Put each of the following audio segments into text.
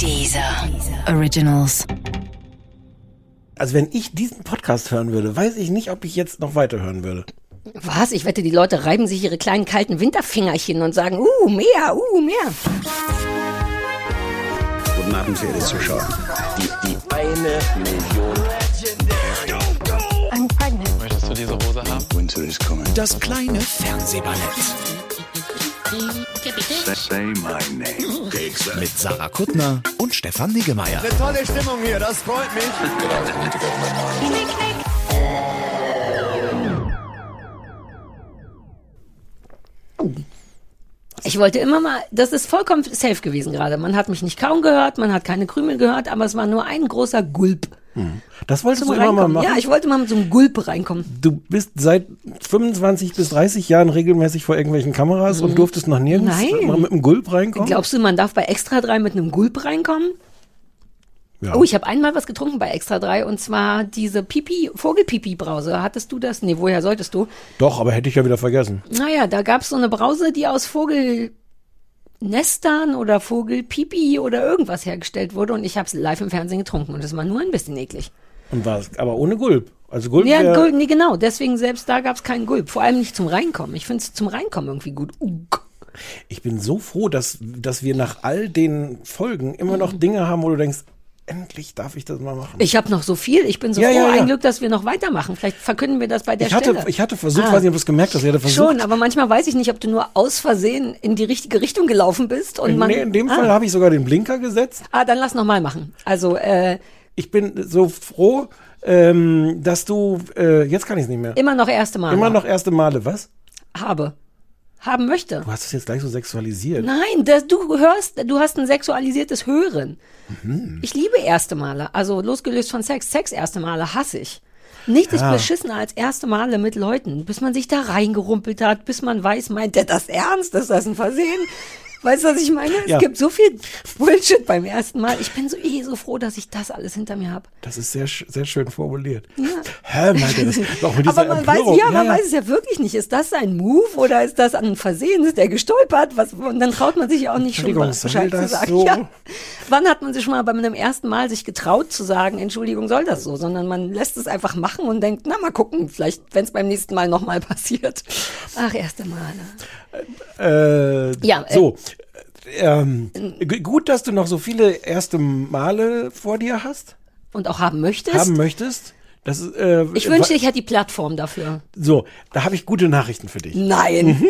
Dieser Originals. Also wenn ich diesen Podcast hören würde, weiß ich nicht, ob ich jetzt noch weiterhören würde. Was? Ich wette, die Leute reiben sich ihre kleinen kalten Winterfingerchen und sagen, uh, mehr, uh, mehr. Guten Abend, verehrte Zuschauer. Die, die eine Million. I'm pregnant. Möchtest du diese Hose haben? Winter is coming. Das kleine Fernsehballett Say my name. mit Sarah Kuttner und Stefan Niggemeier. Tolle Stimmung hier, das freut mich. Ich wollte immer mal, das ist vollkommen safe gewesen gerade. Man hat mich nicht kaum gehört, man hat keine Krümel gehört, aber es war nur ein großer Gulp. Das wolltest du immer mal machen. Ja, ich wollte mal mit so einem Gulp reinkommen. du bist seit 25 bis 30 Jahren regelmäßig vor irgendwelchen Kameras und durftest noch nirgends Mhm. Nein. mal mit einem Gulp reinkommen. Glaubst du, man darf bei Extra 3 mit einem Gulp reinkommen? ja. Oh, ich habe einmal was getrunken bei Extra 3 und zwar diese Pipi, Vogelpipi-Brause. Hattest du das? Nee, woher solltest du? Doch, aber hätte ich ja wieder vergessen. Naja, da gab's so eine Brause, die aus Vogelnestern oder Vogelpipi oder irgendwas hergestellt wurde und ich habe es live im Fernsehen getrunken und das war nur ein bisschen eklig. Und war aber ohne Gulp. Also Gulp Ja, Gulp, nee, genau. Deswegen selbst da gab's keinen Gulp. Vor allem nicht zum Reinkommen. Ich finde es zum Reinkommen irgendwie gut. Ugh. Ich bin so froh, dass, dass wir nach all den Folgen immer noch Dinge haben, wo du denkst, endlich darf ich das mal machen. Ich habe noch so viel. Ich bin so Ja, froh. ja, ja. Ein Glück, dass wir noch weitermachen. Vielleicht verkünden wir das bei der Ich hatte, Stelle. ich hatte versucht, Ah. weiß nicht, ob du es gemerkt hast, ich hatte versucht. Schon, aber manchmal weiß ich nicht, ob du nur aus Versehen in die richtige Richtung gelaufen bist und man. nee, in dem ah, Fall habe ich sogar den Blinker gesetzt. Ah, dann lass noch mal machen. Also äh, Ich bin so froh, ähm, dass du, äh, jetzt kann ich es nicht mehr. immer noch erste Mal. Immer noch erste Male, was? habe, haben möchte. Du hast es jetzt gleich so sexualisiert. Nein, das, du hörst, du hast ein sexualisiertes Hören. Mhm. Ich liebe erste Male, also losgelöst von Sex. Sex erste Male hasse ich. Nichts ist Ja. beschissener als erste Male mit Leuten, bis man sich da reingerumpelt hat, bis man weiß, meint der das ernst? Ist das ein Versehen? Weißt du, was ich meine? Ja. Es gibt so viel Bullshit beim ersten Mal. Ich bin so eh so froh, dass ich das alles hinter mir habe. Das ist sehr, sehr schön formuliert. Hä, meint er das? Auch mit Aber man weiß, Empörung. ja, man weiß es ja wirklich nicht. Ist das ein Move oder ist das ein Versehen? Ist der gestolpert? Was, und dann traut man sich ja auch nicht schon mal Bescheid zu sagen. so? Ja. Wann hat man sich schon mal bei einem ersten Mal sich getraut zu sagen, Entschuldigung, soll das so? Sondern man lässt es einfach machen und denkt, na mal gucken, vielleicht, wenn es beim nächsten Mal nochmal passiert. Ach, erste Male. Äh, Ja, äh, so. Ähm, g- gut, dass du noch so viele erste Male vor dir hast, Und auch haben möchtest. haben möchtest. Das äh, ich wünschte, ich hätte die Plattform dafür. So, da habe ich gute Nachrichten für dich. Nein.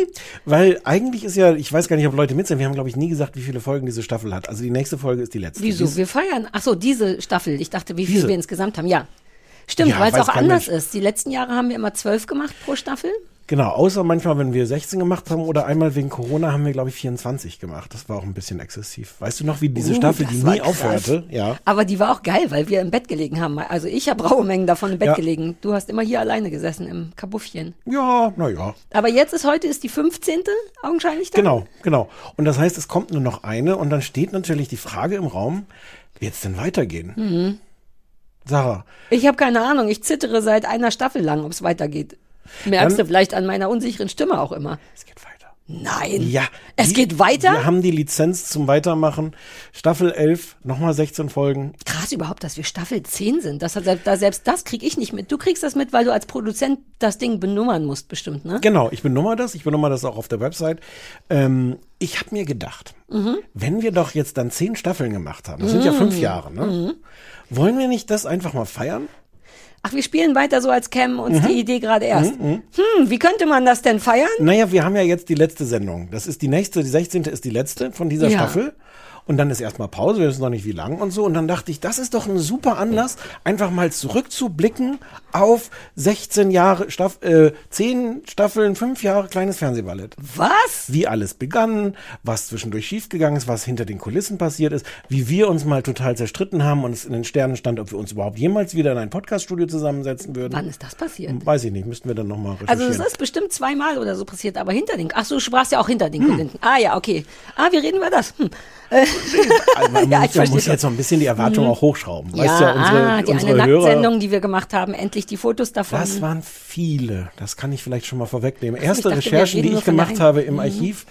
Weil eigentlich ist ja, ich weiß gar nicht, ob Leute mit sind, wir haben, glaube ich, nie gesagt, wie viele Folgen diese Staffel hat. Also die nächste Folge ist die letzte. Wieso? Die Wir feiern. Ach so, diese Staffel. Ich dachte, wie viel wir insgesamt haben. Ja. Stimmt, Ja, weil es auch anders Mensch. ist. Die letzten Jahre haben wir immer zwölf gemacht pro Staffel. Genau, außer manchmal, wenn wir 16 gemacht haben oder einmal wegen Corona haben wir, glaube ich, 24 gemacht. Das war auch ein bisschen exzessiv. Weißt du noch, wie diese Uh, Staffel, die nie krass. aufhörte? Ja. Aber die war auch geil, weil wir im Bett gelegen haben. Also ich habe raue Mengen davon im Bett Ja. gelegen. Du hast immer hier alleine gesessen im Kabuffchen. Ja, naja. Aber jetzt ist heute ist die 15. augenscheinlich dann. Genau, genau. Und das heißt, es kommt nur noch eine und dann steht natürlich die Frage im Raum, wird es denn weitergehen? Mhm. Sarah, Ich habe keine Ahnung. Ich zittere seit einer Staffel lang, ob es weitergeht. Merkst Dann- du vielleicht an meiner unsicheren Stimme auch immer. es geht weiter. Nein. Ja. Es die- geht weiter? Wir haben die Lizenz zum Weitermachen. Staffel 11, nochmal 16 Folgen. Krass überhaupt, dass wir Staffel 10 sind. Das hat, da selbst das krieg ich nicht mit. Du kriegst das mit, weil du als Produzent das Ding benummern musst, bestimmt, ne? Genau, ich benummer das. Ich benummer das auch auf der Website. Ähm, ich habe mir gedacht, Mhm. wenn wir doch jetzt dann zehn Staffeln gemacht haben, das sind ja fünf Jahre, ne? Mhm. Wollen wir nicht das einfach mal feiern? Ach, wir spielen weiter so, als kämen uns Mhm. die Idee gerade erst. Hm, wie könnte man das denn feiern? Naja, wir haben ja jetzt die letzte Sendung. Das ist die nächste, die 16. ist die letzte von dieser Ja. Staffel. Und dann ist erstmal Pause, wir wissen noch nicht wie lang und so. Und dann dachte ich, das ist doch ein super Anlass, einfach mal zurückzublicken auf 16 Jahre, Staff, äh, 10 Staffeln, 5 Jahre kleines Fernsehballett. Was? Wie alles begann, was zwischendurch schiefgegangen ist, was hinter den Kulissen passiert ist, wie wir uns mal total zerstritten haben und es in den Sternen stand, ob wir uns überhaupt jemals wieder in ein Podcaststudio zusammensetzen würden. Wann ist das passiert? Weiß ich nicht, müssten wir dann nochmal Also recherchieren. es ist bestimmt zweimal oder so passiert, aber hinter den. Ach so, du sprachst ja auch hinter den Hm. Kulissen. Ah ja, okay. Ah, wir reden über das. Hm. Also man Ja, muss, man muss jetzt so ein bisschen die Erwartung auch hochschrauben. Ja, weißt du, unsere, ah, die unsere eine Hörer, Nacktsendung, die wir gemacht haben, endlich die Fotos davon. Das waren viele. Das kann ich vielleicht schon mal vorwegnehmen. Erste dachte, Recherchen, die ich gemacht habe im Archiv,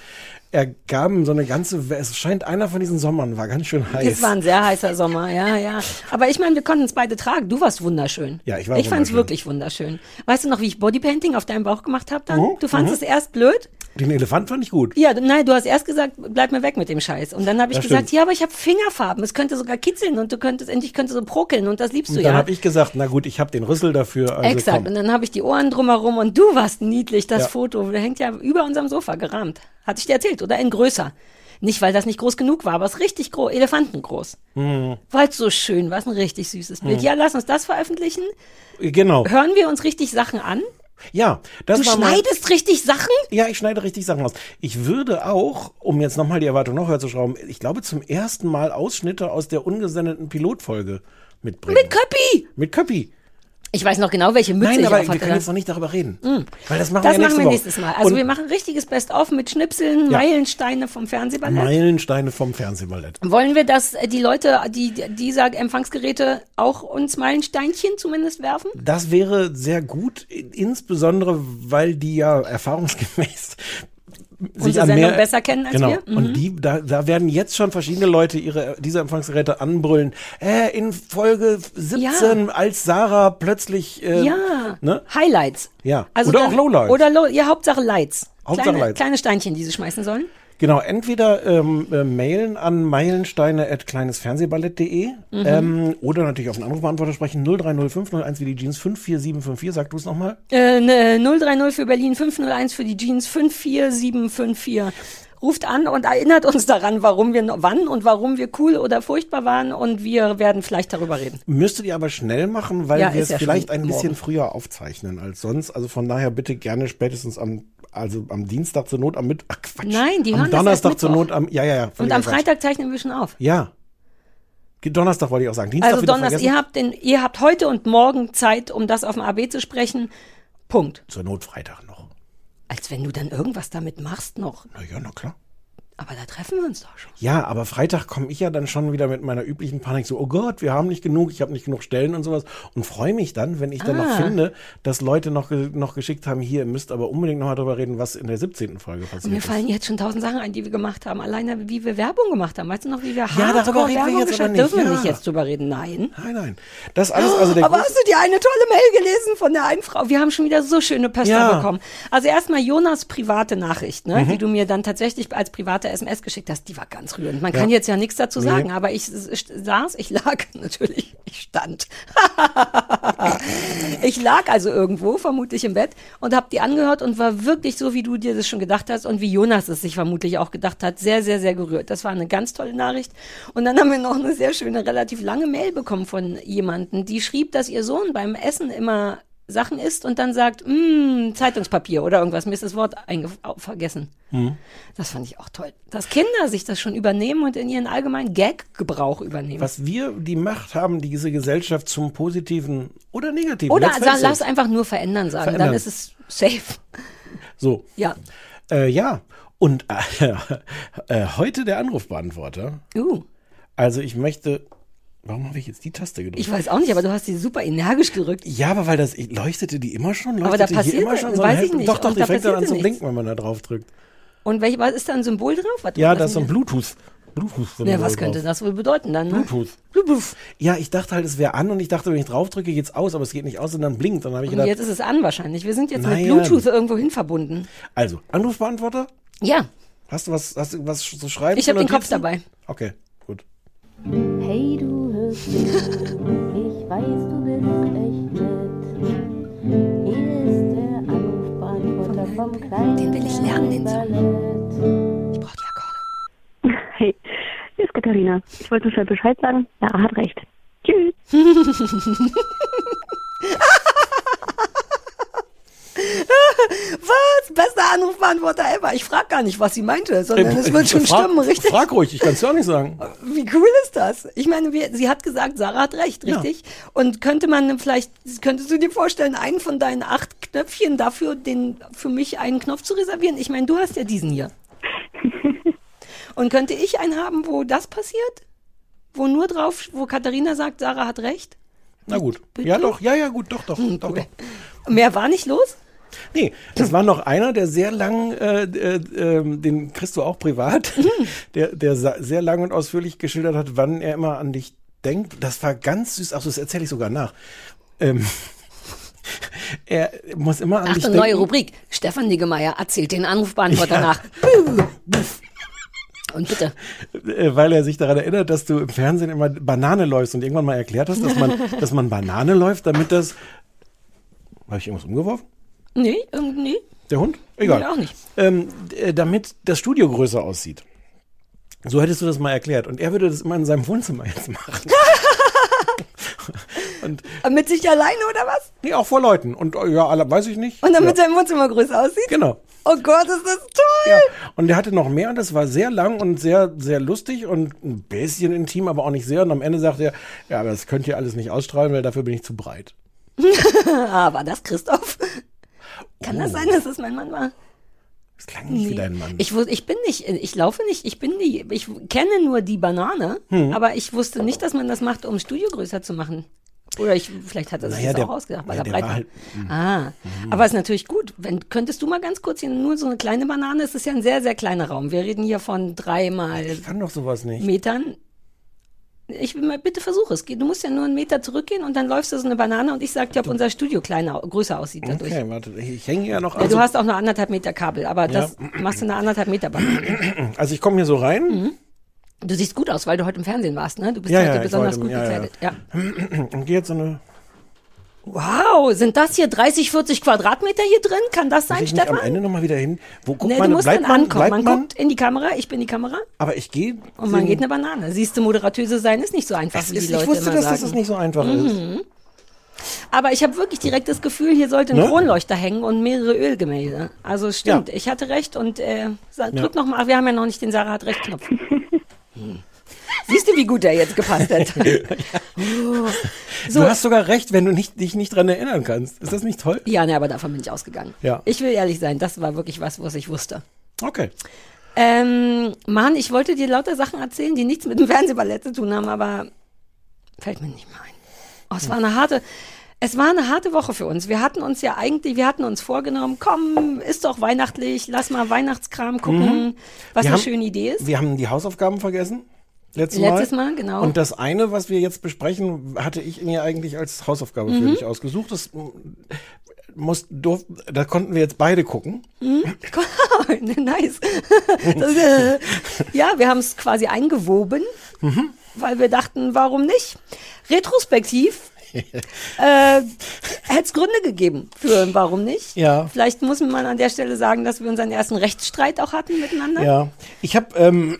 ergaben so eine ganze. Es scheint einer von diesen Sommern war ganz schön heiß. Es war ein sehr heißer Sommer, ja, ja. Aber ich meine, wir konnten es beide tragen. Du warst wunderschön. Ja, ich war Ich fand es wirklich wunderschön. Weißt du noch, wie ich Bodypainting auf deinem Bauch gemacht habe dann? Mhm, Du fandest es erst blöd? Den Elefant fand ich gut. Ja, du- nein, du hast erst gesagt, bleib mir weg mit dem Scheiß. Und dann habe ich Das gesagt, stimmt. ja, aber ich habe Fingerfarben. Es könnte sogar kitzeln und du könntest endlich könnte so prokeln und das liebst du Und dann ja. habe ich gesagt, na gut, ich habe den Rüssel dafür. Also Exakt. Komm. Und dann habe ich die Ohren drumherum und du warst niedlich, das Ja. Foto. Der hängt ja über unserem Sofa gerahmt. Hatte ich dir erzählt. Oder in größer. Nicht, weil das nicht groß genug war, aber es ist richtig groß, elefantengroß. Mhm. Weil es so schön war, es ist ein richtig süßes Bild. Ja, lass uns das veröffentlichen. Genau. Hören wir uns richtig Sachen an? Ja, das Du war schneidest richtig Sachen? Ja, ich schneide richtig Sachen aus. Ich würde auch, um jetzt nochmal die Erwartung noch höher zu schrauben, ich glaube zum ersten Mal Ausschnitte aus der ungesendeten Pilotfolge mitbringen. Mit Köppi! Mit Köppi. Ich weiß noch genau, welche Mütze Nein, ich aber wir können jetzt noch nicht darüber reden. Weil das machen Das wir ja machen wir nächste nächstes. Mal. Also Und wir machen richtiges Best-of mit Schnipseln, Ja. Meilensteine vom Fernsehballett. Meilensteine vom Fernsehballett. Wollen wir, dass äh, die Leute, die dieser Empfangsgeräte auch uns Meilensteinchen zumindest werfen? Das wäre sehr gut, insbesondere weil die ja erfahrungsgemäß Unsere Sendung besser kennen als genau. wir? Mhm. Und die, da, da werden jetzt schon verschiedene Leute ihre diese Empfangsgeräte anbrüllen. Äh, in Folge 17, als Sarah plötzlich äh, Ja. ne? Highlights. Ja. Also Oder dann- auch Lowlights. Oder Low, ja, Hauptsache Lights. Hauptsache kleine, Lights. kleine Steinchen, die sie schmeißen sollen. Genau, entweder ähm, äh, mailen an meilensteine.kleinesfernsehballett.de Mhm. ähm, oder natürlich auf den Anrufbeantworter sprechen 030501 wie die Jeans 54754. Sag du es nochmal. Äh, ne, 030 für Berlin, 501 für die Jeans, 54754. Ruft an und erinnert uns daran, warum wir, wann und warum wir cool oder furchtbar waren und wir werden vielleicht darüber reden. Müsstet ihr aber schnell machen, weil Ja, wir es ja vielleicht ein bisschen morgen. früher aufzeichnen als sonst. Also von daher bitte gerne spätestens am, also am Dienstag zur Not am Mittwoch. Ach Quatsch. Nein, die am hören Donnerstag erst zur. Not am, ja, ja, ja. Und am Quatsch. Freitag zeichnen wir schon auf. Ja. Donnerstag wollte ich auch sagen. Dienstag Also Donnerstag, ihr habt, den, ihr habt heute und morgen Zeit, um das auf dem AB zu sprechen. Punkt. Zur Not Freitag noch. Als wenn du dann irgendwas damit machst noch. Na ja, na klar. Aber da treffen wir uns doch schon. Ja, aber Freitag komme ich ja dann schon wieder mit meiner üblichen Panik so, oh Gott, wir haben nicht genug, ich habe nicht genug Stellen und sowas und freue mich dann, wenn ich dann noch Ah. finde, dass Leute noch, noch geschickt haben, hier, ihr müsst aber unbedingt noch mal drüber reden, was in der 17. Folge Und mir passiert ist. fallen jetzt schon tausend Sachen ein, die wir gemacht haben. Alleine, wie wir Werbung gemacht haben. Weißt du noch, wie wir Ja, darüber reden wir Werbung jetzt aber nicht, Dürfen wir ja. nicht jetzt drüber reden? Nein. Nein, nein. Das alles, also der Aber hast du die eine tolle Mail gelesen von der einen Frau? Wir haben schon wieder so schöne Poster Ja. bekommen. Also erstmal Jonas private Nachricht, Mhm. ne, die du mir dann tatsächlich als private SMS geschickt hast. Die war ganz rührend. Man kann Ja. jetzt ja nichts dazu Nee. sagen, aber ich s- saß, ich lag natürlich, ich stand. ich lag also irgendwo, vermutlich im Bett, und habe die angehört und war wirklich so, wie du dir das schon gedacht hast und wie Jonas es sich vermutlich auch gedacht hat, sehr, sehr, sehr gerührt. Das war eine ganz tolle Nachricht. Und dann haben wir noch eine sehr schöne, relativ lange Mail bekommen von jemandem, die schrieb, dass ihr Sohn beim Essen immer Sachen isst und dann sagt, "Mm, Zeitungspapier oder irgendwas. Mir ist das Wort vergessen. Hm. Das fand ich auch toll. Dass Kinder sich das schon übernehmen und in ihren allgemeinen Gag-Gebrauch übernehmen. was wir die Macht haben, diese Gesellschaft zum Positiven oder Negativen. Oder it. lass einfach nur verändern sagen, Verändern. dann ist es safe. So, Ja. äh, ja. Und äh, äh, heute der Anrufbeantworter. Uh, Also ich möchte, warum habe ich jetzt die Taste gedrückt? ich weiß auch nicht, aber du hast sie super energisch gerückt. Ja, aber weil das, leuchtete die immer schon? Leuchtete Aber da passiert- immer schon? weiß ein ich nicht. Doch, doch, Und die da fängt dann an zu blinken, wenn man da drauf drückt. Und welch, was ist da ein Symbol drauf? Was Ja, da ist so ein? Bluetooth. Bluetooth. Ja, was könnte das wohl bedeuten dann? Ne? Bluetooth. Bluetooth. Ja, ich dachte halt, es wäre an und ich dachte, wenn ich drauf drücke, geht's aus, aber es geht nicht aus und dann blinkt. Dann habe ich Und gedacht, jetzt ist es an wahrscheinlich. Wir sind jetzt Nein. mit Bluetooth irgendwo hin verbunden. also, Anrufbeantworter? Ja, Hast du was, hast du was zu schreiben? ich habe den Kopf dabei. Okay, gut. Hey, du ich weiß, du bist echt nett. Hier ist der Anrufbeantworter vom kleinen Den will ich lernen, den Song. Ballett. Ich brauche die Akkorde. Hey, hier ist Katharina. Ich wollte nur schnell Bescheid sagen. Lara hat recht. Tschüss. Was? Bester Anrufbeantworter ever. Ich frage gar nicht, was sie meinte, sondern es wird schon Frag- stimmen, richtig? Frag ruhig, ich kann es ja auch nicht sagen. Wie cool ist das? Ich meine, wir, sie hat gesagt, Sarah hat recht, Ja. richtig? Und könnte man vielleicht, könntest du dir vorstellen, einen von deinen acht Knöpfchen dafür, den, für mich einen Knopf zu reservieren? Ich meine, du hast ja diesen hier. Und könnte ich einen haben, wo das passiert? Wo nur drauf, wo Katharina sagt, Sarah hat recht? Na gut. Bitte? Ja, doch, ja, ja, gut, doch, doch, Hm, doch, cool. doch. Mehr war nicht los? Nee, das war noch einer, der sehr lang, äh, äh, ähm, den kriegst du auch privat, Mhm. der, der sehr lang und ausführlich geschildert hat, wann er immer an dich denkt. Das war ganz süß. Ach, das erzähle ich sogar nach. Ähm, er muss immer an dich Achtung, denken. neue Rubrik. Stefan Niggemeier erzählt den Anrufbeantworter Ja. nach. Und bitte. äh, weil er sich daran erinnert, dass du im Fernsehen immer Banane läufst und irgendwann mal erklärt hast, dass man, dass man Banane läuft, damit das. Habe ich irgendwas umgeworfen? Nee, irgendwie. Der Hund? Egal. Nee, auch nicht. Ähm, d- damit das Studio größer aussieht. So hättest du das mal erklärt. Und er würde das immer in seinem Wohnzimmer jetzt machen. und Mit sich alleine oder was? nee, auch vor Leuten. Und äh, ja, alle, weiß ich nicht. Und damit ja. sein Wohnzimmer größer aussieht? Genau. Oh Gott, ist das toll! Ja. Und er hatte noch mehr und das war sehr lang und sehr, sehr lustig und ein bisschen intim, aber auch nicht sehr. Und am Ende sagte er, ja, aber das könnt ihr alles nicht ausstrahlen, weil dafür bin ich zu breit. Ah, war das Christoph? Kann Oh. das sein, dass es mein Mann war? Das klang nicht wie dein Mann. Ich, ich bin nicht, ich laufe nicht, ich bin die, ich kenne nur die Banane, Hm. aber ich wusste nicht, dass man das macht, um Studio größer zu machen. Oder ich, vielleicht hat er sich Naja, das der- auch ausgedacht, weil ja, er breit war halt- ah, aber ist natürlich gut. Wenn, könntest du mal ganz kurz hier nur so eine kleine Banane, es ist ja ein sehr, sehr kleiner Raum. Wir reden hier von dreimal ich kann doch sowas nicht. Metern. Ich will mal, bitte versuch es. Geh- Du musst ja nur einen Meter zurückgehen und dann läufst du so eine Banane und ich sag dir, ob unser Studio kleiner, größer aussieht dadurch. Okay, warte, ich hänge ja noch. Ja, Also, du hast auch nur anderthalb Meter Kabel, aber das machst du eine anderthalb Meter Banane. also ich komme hier so rein. Mhm. Du siehst gut aus, weil du heute im Fernsehen warst, ne? Du bist Ja, heute ja, besonders heute- gut ja, ja. gekleidet. Ja. und gehe jetzt so eine. Wow, sind das hier 30, 40 Quadratmeter hier drin? Kann das Muss sein, ich nicht am Stefan? Ende nochmal wieder hin? Wo guckt Nee, man? du musst bleibt dann man, ankommen. bleibt Man, man? guckt in die Kamera, ich bin die Kamera Aber ich gehe. und man geht eine Banane. Siehst du, moderatöse sein ist nicht so einfach, Es wie ist, die Leute ich wusste, immer dass sagen. Mhm. das nicht so einfach ist. Aber ich habe wirklich direkt das Gefühl, hier sollte ein Ne? Kronleuchter hängen und mehrere Ölgemälde. Also es stimmt, Ja. ich hatte recht und äh, Ja. drück noch mal, wir haben ja noch nicht den Sarah hat recht Knopf. Hm. Siehst du, wie gut er jetzt gepasst hat? Oh. So, Du hast sogar recht, wenn du nicht, dich nicht dran erinnern kannst. Ist das nicht toll? ja, ne, aber davon bin ich ausgegangen. Ja. Ich will ehrlich sein, das war wirklich was, was ich wusste. Okay. Ähm, Mann, ich wollte dir lauter Sachen erzählen, die nichts mit dem Fernsehballett zu tun haben, aber fällt mir nicht mehr ein. Oh, es war eine harte, es war eine harte Woche für uns. Wir hatten uns ja eigentlich, wir hatten uns vorgenommen, komm, ist doch weihnachtlich, lass mal Weihnachtskram gucken, was Wir eine haben- schöne Idee ist. Wir haben die Hausaufgaben vergessen. Letztes, Letztes Mal, genau. Und das eine, was wir jetzt besprechen, hatte ich mir eigentlich als Hausaufgabe Mhm. für dich ausgesucht. Das mm, muss, durf, da konnten wir jetzt beide gucken. nice. Das, äh, ja, wir haben es quasi eingewoben, Mhm. weil wir dachten, warum nicht? Retrospektiv äh, hätte es Gründe gegeben für warum nicht. Ja. Vielleicht muss man an der Stelle sagen, dass wir unseren ersten Rechtsstreit auch hatten miteinander. Ja, ich habe ähm,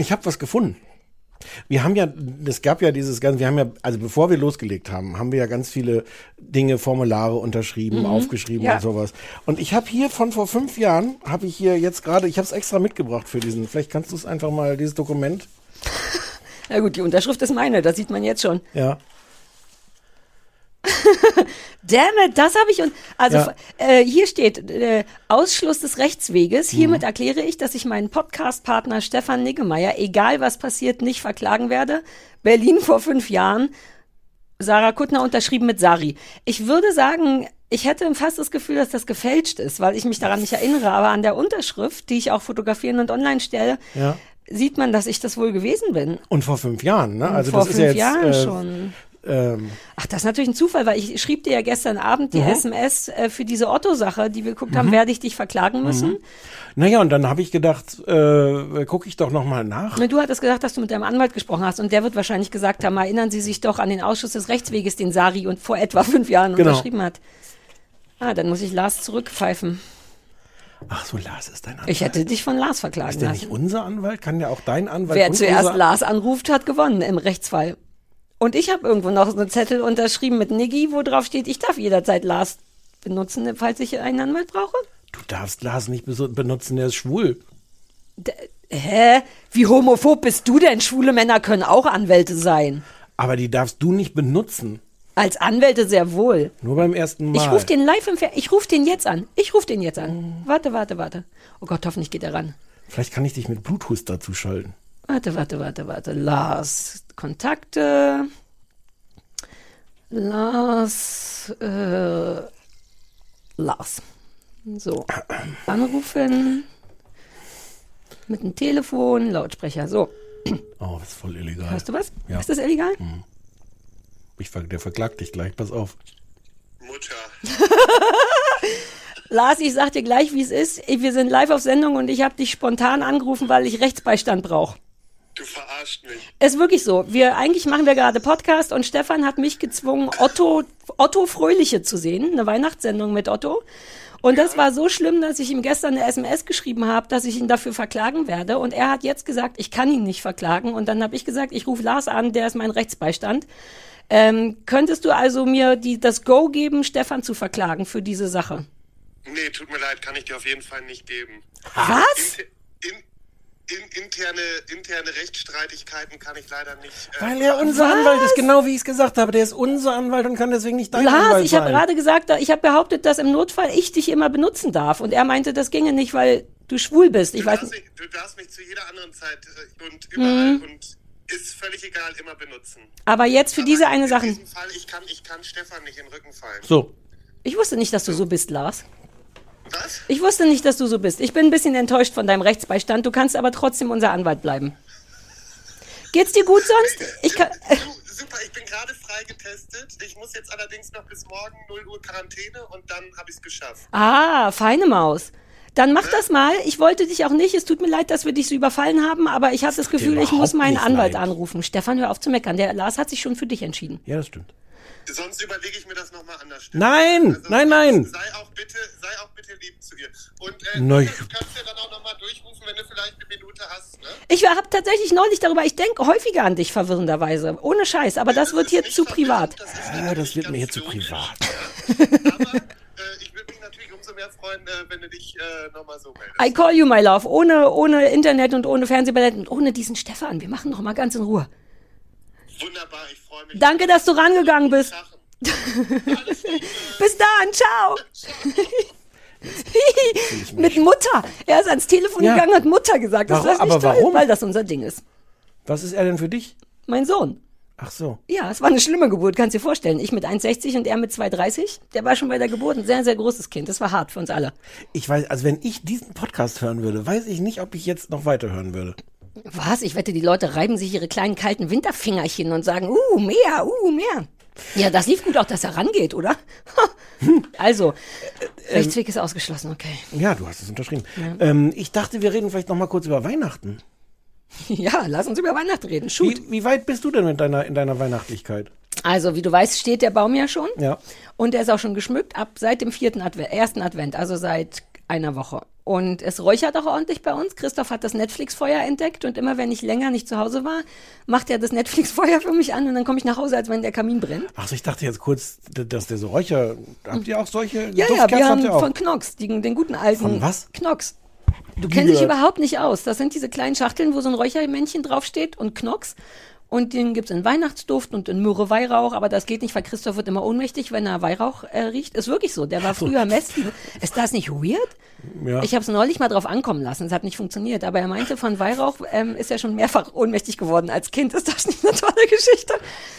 ich habe was gefunden. Wir haben ja, es gab ja dieses ganze, wir haben ja, also bevor wir losgelegt haben, haben wir ja ganz viele Dinge, Formulare unterschrieben, aufgeschrieben Ja. und sowas. Und ich habe hier von vor fünf Jahren, habe ich hier jetzt gerade, ich habe es extra mitgebracht für diesen, vielleicht kannst du es einfach mal, dieses Dokument, Na gut, die Unterschrift ist meine, das sieht man jetzt schon. ja. Damn it, das habe ich und also Ja. äh, hier steht äh, Ausschluss des Rechtsweges. Mhm. Hiermit erkläre ich, dass ich meinen Podcast-Partner Stefan Niggemeier, egal was passiert, nicht verklagen werde. Berlin vor fünf Jahren. Sarah Kuttner unterschrieben mit Sari. Ich würde sagen, ich hätte fast das Gefühl, dass das gefälscht ist, weil ich mich daran nicht erinnere. Aber an der Unterschrift, die ich auch fotografieren und online stelle, Ja. sieht man, dass ich das wohl gewesen bin. Und vor fünf Jahren, ne? Also vor das fünf ist ja jetzt, Jahren äh, schon. Ähm, Ach, das ist natürlich ein Zufall, weil ich schrieb dir ja gestern Abend die Mhm. SMS äh, für diese Otto-Sache, die wir geguckt haben, werde ich dich verklagen müssen. naja, und dann habe ich gedacht, äh, gucke ich doch noch mal nach. Du hattest gesagt, dass du mit deinem Anwalt gesprochen hast und der wird wahrscheinlich gesagt haben, erinnern Sie sich doch an den Ausschuss des Rechtsweges, den Sari und vor etwa fünf Jahren Genau. unterschrieben hat. Ah, dann muss ich Lars zurückpfeifen. Ach so, Lars ist dein Anwalt. Ich hätte dich von Lars verklagen ist der nicht lassen. unser Anwalt? Kann der auch dein Anwalt? Wer zuerst Lars anruft, hat gewonnen im Rechtsfall. Und ich habe irgendwo noch so einen Zettel unterschrieben mit Niggi, wo drauf steht, ich darf jederzeit Lars benutzen, falls ich einen Anwalt brauche. Du darfst Lars nicht benutzen, der ist schwul. D hä? Wie homophob bist du denn? Schwule Männer können auch Anwälte sein. Aber die darfst du nicht benutzen. Als Anwälte sehr wohl. Nur beim ersten Mal. Ich rufe den live im Fer Ich rufe den jetzt an. Ich rufe den jetzt an. Warte, warte, warte. Oh Gott, hoffentlich geht er ran. Vielleicht kann ich dich mit Bluetooth dazu schalten. Warte, warte, warte, warte. Lars, Kontakte. Lars, äh, Lars. So, anrufen. Mit dem Telefon, Lautsprecher. So, Oh, das ist voll illegal. hörst du was? Ja. Ist das illegal? Ich, ver- der verklagt dich gleich, pass auf. Mutter. Lars, ich sag dir gleich, wie es ist. Wir sind live auf Sendung und ich habe dich spontan angerufen, weil ich Rechtsbeistand brauche. Du verarscht mich. Ist wirklich so. Wir eigentlich machen wir gerade Podcast und Stefan hat mich gezwungen, Otto Otto Fröhliche zu sehen, eine Weihnachtssendung mit Otto. Und das war so schlimm, dass ich ihm gestern eine SMS geschrieben habe, dass ich ihn dafür verklagen werde. Und er hat jetzt gesagt, ich kann ihn nicht verklagen. Und dann habe ich gesagt, ich rufe Lars an, der ist mein Rechtsbeistand. Ähm, könntest du also mir die, das Go geben, Stefan zu verklagen für diese Sache? Nee, tut mir leid, kann ich dir auf jeden Fall nicht geben. Was? Inter in, in, interne, interne Rechtsstreitigkeiten kann ich leider nicht. Äh, Weil er unser Was? Anwalt ist, genau wie ich es gesagt habe. Der ist unser Anwalt und kann deswegen nicht dein Lars, Anwalt ich habe sein. gerade gesagt, ich habe behauptet, dass im Notfall ich dich immer benutzen darf. Und er meinte, das ginge nicht, weil du schwul bist. Ich du, weiß darfst nicht. mich, du darfst mich zu jeder anderen Zeit äh, und überall Mhm. und ist völlig egal, immer benutzen. Aber jetzt für diese Aber eine in Sache. diesem Fall, ich kann, ich kann Stefan nicht in den Rücken fallen. So, Ich wusste nicht, dass du so bist, Lars. Was? Ich wusste nicht, dass du so bist. Ich bin ein bisschen enttäuscht von deinem Rechtsbeistand. Du kannst aber trotzdem unser Anwalt bleiben. Geht's dir gut sonst? Ich kann. Du, super, ich bin gerade freigetestet. Ich muss jetzt allerdings noch bis morgen 0 Uhr Quarantäne und dann habe ich es geschafft. Ah, feine Maus. Dann mach das mal. Ich wollte dich auch nicht. Es tut mir leid, dass wir dich so überfallen haben, aber ich habe das Gefühl, ich muss meinen Anwalt leid. anrufen. Stefan, hör auf zu meckern. Der Lars hat sich schon für dich entschieden. ja, das stimmt. Sonst überlege ich mir das nochmal anders. Nein, nein, nein. Sei auch bitte, sei auch bitte lieb zu ihr. Und äh, Nein. du kannst ja dann auch nochmal durchrufen, wenn du vielleicht eine Minute hast. Ne? Ich habe tatsächlich neulich darüber, ich denke häufiger an dich verwirrenderweise. Ohne Scheiß, aber das wird hier zu privat. ist Ja, das wird mir hier zu privat. Aber äh, ich würde mich natürlich umso mehr freuen, äh, wenn du dich äh, nochmal so meldest. I call you, my love. Ohne, ohne Internet und ohne Fernsehballett und ohne diesen Stefan. Wir machen noch mal ganz in Ruhe. Wunderbar, ich freue mich. Danke, dass du rangegangen bist. Bis dann, ciao. Mit Mutter. Er ist ans Telefon Ja. gegangen, hat Mutter gesagt. Warum? Ist das nicht Aber toll? warum? Weil das unser Ding ist. Was ist er denn für dich? Mein Sohn. Ach so. Ja, es war eine schlimme Geburt, kannst dir vorstellen. Ich mit 1,60 und er mit 2,30. Der war schon bei der Geburt ein sehr, sehr großes Kind. Das war hart für uns alle. Ich weiß, also wenn ich diesen Podcast hören würde, weiß ich nicht, ob ich jetzt noch weiterhören würde. Was? Ich wette, die Leute reiben sich ihre kleinen kalten Winterfingerchen und sagen, uh, mehr, uh, mehr. Ja, das lief gut auch, dass er rangeht, oder? also, Rechtsweg ist ausgeschlossen, okay. Ja, du hast es unterschrieben. Ähm, ich dachte, wir reden vielleicht noch mal kurz über Weihnachten. Ja, lass uns über Weihnachten reden. Shoot. Wie, wie weit bist du denn mit deiner, in deiner Weihnachtlichkeit? Also, wie du weißt, steht der Baum ja schon. Ja. Und er ist auch schon geschmückt ab seit dem vierten Advent, ersten Advent, also seit einer Woche. Und es räuchert auch ordentlich bei uns. Christoph hat das Netflix-Feuer entdeckt und immer wenn ich länger nicht zu Hause war, macht er das Netflix-Feuer für mich an und dann komme ich nach Hause, als wenn der Kamin brennt. Ach so, ich dachte jetzt kurz, dass der so Räucher. Habt ihr auch solche Ja, ja, wir haben von Knox, den, den guten alten. Von was? Knox. Du kennst dich überhaupt nicht aus. Das sind diese kleinen Schachteln, wo so ein Räuchermännchen draufsteht und Knox. Und den gibt's in Weihnachtsduft und in Myrrhe Weihrauch, aber das geht nicht, weil Christoph wird immer ohnmächtig, wenn er Weihrauch äh, riecht. Ist wirklich so. Der war früher Messi. Ist das nicht weird? Ja. Ich habe es neulich mal drauf ankommen lassen. Es hat nicht funktioniert. Aber er meinte, von Weihrauch ähm, ist er schon mehrfach ohnmächtig geworden als Kind. Ist das nicht eine tolle Geschichte?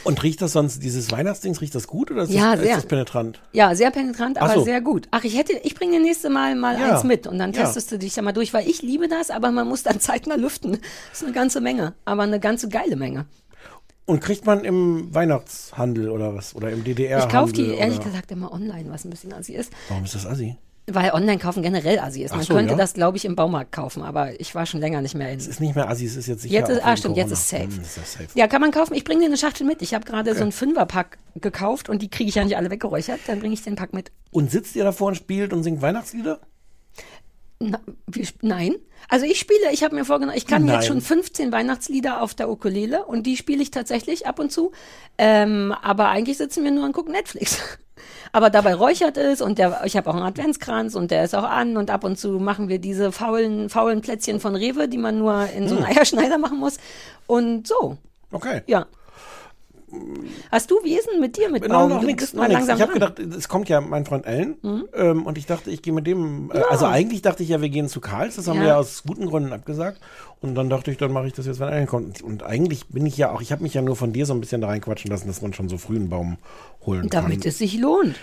Und riecht das sonst, dieses Weihnachtsdings, riecht das gut oder ist, Ja, das, sehr. ist das penetrant? Ja, sehr penetrant, aber so. sehr gut. Ach, ich hätte, ich bringe dir nächste Mal mal Ja. eins mit und dann testest du dich da mal durch, weil ich liebe das, aber man muss dann zeitnah lüften. Das ist eine ganze Menge, aber eine ganze geile Menge. Und kriegt man im Weihnachtshandel oder was? Oder im DDR? Ich kaufe die ehrlich oder? gesagt immer online, was ein bisschen assi ist. Warum ist das assi? Weil Online-Kaufen generell assi ist. Man so, könnte ja? das, glaube ich, im Baumarkt kaufen, aber ich war schon länger nicht mehr in. Es ist nicht mehr assi, es ist jetzt sicher. Jetzt ist, ah, stimmt, jetzt Corona. ist safe. Hm, ist safe. Ja, kann man kaufen. Ich bringe dir eine Schachtel mit. Ich habe gerade so einen Fünferpack gekauft und die kriege ich ja nicht alle weggeräuchert. Dann bringe ich den Pack mit. Und sitzt ihr davor und spielt und singt Weihnachtslieder? Na, wie, nein. Also ich spiele, ich habe mir vorgenommen, ich kann Nein. jetzt schon 15 Weihnachtslieder auf der Ukulele und die spiele ich tatsächlich ab und zu. Ähm, aber eigentlich sitzen wir nur und gucken Netflix. Aber dabei räuchert es und der, ich habe auch einen Adventskranz und der ist auch an und ab und zu machen wir diese faulen, faulen Plätzchen von Rewe, die man nur in so einen Eierschneider machen muss. Und so, Okay. ja. Hast du, denn mit dir mit Baum? noch nichts, noch nix. Ich habe gedacht, es kommt ja mein Freund Ellen ähm, und ich dachte, ich gehe mit dem, äh, also eigentlich dachte ich ja, wir gehen zu Karls, das haben Ja. wir ja aus guten Gründen abgesagt und dann dachte ich, dann mache ich das jetzt, wenn Ellen kommt. Und eigentlich bin ich ja auch, ich habe mich ja nur von dir so ein bisschen da reinquatschen lassen, dass man schon so früh einen Baum holen Damit kann. es sich lohnt.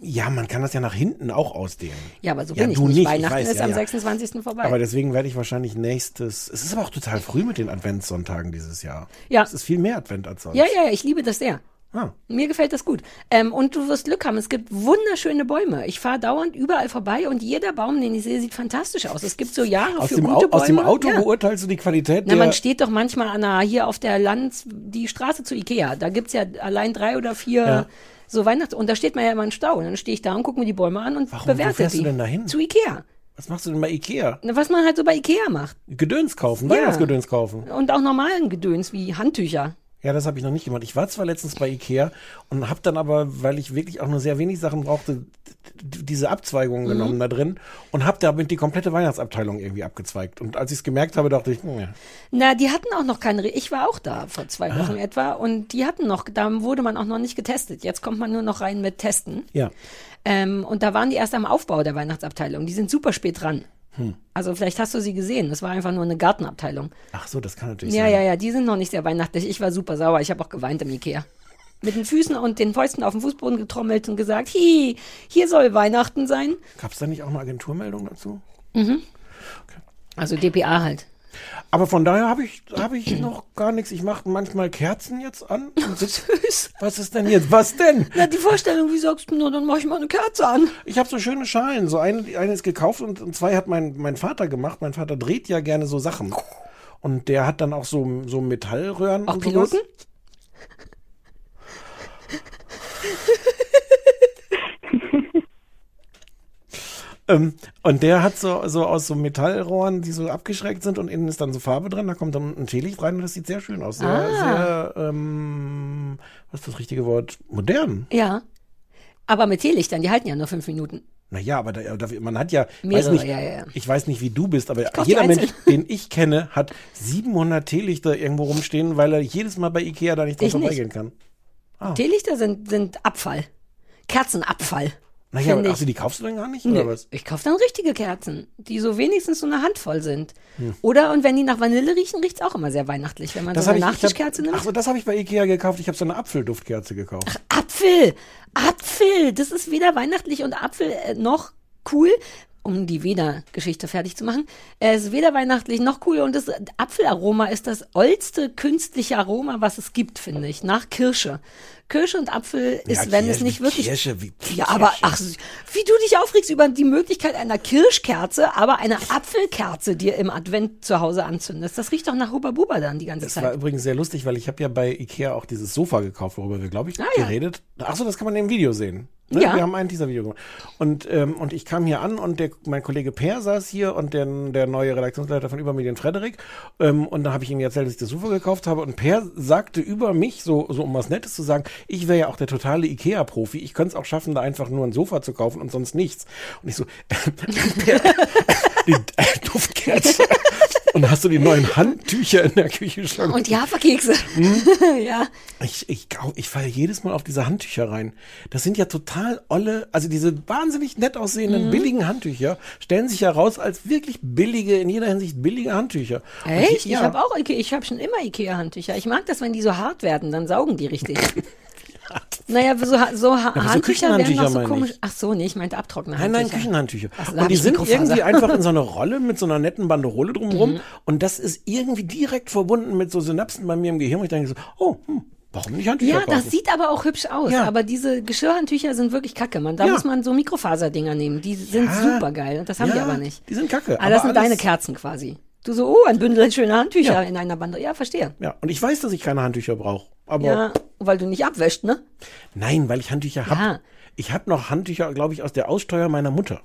Ja, man kann das ja nach hinten auch ausdehnen. Ja, aber so Ja, bin ich du nicht. nicht, ich Weihnachten weiß, ist ja, am ja. 26. vorbei. Aber deswegen werde ich wahrscheinlich nächstes, es ist aber auch total früh mit den Adventssonntagen dieses Jahr. Ja. Es ist viel mehr Advent als sonst. ja, ja, ja, ich liebe das sehr. Ah. Mir gefällt das gut. Ähm, und du wirst Glück haben. Es gibt wunderschöne Bäume. Ich fahre dauernd überall vorbei und jeder Baum, den ich sehe, sieht fantastisch aus. Es gibt so Jahre Aus für dem, gute Au aus dem Bäume. Auto ja. beurteilst du die Qualität Na, man steht doch manchmal an der, hier auf der Lands, die Straße zu Ikea. Da gibt's ja allein drei oder vier. So Weihnachts... Und da steht man ja immer im Stau. Und dann stehe ich da und gucke mir die Bäume an und Warum? Wo bewerte fährst die. du denn dahin? Zu Ikea. Was machst du denn bei Ikea? Na, Was man halt so bei Ikea macht. Gedöns kaufen, Ja. Weihnachtsgedöns kaufen. Und auch normalen Gedöns wie Handtücher. Ja, das habe ich noch nicht gemacht. Ich war zwar letztens bei Ikea und habe dann aber, weil ich wirklich auch nur sehr wenig Sachen brauchte, diese Abzweigungen Mhm. genommen da drin und habe damit die komplette Weihnachtsabteilung irgendwie abgezweigt. Und als ich es gemerkt habe, dachte ich, hm, ja. Na, die hatten auch noch keine. Re ich war auch da vor zwei Ah. Wochen etwa und die hatten noch, da wurde man auch noch nicht getestet. Jetzt kommt man nur noch rein mit Testen. ja. Ähm, und da waren die erst am Aufbau der Weihnachtsabteilung. Die sind super spät dran. Hm. Also vielleicht hast du sie gesehen. Das war einfach nur eine Gartenabteilung. Ach so, das kann natürlich Ja, sein. ja, ja, die sind noch nicht sehr weihnachtlich. Ich war super sauer. Ich habe auch geweint im Ikea. Mit den Füßen und den Fäusten auf den Fußboden getrommelt und gesagt, hi, hier soll Weihnachten sein. Gab es da nicht auch eine Agenturmeldung dazu? Also DPA halt. Aber von daher habe ich, hab ich noch gar nichts. Ich mache manchmal Kerzen jetzt an. Sitz, was ist denn jetzt? Was denn? Na, die Vorstellung, wie sagst du, na, dann mach ich mal eine Kerze an. Ich habe so schöne Schalen. So eine, eine ist gekauft und, und zwei hat mein, mein Vater gemacht. Mein Vater dreht ja gerne so Sachen. Und der hat dann auch so, so Metallröhren. Auch und sowas. Ähm, und der hat so, so aus so Metallrohren, die so abgeschrägt sind und innen ist dann so Farbe drin. Da kommt dann ein Teelicht rein und das sieht sehr schön aus. Sehr, Ah. sehr, ähm, was ist das richtige Wort? Modern. Ja. Aber mit Teelichtern, die halten ja nur fünf Minuten. Naja, aber da, da, man hat ja, weiß Mehrere, nicht, ja, ja, ich weiß nicht, wie du bist, aber jeder Mensch, den ich kenne, hat 700 Teelichter irgendwo rumstehen, weil er jedes Mal bei Ikea da nicht dran vorbeigehen kann. Ah. Teelichter sind, sind Abfall. Kerzenabfall. Naja, also ich. die kaufst du dann gar nicht, Nee, oder was? ich kaufe dann richtige Kerzen, die so wenigstens so eine Handvoll sind. Hm. Oder, und wenn die nach Vanille riechen, riecht's auch immer sehr weihnachtlich, wenn man so hab eine ich- ich hab- Nachtischkerze nimmt. Ach so, das habe ich bei Ikea gekauft. Ich habe so eine Apfelduftkerze gekauft. Apfel! Apfel! Das ist weder weihnachtlich und Apfel äh, noch cool, um die Weder-Geschichte fertig zu machen. Es ist weder weihnachtlich noch cool und das Apfelaroma ist das ollste künstliche Aroma, was es gibt, finde ich. Nach Kirsche. Kirsche und Apfel ist, Ja, wenn es Kirsche, nicht wirklich. Kirsche, wie ja, aber Kirsche. ach, wie du dich aufregst über die Möglichkeit einer Kirschkerze, aber eine Apfelkerze dir im Advent zu Hause anzündest. Das riecht doch nach Huba Buba dann die ganze Das Zeit. war übrigens sehr lustig, weil ich habe ja bei Ikea auch dieses Sofa gekauft, worüber wir, glaube ich, Ah, ja. geredet. Ach so, das kann man im Video sehen. Ne? Ja. Wir haben ein Teaser-Video gemacht. Und, ähm, und ich kam hier an und der, mein Kollege Per saß hier und der, der neue Redaktionsleiter von Übermedien, Frederik. Ähm, und da habe ich ihm erzählt, dass ich das Sofa gekauft habe. Und Per sagte über mich, so, so um was Nettes zu sagen, ich wäre ja auch der totale Ikea-Profi. Ich könnte es auch schaffen, da einfach nur ein Sofa zu kaufen und sonst nichts. Und ich so, Per, die äh, Duftkerze. Und hast du die neuen Handtücher in der Küche schon? und die Haferkekse. Hm? ja. Ich, ich, ich falle jedes Mal auf diese Handtücher rein. Das sind ja total olle, also diese wahnsinnig nett aussehenden Mhm. billigen Handtücher stellen sich heraus als wirklich billige, in jeder Hinsicht billige Handtücher. Und Echt? ich- ja, Ich habe auch Ikea, ich habe schon immer Ikea-Handtücher. Ich mag das, wenn die so hart werden, dann saugen die richtig. naja, so, so ha so Handtücher werden Küchenhandtücher noch so meine ich. komisch. Ach so, nee, ich meinte abtrocknende Nein, Handtücher. nein, Küchenhandtücher. Ach so, und die sind irgendwie einfach in so einer Rolle mit so einer netten Banderole drumherum. Mhm. Und das ist irgendwie direkt verbunden mit so Synapsen bei mir im Gehirn. Und ich denke so, oh, hm, warum nicht Handtücher Ja, kaufen? das sieht aber auch hübsch aus. Ja. Aber diese Geschirrhandtücher sind wirklich kacke. Man, da Ja. muss man so Mikrofaserdinger nehmen. Die sind Ja. super geil. Das haben Ja, die aber nicht. die sind kacke, das aber sind deine Kerzen quasi. Du so, oh, ein Bündel schöner Handtücher Ja. in einer Bande. Ja, verstehe. ja, und ich weiß, dass ich keine Handtücher brauche. Aber Ja, weil du nicht abwäscht, ne? nein, weil ich Handtücher habe. Ja. Ich habe noch Handtücher, glaube ich, aus der Aussteuer meiner Mutter.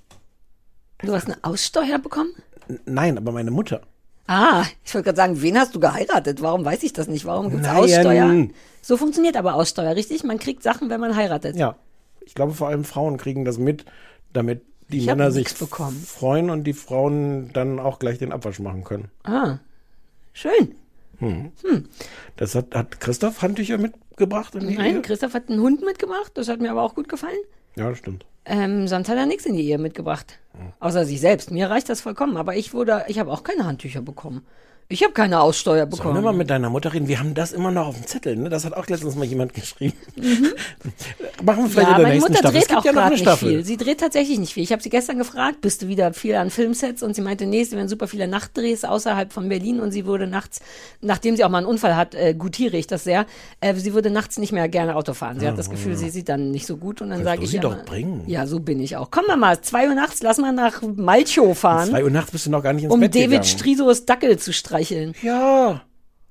Du hast eine Aussteuer bekommen? N nein, aber meine Mutter. Ah, ich wollte gerade sagen, wen hast du geheiratet? Warum weiß ich das nicht? Warum gibt's Nein. Aussteuer? So funktioniert aber Aussteuer, richtig? Man kriegt Sachen, wenn man heiratet. Ja, ich glaube vor allem Frauen kriegen das mit, damit die Ich Männer sich bekommen. freuen und die Frauen dann auch gleich den Abwasch machen können. Ah, schön. Das hat, hat Christoph Handtücher mitgebracht gebracht in die Nein, Ehe? Christoph hat einen Hund mitgebracht, das hat mir aber auch gut gefallen. Ja, das stimmt. Ähm, sonst hat er nichts in die Ehe mitgebracht. Außer sich selbst. Mir reicht das vollkommen. Aber ich wurde, ich habe auch keine Handtücher bekommen. Ich habe keine Aussteuer Sollen wir bekommen. mal mit deiner Mutter reden? Wir haben das immer noch auf dem Zettel, ne? Das hat auch letztens mal jemand geschrieben. Machen wir vielleicht Mhm. ja, in der meine nächsten Mutter Staffel. Dreht auch ja noch gerade nicht viel. Sie dreht tatsächlich nicht viel. Ich habe sie gestern gefragt, bist du wieder viel an Filmsets? Und sie meinte, nee, es werden super viele Nachtdrehs außerhalb von Berlin. Und sie würde nachts, nachdem sie auch mal einen Unfall hat, äh, gutiere ich das sehr, äh, sie würde nachts nicht mehr gerne Auto fahren. Sie hat das Gefühl, sie sieht dann nicht so gut. Und dann sage ich sie ja, doch bringen. ja, so bin ich auch. Komm mal mal, zwei Uhr nachts, lass mal nach Malchow fahren, Zwei Uhr nachts bist du noch gar nicht ins um Bett David gegangen. Strisos Dackel zu streicheln. Ja.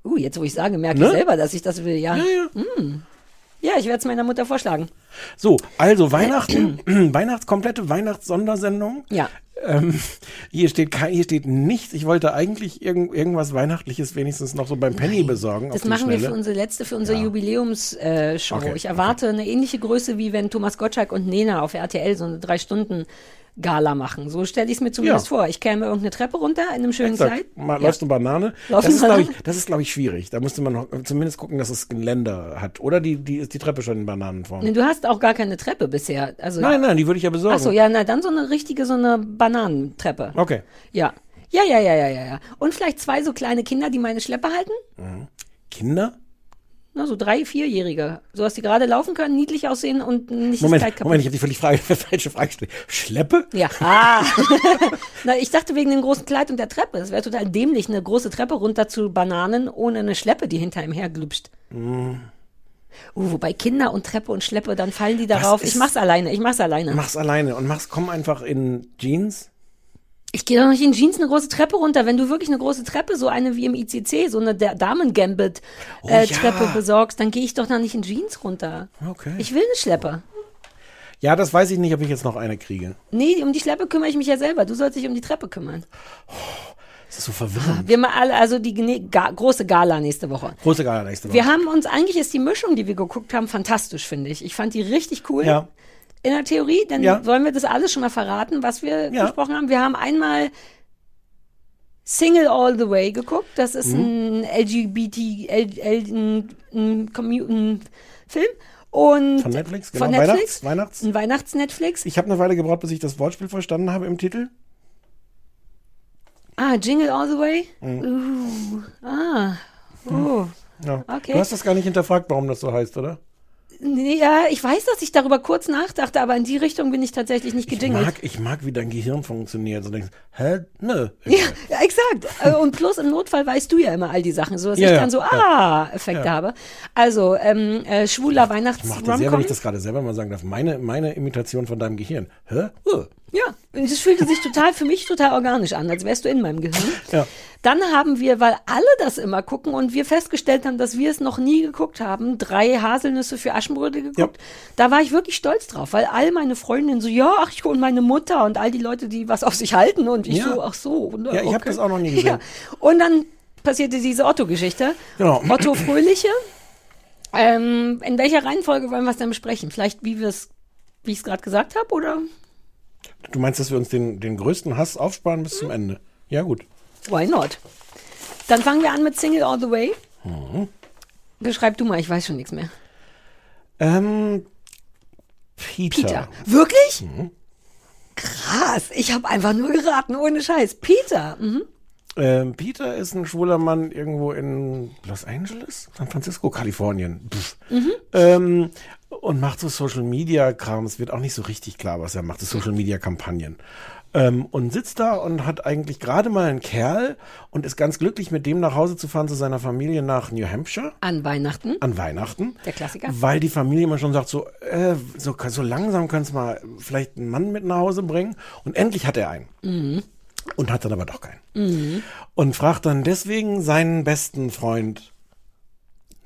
Uh, jetzt wo ich sage, merke Ne? ich selber, dass ich das will, ja. Ja, ja. Ja, ich werde es meiner Mutter vorschlagen. So, also Weihnachten, Weihnachts, komplette Weihnachtssondersendung. Ja. Ähm, hier steht kein, hier steht nichts. Ich wollte eigentlich irgend, irgendwas Weihnachtliches wenigstens noch so beim Penny besorgen. Das machen wir für unsere letzte, für unsere Jubiläumsshow. Äh. Okay, ich erwarte eine ähnliche Größe, wie wenn Thomas Gottschalk und Nena auf RTL so eine drei Stunden Gala machen. So stelle ich es mir zumindest Ja. vor. Ich käme irgendeine Treppe runter in einem schönen Exakt. Kleid. Mal, Ja. Läufst du Banane? Läuft das, ist, eine glaube ich, Banane? das ist, glaube ich, schwierig. Da müsste man noch, zumindest gucken, dass es Geländer hat. Oder die, die ist die Treppe schon in Bananenform. Nee, Du hast auch gar keine Treppe bisher. Also, Nein, nein, die würde ich ja besorgen. Ach so, ja, na dann so eine richtige, so eine Bananentreppe. Okay. Ja. Ja, ja, ja, ja, ja, ja. Und vielleicht zwei so kleine Kinder, die meine Schleppe halten. Kinder? Na, so drei, vierjährige. So, dass die gerade laufen können, niedlich aussehen und nicht Moment, das Kleid kaputt. Moment, ich habe die völlig Frage, falsche Frage gestellt. Schleppe? Ja. Ah. Na, ich dachte wegen dem großen Kleid und der Treppe. Es wäre total dämlich, eine große Treppe runter zu Bananen ohne eine Schleppe, die hinter ihm herglüpscht. Uh, wobei Kinder und Treppe und Schleppe, dann fallen die darauf. Ich mach's alleine, ich mach's alleine. Mach's alleine und mach's, komm einfach in Jeans. Ich gehe doch nicht in Jeans eine große Treppe runter. Wenn du wirklich eine große Treppe, so eine wie im ICC, so eine der Damen-Gambit Oh, äh, ja. Treppe besorgst, dann gehe ich doch da nicht in Jeans runter. Okay. Ich will eine Schleppe. Ja, das weiß ich nicht, ob ich jetzt noch eine kriege. Nee, um die Schleppe kümmere ich mich ja selber. Du sollst dich um die Treppe kümmern. Das ist so verwirrend. Wir mal alle, also die gene- ga, große Gala nächste Woche. Große Gala nächste Woche. Wir haben uns, eigentlich ist die Mischung, die wir geguckt haben, fantastisch, finde ich. Ich fand die richtig cool. Ja. In der Theorie, dann Ja. wollen wir das alles schon mal verraten, was wir Ja. besprochen haben. Wir haben einmal Single All the Way geguckt. Das ist Mhm. ein LGBT, L, L, ein, ein, ein Film. Und Von Netflix, genau. Von Netflix. Weihnachts, Weihnachts. Ein Weihnachts-Netflix. Ich habe eine Weile gebraucht, bis ich das Wortspiel verstanden habe im Titel. Ah, Jingle All the Way. Mhm. Uh, ah. Oh. Ja. Okay. Du hast das gar nicht hinterfragt, warum das so heißt, oder? Ja, ich weiß, dass ich darüber kurz nachdachte, aber in die Richtung bin ich tatsächlich nicht Ich gejingelt. mag, ich mag, wie dein Gehirn funktioniert. So denkst, hä? Nö. Ja, ja, exakt. Äh, Und plus im Notfall weißt du ja immer all die Sachen, so dass Ja, ich ja, dann so ja. Ah-Effekte habe. Also, ähm, äh, schwuler Ich mochte sehr, wenn ich das gerade selber mal sagen darf. Meine, meine Imitation von deinem Gehirn. Hä? Uh. Ja, und es fühlte sich total, für mich total organisch an, als wärst du in meinem Gehirn. Ja. Dann haben wir, weil alle das immer gucken und wir festgestellt haben, dass wir es noch nie geguckt haben, drei Haselnüsse für Aschenbrödel geguckt. Da war ich wirklich stolz drauf, weil all meine Freundinnen so, ja, ach, ich und meine Mutter und all die Leute, die was auf sich halten und ich Ja. so, ach so. Und, Ja, ich hab das auch noch nie gesehen. Ja. Und dann passierte diese Otto-Geschichte. Genau. Otto Fröhliche. Ähm, in welcher Reihenfolge wollen wir es denn besprechen? Vielleicht, wie wir es, wie ich es gerade gesagt habe, oder? Du meinst, dass wir uns den, den größten Hass aufsparen bis zum Ende? Ja, gut. Why not? Dann fangen wir an mit Single All the Way. Mhm. Beschreib du mal, ich weiß schon nichts mehr. Ähm, Peter. Peter. Wirklich? Mhm. Krass, ich habe einfach nur geraten, ohne Scheiß. Peter. Mhm. Ähm, Peter ist ein schwuler Mann irgendwo in Los Angeles, San Francisco, Kalifornien. Mhm. Ähm, und macht so Social Media Kram. Es wird auch nicht so richtig klar, was er macht. Das Social Media Kampagnen. Ähm, und sitzt da und hat eigentlich gerade mal einen Kerl und ist ganz glücklich, mit dem nach Hause zu fahren zu seiner Familie nach New Hampshire An Weihnachten. an Weihnachten. Der Klassiker. Weil die Familie immer schon sagt, so, äh, so, so langsam kannst du mal vielleicht einen Mann mit nach Hause bringen. Und endlich hat er einen. Mhm. Und hat dann aber doch keinen. Und fragt dann deswegen seinen besten Freund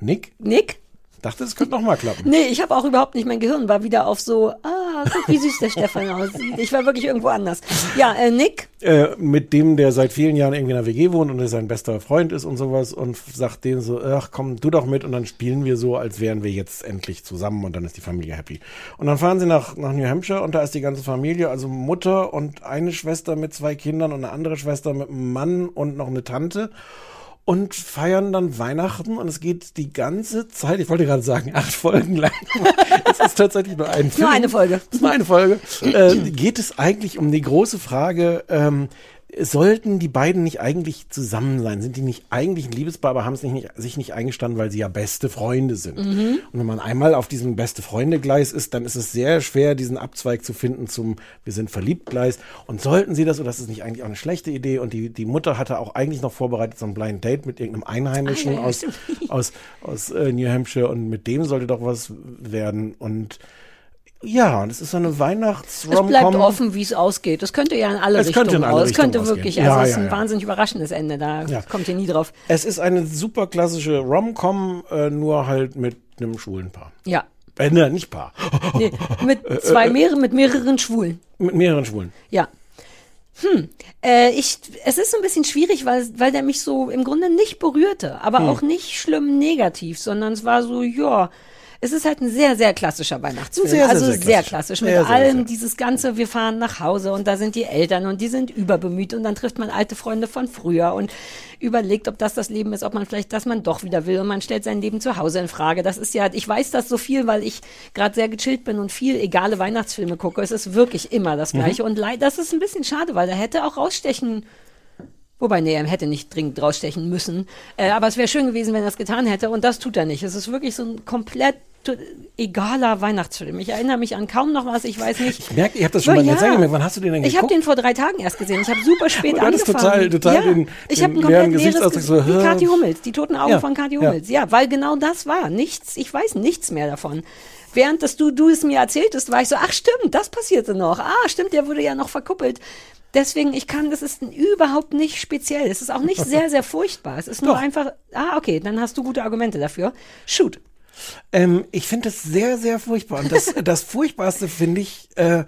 Nick. Nick? Dachte, es könnte noch mal klappen. Nee, ich habe auch überhaupt nicht, mein Gehirn war wieder auf so, ah, guck, wie süß der Stefan aussieht. Ich war wirklich irgendwo anders. Ja, äh, Nick, Äh, mit dem, der seit vielen Jahren irgendwie in der WG wohnt und der sein bester Freund ist und sowas und sagt dem so, ach komm, du doch mit und dann spielen wir so, als wären wir jetzt endlich zusammen und dann ist die Familie happy. Und dann fahren sie nach, nach New Hampshire und da ist die ganze Familie, also Mutter und eine Schwester mit zwei Kindern und eine andere Schwester mit einem Mann und noch eine Tante. Und feiern dann Weihnachten und es geht die ganze Zeit, ich wollte gerade sagen, acht Folgen lang. es ist tatsächlich nur ein Film. Nur eine Folge. Nur eine Folge. Äh, geht es eigentlich um die große Frage, ähm, sollten die beiden nicht eigentlich zusammen sein? Sind die nicht eigentlich ein Liebespaar, aber haben es nicht, sich nicht eingestanden, weil sie ja beste Freunde sind? Und wenn man einmal auf diesem beste Freunde-Gleis ist, dann ist es sehr schwer, diesen Abzweig zu finden zum Wir sind verliebt-Gleis. Und sollten sie das, oder das ist nicht eigentlich auch eine schlechte Idee, und die, die Mutter hatte auch eigentlich noch vorbereitet so ein Blind Date mit irgendeinem Einheimischen Ah, aus, aus, aus äh, New Hampshire und mit dem sollte doch was werden. Und ja, und es ist so eine weihnachts Es bleibt offen, wie es ausgeht. Es könnte ja in alle Es Richtungen könnte in alle aus. Es könnte wirklich, ausgehen. also Ja, es ist ja, ein ja. wahnsinnig überraschendes Ende. Da kommt ihr nie drauf. Es ist eine super klassische Rom-Com, äh, nur halt mit einem schwulen Paar. Ja. Äh, ne, nicht Paar. Nee, mit zwei mehreren, mit mehreren Schwulen. mit mehreren Schwulen. Ja. Hm, äh, ich, es ist so ein bisschen schwierig, weil, weil der mich so im Grunde nicht berührte, aber Hm. auch nicht schlimm negativ, sondern es war so, ja, es ist halt ein sehr, sehr klassischer Weihnachtsfilm. Sehr, sehr, also sehr sehr, klassisch. Mit allem dieses Ganze, wir fahren nach Hause und da sind die Eltern und die sind überbemüht und dann trifft man alte Freunde von früher und überlegt, ob das das Leben ist, ob man vielleicht, dass man doch wieder will und man stellt sein Leben zu Hause in Frage. Das ist ja, ich weiß das so viel, weil ich gerade sehr gechillt bin und viel egale Weihnachtsfilme gucke. Es ist wirklich immer das Gleiche und leid, das ist ein bisschen schade, weil da hätte auch rausstechen Wobei, nee, er hätte nicht dringend rausstechen müssen. Äh, aber es wäre schön gewesen, wenn er es getan hätte. Und das tut er nicht. Es ist wirklich so ein komplett egaler Weihnachtsfilm. Ich erinnere mich an kaum noch was. Ich weiß nicht. Ich merke, ihr habt das schon Ja, mal ja. erzählt. gemerkt. Wann hast du den denn Ich habe geguckt? den vor drei Tagen erst gesehen. Ich habe super spät hattest angefangen. total- total ja, den- ich habe ein komplett leeres Gesicht. so, Wie? Kathi Hummels, die toten Augen Ja, von Kathi ja. Hummels. Ja. weil genau das war. Nichts, ich weiß nichts mehr davon. Während dass du, du es mir erzähltest, war ich so, ach stimmt, das passierte noch. Ah, stimmt, der wurde ja noch verkuppelt. Deswegen, ich kann, das ist überhaupt nicht speziell. Es ist auch nicht sehr, sehr furchtbar. Es ist nur Doch. einfach, ah, okay, dann hast du gute Argumente dafür. Shoot. Ähm, ich finde das sehr, sehr furchtbar. Und das, das Furchtbarste finde ich, äh,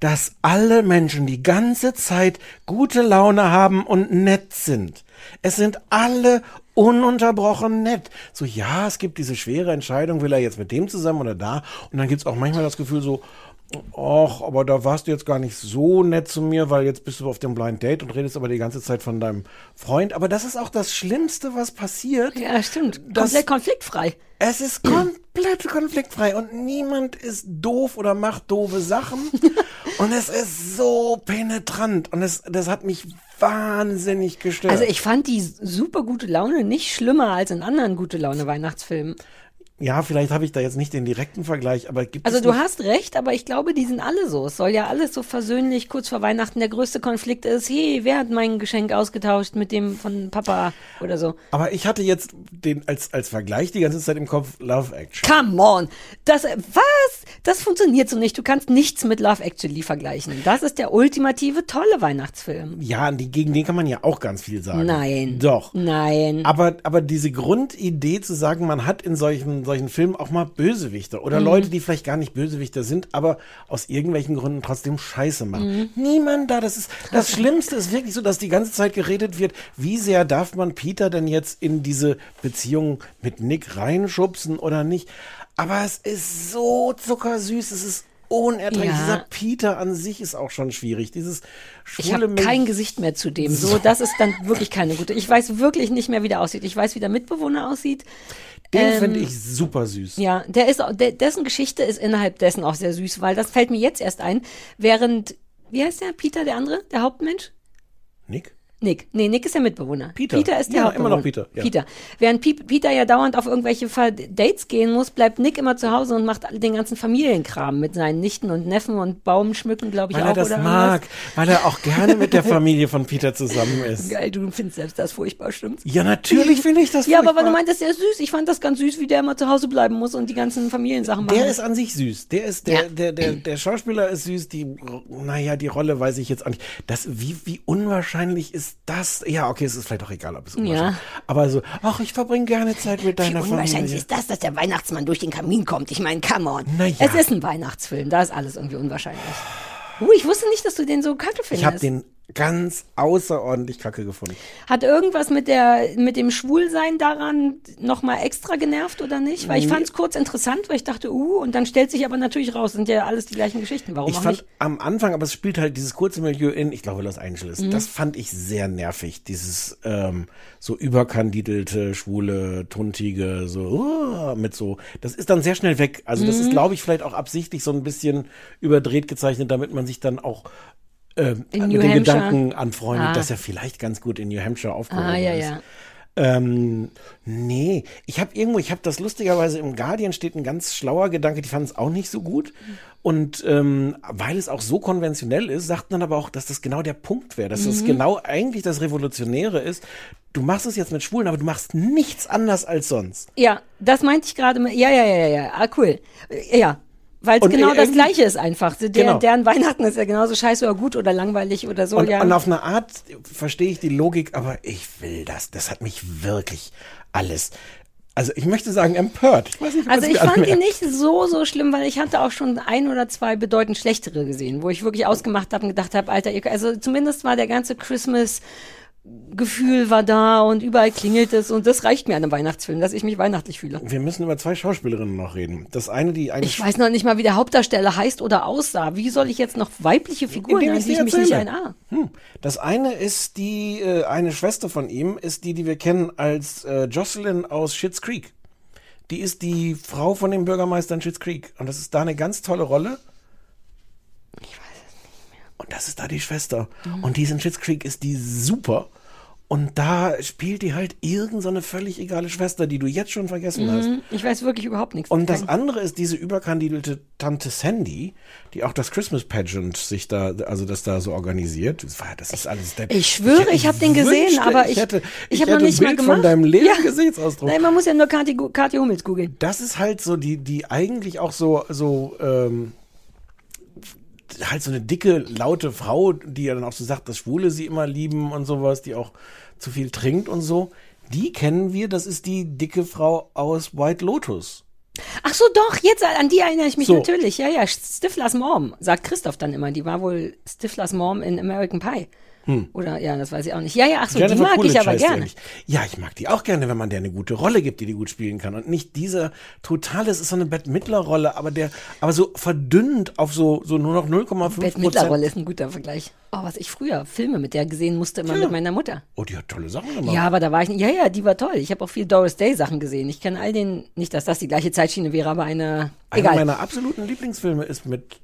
dass alle Menschen die ganze Zeit gute Laune haben und nett sind. Es sind alle ununterbrochen nett. So, ja, es gibt diese schwere Entscheidung, will er jetzt mit dem zusammen oder da? Und dann gibt's auch manchmal das Gefühl so, ach, aber da warst du jetzt gar nicht so nett zu mir, weil jetzt bist du auf dem Blind Date und redest aber die ganze Zeit von deinem Freund. Aber das ist auch das Schlimmste, was passiert. Ja, stimmt. Das- Komplett konfliktfrei. Es ist komplett konfliktfrei und niemand ist doof oder macht doofe Sachen. und es ist so penetrant und es, das hat mich wahnsinnig gestört. Also ich fand die super gute Laune nicht schlimmer als in anderen gute Laune Weihnachtsfilmen. Ja, vielleicht habe ich da jetzt nicht den direkten Vergleich, aber gibt Also es du hast recht, aber ich glaube, die sind alle so. Es soll ja alles so versöhnlich kurz vor Weihnachten. Der größte Konflikt ist, hey, wer hat mein Geschenk ausgetauscht mit dem von Papa oder so. aber ich hatte jetzt den als als Vergleich die ganze Zeit im Kopf Love Action. Come on. Das, was? Das funktioniert so nicht. Du kannst nichts mit Love Actually vergleichen. Das ist der ultimative tolle Weihnachtsfilm. Ja, die, gegen den kann man ja auch ganz viel sagen. Nein. Doch. Nein. Aber, aber diese Grundidee zu sagen, man hat in solchen, solchen Filmen auch mal Bösewichte Mhm. oder Leute, die vielleicht gar nicht Bösewichter sind, aber aus irgendwelchen Gründen trotzdem Scheiße machen. Mhm. Niemand da, das ist, das Schlimmste ist wirklich so, dass die ganze Zeit geredet wird, wie sehr darf man Peter denn jetzt in diese Beziehung mit Nick reinschubsen oder nicht? Aber es ist so zuckersüß, es ist unerträglich. Ja. Dieser Peter an sich ist auch schon schwierig. Dieses Ich schwule habe kein Gesicht mehr zu dem. So, das ist dann wirklich keine gute. Ich weiß wirklich nicht mehr, wie der aussieht. Ich weiß, wie der Mitbewohner aussieht. Den ähm, finde ich super süß. Ja, der ist, der, dessen Geschichte ist innerhalb dessen auch sehr süß, weil das fällt mir jetzt erst ein, während, wie heißt der? Peter, der andere? Der Hauptmensch? Nick? Nick. Nee, Nick ist der Mitbewohner. Peter. Peter ist der Ja, immer noch Peter, ja. Peter. Während Pi Peter ja dauernd auf irgendwelche Dates gehen muss, bleibt Nick immer zu Hause und macht den ganzen Familienkram mit seinen Nichten und Neffen und Baum schmücken, glaube ich, Weil auch. er das oder mag, irgendwas. weil er auch gerne mit der Familie von Peter zusammen ist. Geil, du findest selbst das furchtbar, stimmt's? Ja, natürlich finde ich das Ja, aber weil du furchtbar. meintest, der ist süß. Ich fand das ganz süß, wie der immer zu Hause bleiben muss und die ganzen Familiensachen machen. Der ist an sich süß. Der ist der, Ja. der, der, der Schauspieler ist süß. Die, naja, die Rolle weiß ich jetzt auch nicht. Das, wie, wie unwahrscheinlich ist das? Ja, okay, es ist vielleicht auch egal, ob es unwahrscheinlich Ja. Aber so, ach, ich verbringe gerne Zeit mit Wie deiner unwahrscheinlich Familie. ist das, dass der Weihnachtsmann durch den Kamin kommt? Ich meine, come on. Na ja. Es ist ein Weihnachtsfilm, da ist alles irgendwie unwahrscheinlich. Uh, ich wusste nicht, dass du den so kacke findest. Ich habe den ganz außerordentlich kacke gefunden. Hat irgendwas mit der mit dem Schwulsein daran nochmal extra genervt oder nicht? Weil ich fand es kurz interessant, weil ich dachte, uh, und dann stellt sich aber natürlich raus, sind ja alles die gleichen Geschichten. Warum Ich auch fand nicht? am Anfang, aber es spielt halt dieses kurze Milieu in, ich glaube, Los Angeles. Mhm. Das fand ich sehr nervig. Dieses ähm, so überkandidelte, schwule, tuntige, so uh, mit so. Das ist dann sehr schnell weg. Also das Mhm. ist, glaube ich, vielleicht auch absichtlich so ein bisschen überdreht gezeichnet, damit man sich dann auch ähm, mit New den Hampshire? Gedanken anfreundet, Ah. dass er vielleicht ganz gut in New Hampshire aufgehoben Ah, ja, ist. ja. Ähm, nee, ich habe irgendwo, ich habe das lustigerweise im Guardian steht ein ganz schlauer Gedanke, die fanden es auch nicht so gut. Und ähm, weil es auch so konventionell ist, sagten dann aber auch, dass das genau der Punkt wäre, dass Mhm. das genau eigentlich das Revolutionäre ist. Du machst es jetzt mit Schwulen, aber du machst nichts anders als sonst. Ja, das meinte ich gerade. Ja, ja, ja, ja, ja. Ah, cool. Ja. Weil es genau das Gleiche ist einfach. Der, Genau. Deren Weihnachten ist ja genauso scheiße oder gut oder langweilig oder so. Und, ja. und auf eine Art verstehe ich die Logik, aber ich will das. Das hat mich wirklich alles. Also ich möchte sagen empört. Ich weiß nicht, Also ich fand ihn anmerkt. nicht so, so schlimm, weil ich hatte auch schon ein oder zwei bedeutend schlechtere gesehen, wo ich wirklich ausgemacht habe und gedacht habe, Alter, ihr, also zumindest war der ganze Christmas Gefühl war da und überall klingelt es und das reicht mir an einem Weihnachtsfilm, dass ich mich weihnachtlich fühle. Wir müssen über zwei Schauspielerinnen noch reden. Das eine, die eigentlich Ich weiß noch nicht mal, wie der Hauptdarsteller heißt oder aussah. Wie soll ich jetzt noch weibliche Figuren, ich die ich mich nicht ein... Ah, Hm. Das eine ist die, äh, eine Schwester von ihm, ist die, die wir kennen als äh, Jocelyn aus Schitt's Creek. Die ist die Frau von dem Bürgermeister in Schitt's Creek. Und das ist da eine ganz tolle Rolle. Ich weiß es nicht mehr. Und das ist da die Schwester. Mhm. Und die ist in Schitt's Creek, ist die super. Und da spielt die halt irgend so eine völlig egale Schwester, die du jetzt schon vergessen hast. hm, ich weiß wirklich überhaupt nichts. Und das andere ist diese überkandidelte Tante Sandy, die auch das Christmas Pageant sich da, also das da so organisiert. Das, war, das ist alles. der- Ich schwöre, ich, habe den gesehen, aber ich, hätte, ich, ich habe noch hätte nicht ein mal Bild gemacht. von deinem leeren Ja. Gesichtsausdruck. Nein, man muss ja nur Kathi, Kathi Hummels googeln. Das ist halt so die, die eigentlich auch so, so, ähm, halt so eine dicke, laute Frau, die ja dann auch so sagt, dass Schwule sie immer lieben und sowas, die auch zu viel trinkt und so. Die kennen wir, das ist die dicke Frau aus White Lotus. Ach so, doch, jetzt an die erinnere ich mich So. natürlich. Ja, ja, Stiflers Mom, sagt Christoph dann immer. Die war wohl Stiflers Mom in American Pie. Oder, ja, das weiß ich auch nicht. Ja, ja, ach so, die mag Coolidge ich aber gerne. Ja, ich mag die auch gerne, wenn man der eine gute Rolle gibt, die die gut spielen kann. Und nicht dieser total, das ist so eine Bette Midler-Rolle, aber der, aber so verdünnt auf so, so nur noch 0,5 Bette Midler-Rolle Prozent. ist ein guter Vergleich. Oh, was ich früher Filme mit der gesehen musste, immer mit meiner Mutter. Oh, die hat tolle Sachen gemacht. Ja, aber da war ich nicht. Ja, ja, die war toll. Ich habe auch viel Doris Day Sachen gesehen. Ich kenne all den, nicht, dass das die gleiche Zeitschiene wäre, aber eine. Einer Egal. meiner absoluten Lieblingsfilme ist mit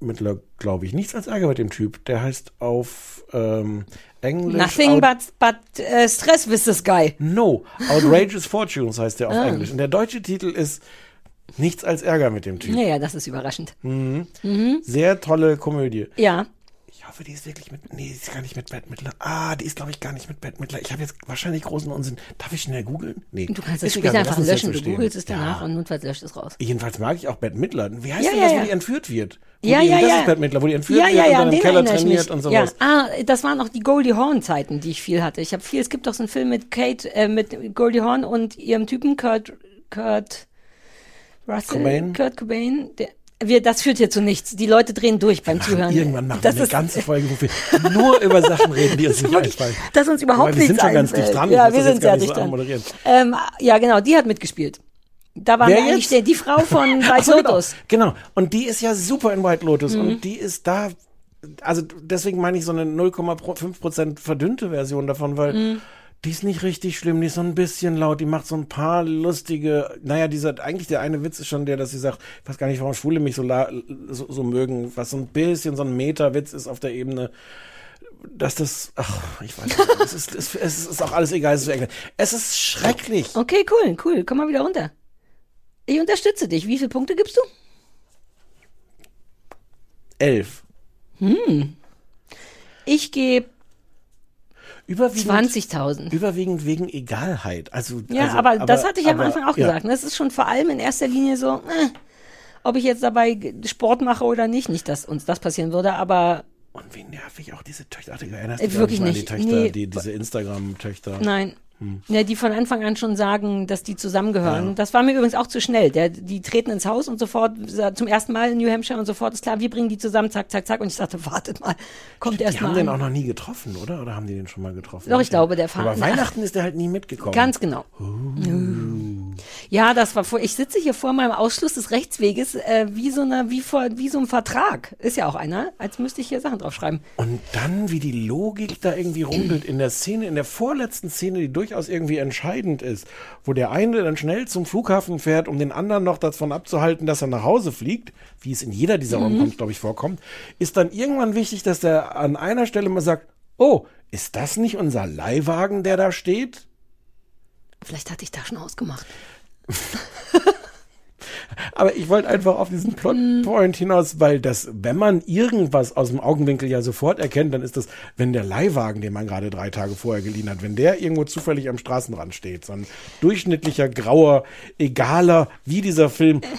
Midler, glaube ich. Nichts als Ärger mit dem Typ. Der heißt auf ähm, Englisch. Nothing but, but äh, Stress with this guy. No, Outrageous Fortunes heißt der auf Ah. Englisch. Und der deutsche Titel ist Nichts als Ärger mit dem Typ. Ja, ja, das ist überraschend. Sehr tolle Komödie. Ja. Hoffe, die ist wirklich mit. Nee, die ist gar nicht mit Bette Midler. Ah, die ist, glaube ich, gar nicht mit Bette Midler. Ich habe jetzt wahrscheinlich großen Unsinn. Darf ich schnell googeln? Nee. Du kannst Ist später einfach löschen. so Du googelst es danach ja. und notfalls löscht es raus. Jedenfalls mag ich auch Bette Midler. Wie heißt Ja, denn das, wo die entführt wird? Wo Ja, die, ja, das ja. ist Bette Midler, wo die entführt ja, wird ja, und dann an im Keller trainiert und sowas. Ja. Ah, das waren auch die Goldie Horn Zeiten, die ich viel hatte. Ich habe viel, es gibt doch so einen Film mit Kate, äh, mit Goldie Horn und ihrem Typen Kurt, Kurt Russell, Cobain? Kurt Cobain. Der, wir, das führt hier zu nichts. Die Leute drehen durch beim Zuhören. Irgendwann machen das wir eine ist, ganze Folge, wo wir nur über Sachen reden, die uns nicht wirklich, einfallen. dass uns überhaupt Wobei, wir sind schon ganz einfällt. dicht dran. Ja, wir das sind sehr nicht dicht so dran. Ähm, ja, genau, die hat mitgespielt. Da war eigentlich der, die Frau von White so, genau. Lotus. Genau. Und die ist ja super in White Lotus. Mhm. Und die ist da, also deswegen meine ich so eine 0,5% verdünnte Version davon, weil Mhm. Die ist nicht richtig schlimm, die ist so ein bisschen laut, die macht so ein paar lustige, naja, dieser, eigentlich der eine Witz ist schon der, dass sie sagt, ich weiß gar nicht, warum Schwule mich so, la, so, so mögen, was so ein bisschen so ein Meta-Witz ist auf der Ebene, dass das, ach, ich weiß nicht, es ist, es, es ist auch alles egal, es ist, so es ist schrecklich. Okay, cool, cool. Komm mal wieder runter. Ich unterstütze dich. Wie viele Punkte gibst du? Elf. Ich gebe Überwiegend 20.000. Überwiegend wegen Egalheit. Also, Ja, also, aber, das hatte ich am aber- Anfang auch ja. gesagt. ne? Das ist schon vor allem in erster Linie so, äh, ob ich jetzt dabei Sport mache oder nicht. Nicht, dass uns das passieren würde, aber Und wie nervig auch diese Töchter. Ach, du erinnerst Äh, dich wirklich mal an nicht. Die Töchter, Nee. die, diese Instagram-Töchter. nein. Ja, die von Anfang an schon sagen, dass die zusammengehören. Das war mir übrigens auch zu schnell. Der, die treten ins Haus und sofort zum ersten Mal in New Hampshire und sofort ist klar, wir bringen die zusammen, zack, zack, zack. Und ich dachte, wartet mal, kommt erst Die mal. haben den an. auch noch nie getroffen, oder? Oder haben die den schon mal getroffen? Doch, ich glaube, der Vater- Aber Weihnachten ist der halt nie mitgekommen. Ganz genau. Ja, das war vor. Ich sitze hier vor meinem Ausschluss des Rechtsweges äh, wie so eine, wie vor, wie so ein Vertrag. Ist ja auch einer, als müsste ich hier Sachen draufschreiben. Und dann, wie die Logik da irgendwie rumpelt in der Szene, in der vorletzten Szene, die durchaus irgendwie entscheidend ist, wo der eine dann schnell zum Flughafen fährt, um den anderen noch davon abzuhalten, dass er nach Hause fliegt, wie es in jeder dieser Mhm. Romcoms, glaube ich, vorkommt, ist dann irgendwann wichtig, dass der an einer Stelle mal sagt, oh, ist das nicht unser Leihwagen, der da steht? Vielleicht hatte ich da schon ausgemacht. Aber ich wollte einfach auf diesen Plotpoint hinaus, weil das, wenn man irgendwas aus dem Augenwinkel ja sofort erkennt, dann ist das, wenn der Leihwagen, den man gerade drei Tage vorher geliehen hat, wenn der irgendwo zufällig am Straßenrand steht, so ein durchschnittlicher, grauer, egaler, wie dieser Film.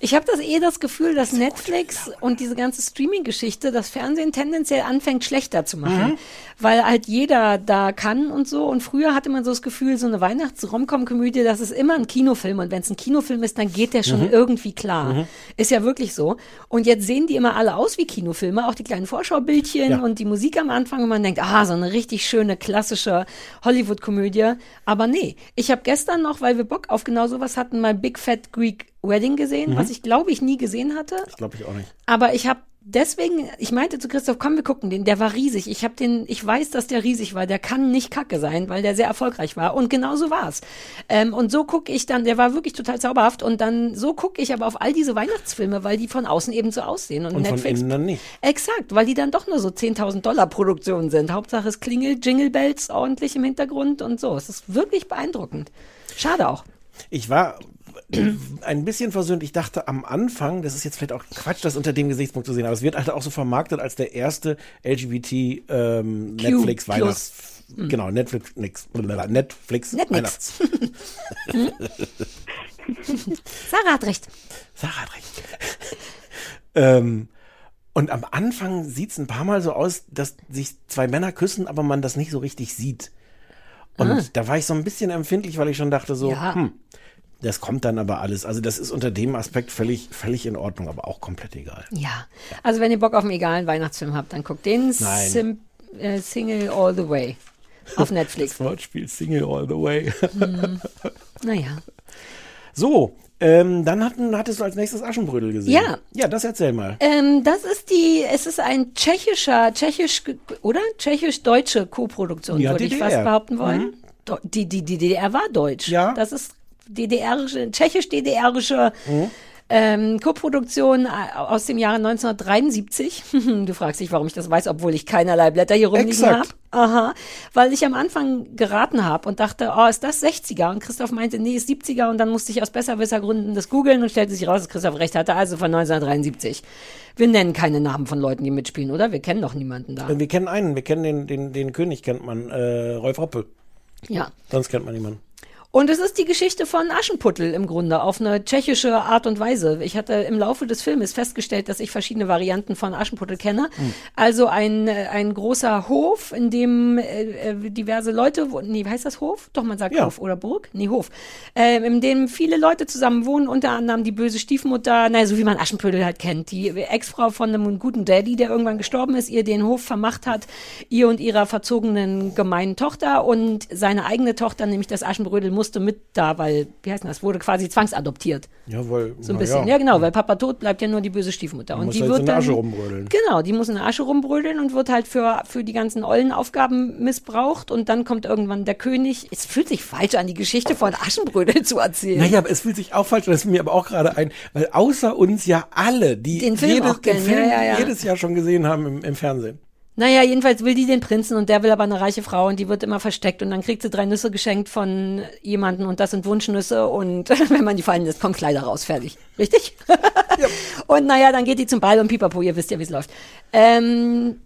Ich habe das eh das Gefühl, dass Netflix und diese ganze Streaming-Geschichte das Fernsehen tendenziell anfängt schlechter zu machen, weil halt jeder da kann und so. Und früher hatte man so das Gefühl, so eine Weihnachts-Romcom-Komödie, das ist immer ein Kinofilm. Und wenn es ein Kinofilm ist, dann geht der schon irgendwie klar. Ist ja wirklich so. Und jetzt sehen die immer alle aus wie Kinofilme, auch die kleinen Vorschaubildchen Ja. und die Musik am Anfang. Und man denkt, ah, so eine richtig schöne, klassische Hollywood-Komödie. Aber nee, ich habe gestern noch, weil wir Bock auf genau sowas hatten, mal Big Fat Greek Wedding gesehen, was ich glaube ich nie gesehen hatte. Das glaube ich auch nicht. Aber ich habe deswegen, ich meinte zu Christoph, komm, wir gucken den. Der war riesig. Ich habe den, ich weiß, dass der riesig war. Der kann nicht kacke sein, weil der sehr erfolgreich war. Und genau so war's. Ähm, und so gucke ich dann, der war wirklich total zauberhaft. Und dann so gucke ich aber auf all diese Weihnachtsfilme, weil die von außen eben so aussehen. Und, Und von Netflix. innen dann nicht. Exakt, weil die dann doch nur so 10.000 Dollar Produktionen sind. Hauptsache es klingelt Jingle Bells ordentlich im Hintergrund und so. Es ist wirklich beeindruckend. Schade auch. Ich war ein bisschen versöhnt. Ich dachte am Anfang, das ist jetzt vielleicht auch Quatsch, das unter dem Gesichtspunkt zu sehen, aber es wird halt auch so vermarktet als der erste LGBT ähm, Netflix. Weihnachts. Genau, Netflix, nix, Netflix Net. Weihnachts. Sarah hat recht. Sarah hat recht. ähm, und am Anfang sieht es ein paar Mal so aus, dass sich zwei Männer küssen, aber man das nicht so richtig sieht. Und da war ich so ein bisschen empfindlich, weil ich schon dachte so, Ja. hm, das kommt dann aber alles. Also das ist unter dem Aspekt völlig, völlig in Ordnung, aber auch komplett egal. Ja, also wenn ihr Bock auf einen egalen Weihnachtsfilm habt, dann guckt den. Sim äh, Single All the Way auf Netflix. Wortspiel Single All the Way. naja. so, ähm, dann hatten, hattest du als nächstes Aschenbrödel gesehen. Ja. Ja, das erzähl mal. Ähm, das ist die, es ist ein tschechischer, tschechisch, oder? Tschechisch-deutsche Co-Produktion, Ja, würde ich fast behaupten wollen. Do- Die, die, die DDR war deutsch. Ja. Das ist DDR-ische, tschechisch-DDR-ische ähm, Co-Produktion äh, aus dem Jahre 1973. du fragst dich, warum ich das weiß, obwohl ich keinerlei Blätter hier rumliegen habe. Aha, weil ich am Anfang geraten habe und dachte, oh, ist das 60er? Und Christoph meinte, nee, ist 70er. Und dann musste ich aus Besserwissergründen das googeln und stellte sich raus, dass Christoph recht hatte, also von 1973. Wir nennen keine Namen von Leuten, die mitspielen, oder? Wir kennen doch niemanden da. Wir kennen einen, wir kennen den, den, den König, kennt man, äh, Rolf Hoppe. Ja. Sonst kennt man niemanden. Und es ist die Geschichte von Aschenputtel im Grunde auf eine tschechische Art und Weise. Ich hatte im Laufe des Filmes festgestellt, dass ich verschiedene Varianten von Aschenputtel kenne. Also ein, äh, ein großer Hof, in dem äh, äh, diverse Leute, wo- nee, wie heißt das Hof? Doch, man sagt Ja. Hof oder Burg? Nee, Hof. Ähm, in dem viele Leute zusammen wohnen, unter anderem die böse Stiefmutter, naja, so wie man Aschenputtel halt kennt, die Ex-Frau von einem guten Daddy, der irgendwann gestorben ist, ihr den Hof vermacht hat, ihr und ihrer verzogenen gemeinen Tochter und seine eigene Tochter, nämlich das Aschenbrödel, musste mit da, weil, wie heißt das, wurde quasi zwangsadoptiert. Jawohl. So ein bisschen. Ja. genau, weil Papa tot bleibt ja nur die böse Stiefmutter. Und muss die halt wird in der dann, Asche rumbrödeln. Genau, die muss in der Asche rumbrödeln und wird halt für, für die ganzen ollen Aufgaben missbraucht und dann kommt irgendwann der König. Es fühlt sich falsch an, die Geschichte von Aschenbrödel zu erzählen. Naja, aber es fühlt sich auch falsch an, das ist mir aber auch gerade ein, weil außer uns ja alle, die Den Film auch den Film ja, ja, ja. jedes Jahr schon gesehen haben im, im Fernsehen. Naja, jedenfalls will die den Prinzen und der will aber eine reiche Frau und die wird immer versteckt und dann kriegt sie drei Nüsse geschenkt von jemanden und das sind Wunschnüsse und wenn man die fallen lässt, kommen Kleider raus, fertig. Richtig? Und naja, dann geht die zum Ball und pipapo, ihr wisst ja, wie es läuft. Ähm,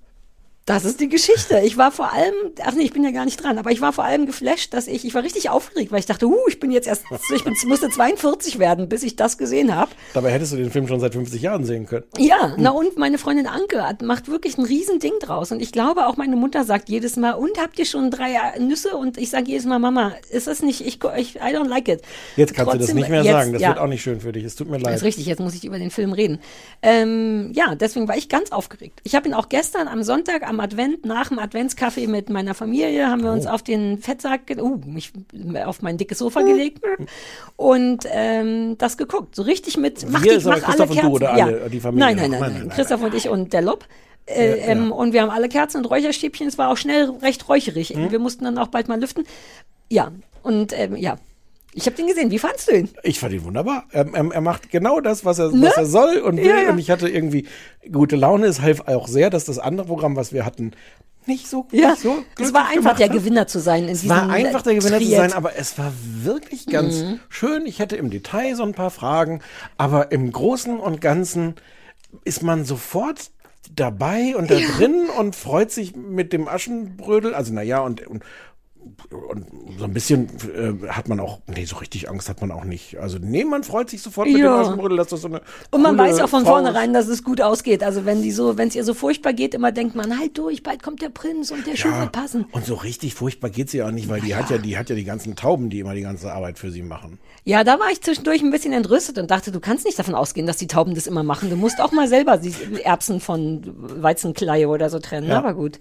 Das ist die Geschichte. Ich war vor allem, ach nee, ich bin ja gar nicht dran, aber ich war vor allem geflasht, dass ich, ich war richtig aufgeregt, weil ich dachte, uh, ich bin jetzt erst, ich bin, musste 42 werden, bis ich das gesehen habe. Dabei hättest du den Film schon seit 50 Jahren sehen können. Ja, na und meine Freundin Anke hat, macht wirklich ein Riesending draus. Und ich glaube auch meine Mutter sagt jedes Mal, und habt ihr schon drei Nüsse? Und ich sage jedes Mal, Mama, ist das nicht, ich, ich I don't like it. Jetzt kannst du das Trotzdem- nicht mehr jetzt, sagen. Das ja. wird auch nicht schön für dich. Es tut mir Das ist leid. richtig, jetzt muss ich über den Film reden. Ähm, ja, deswegen war ich ganz aufgeregt. Ich habe ihn auch gestern am Sonntag am Advent, nach dem Adventskaffee mit meiner Familie, haben wir Oh. uns auf den Fettsack, uh, mich auf mein dickes Sofa gelegt und ähm, das geguckt. So richtig mit, mach, Wir aber mach alle Christoph und du Kerzen. oder ja. alle, die Familie? Nein, nein, nein, Nein, nein, nein, nein, Christoph und ich und der Lob. Äh, Ja, ja. Ähm, und wir haben alle Kerzen und Räucherstäbchen. Es war auch schnell recht räucherig. Hm? Wir mussten dann auch bald mal lüften. Ja, und ähm, ja. Ich habe den gesehen. Wie fandst du ihn? Ich fand ihn wunderbar. Er, er, er macht genau das, was er, Ne? was er soll und will. Ja, ja. Und ich hatte irgendwie gute Laune. Es half auch sehr, dass das andere Programm, was wir hatten, nicht so, Ja, nicht so es war einfach der hat. Gewinner zu sein in Es war einfach der Gewinner zu Triett. sein, aber es war wirklich ganz Mhm. schön. Ich hätte im Detail so ein paar Fragen, aber im Großen und Ganzen ist man sofort dabei und da drin und freut sich mit dem Aschenbrödel. Also naja, und, und, und so ein bisschen äh, hat man auch, nee, so richtig Angst hat man auch nicht. Also nee, man freut sich sofort mit Ja. dem Aschenbrödel, dass das so eine Und man weiß auch von Frau vornherein, dass es gut ausgeht. Also wenn die so, wenn es ihr so furchtbar geht, immer denkt man, halt durch, bald kommt der Prinz und der Schuh wird passen. Und so richtig furchtbar geht sie auch nicht, weil die hat ja, die hat ja die ganzen Tauben, die immer die ganze Arbeit für sie machen. Ja, da war ich zwischendurch ein bisschen entrüstet und dachte, du kannst nicht davon ausgehen, dass die Tauben das immer machen. Du musst auch mal selber die Erbsen von Weizenkleie oder so trennen. Ja. Aber gut.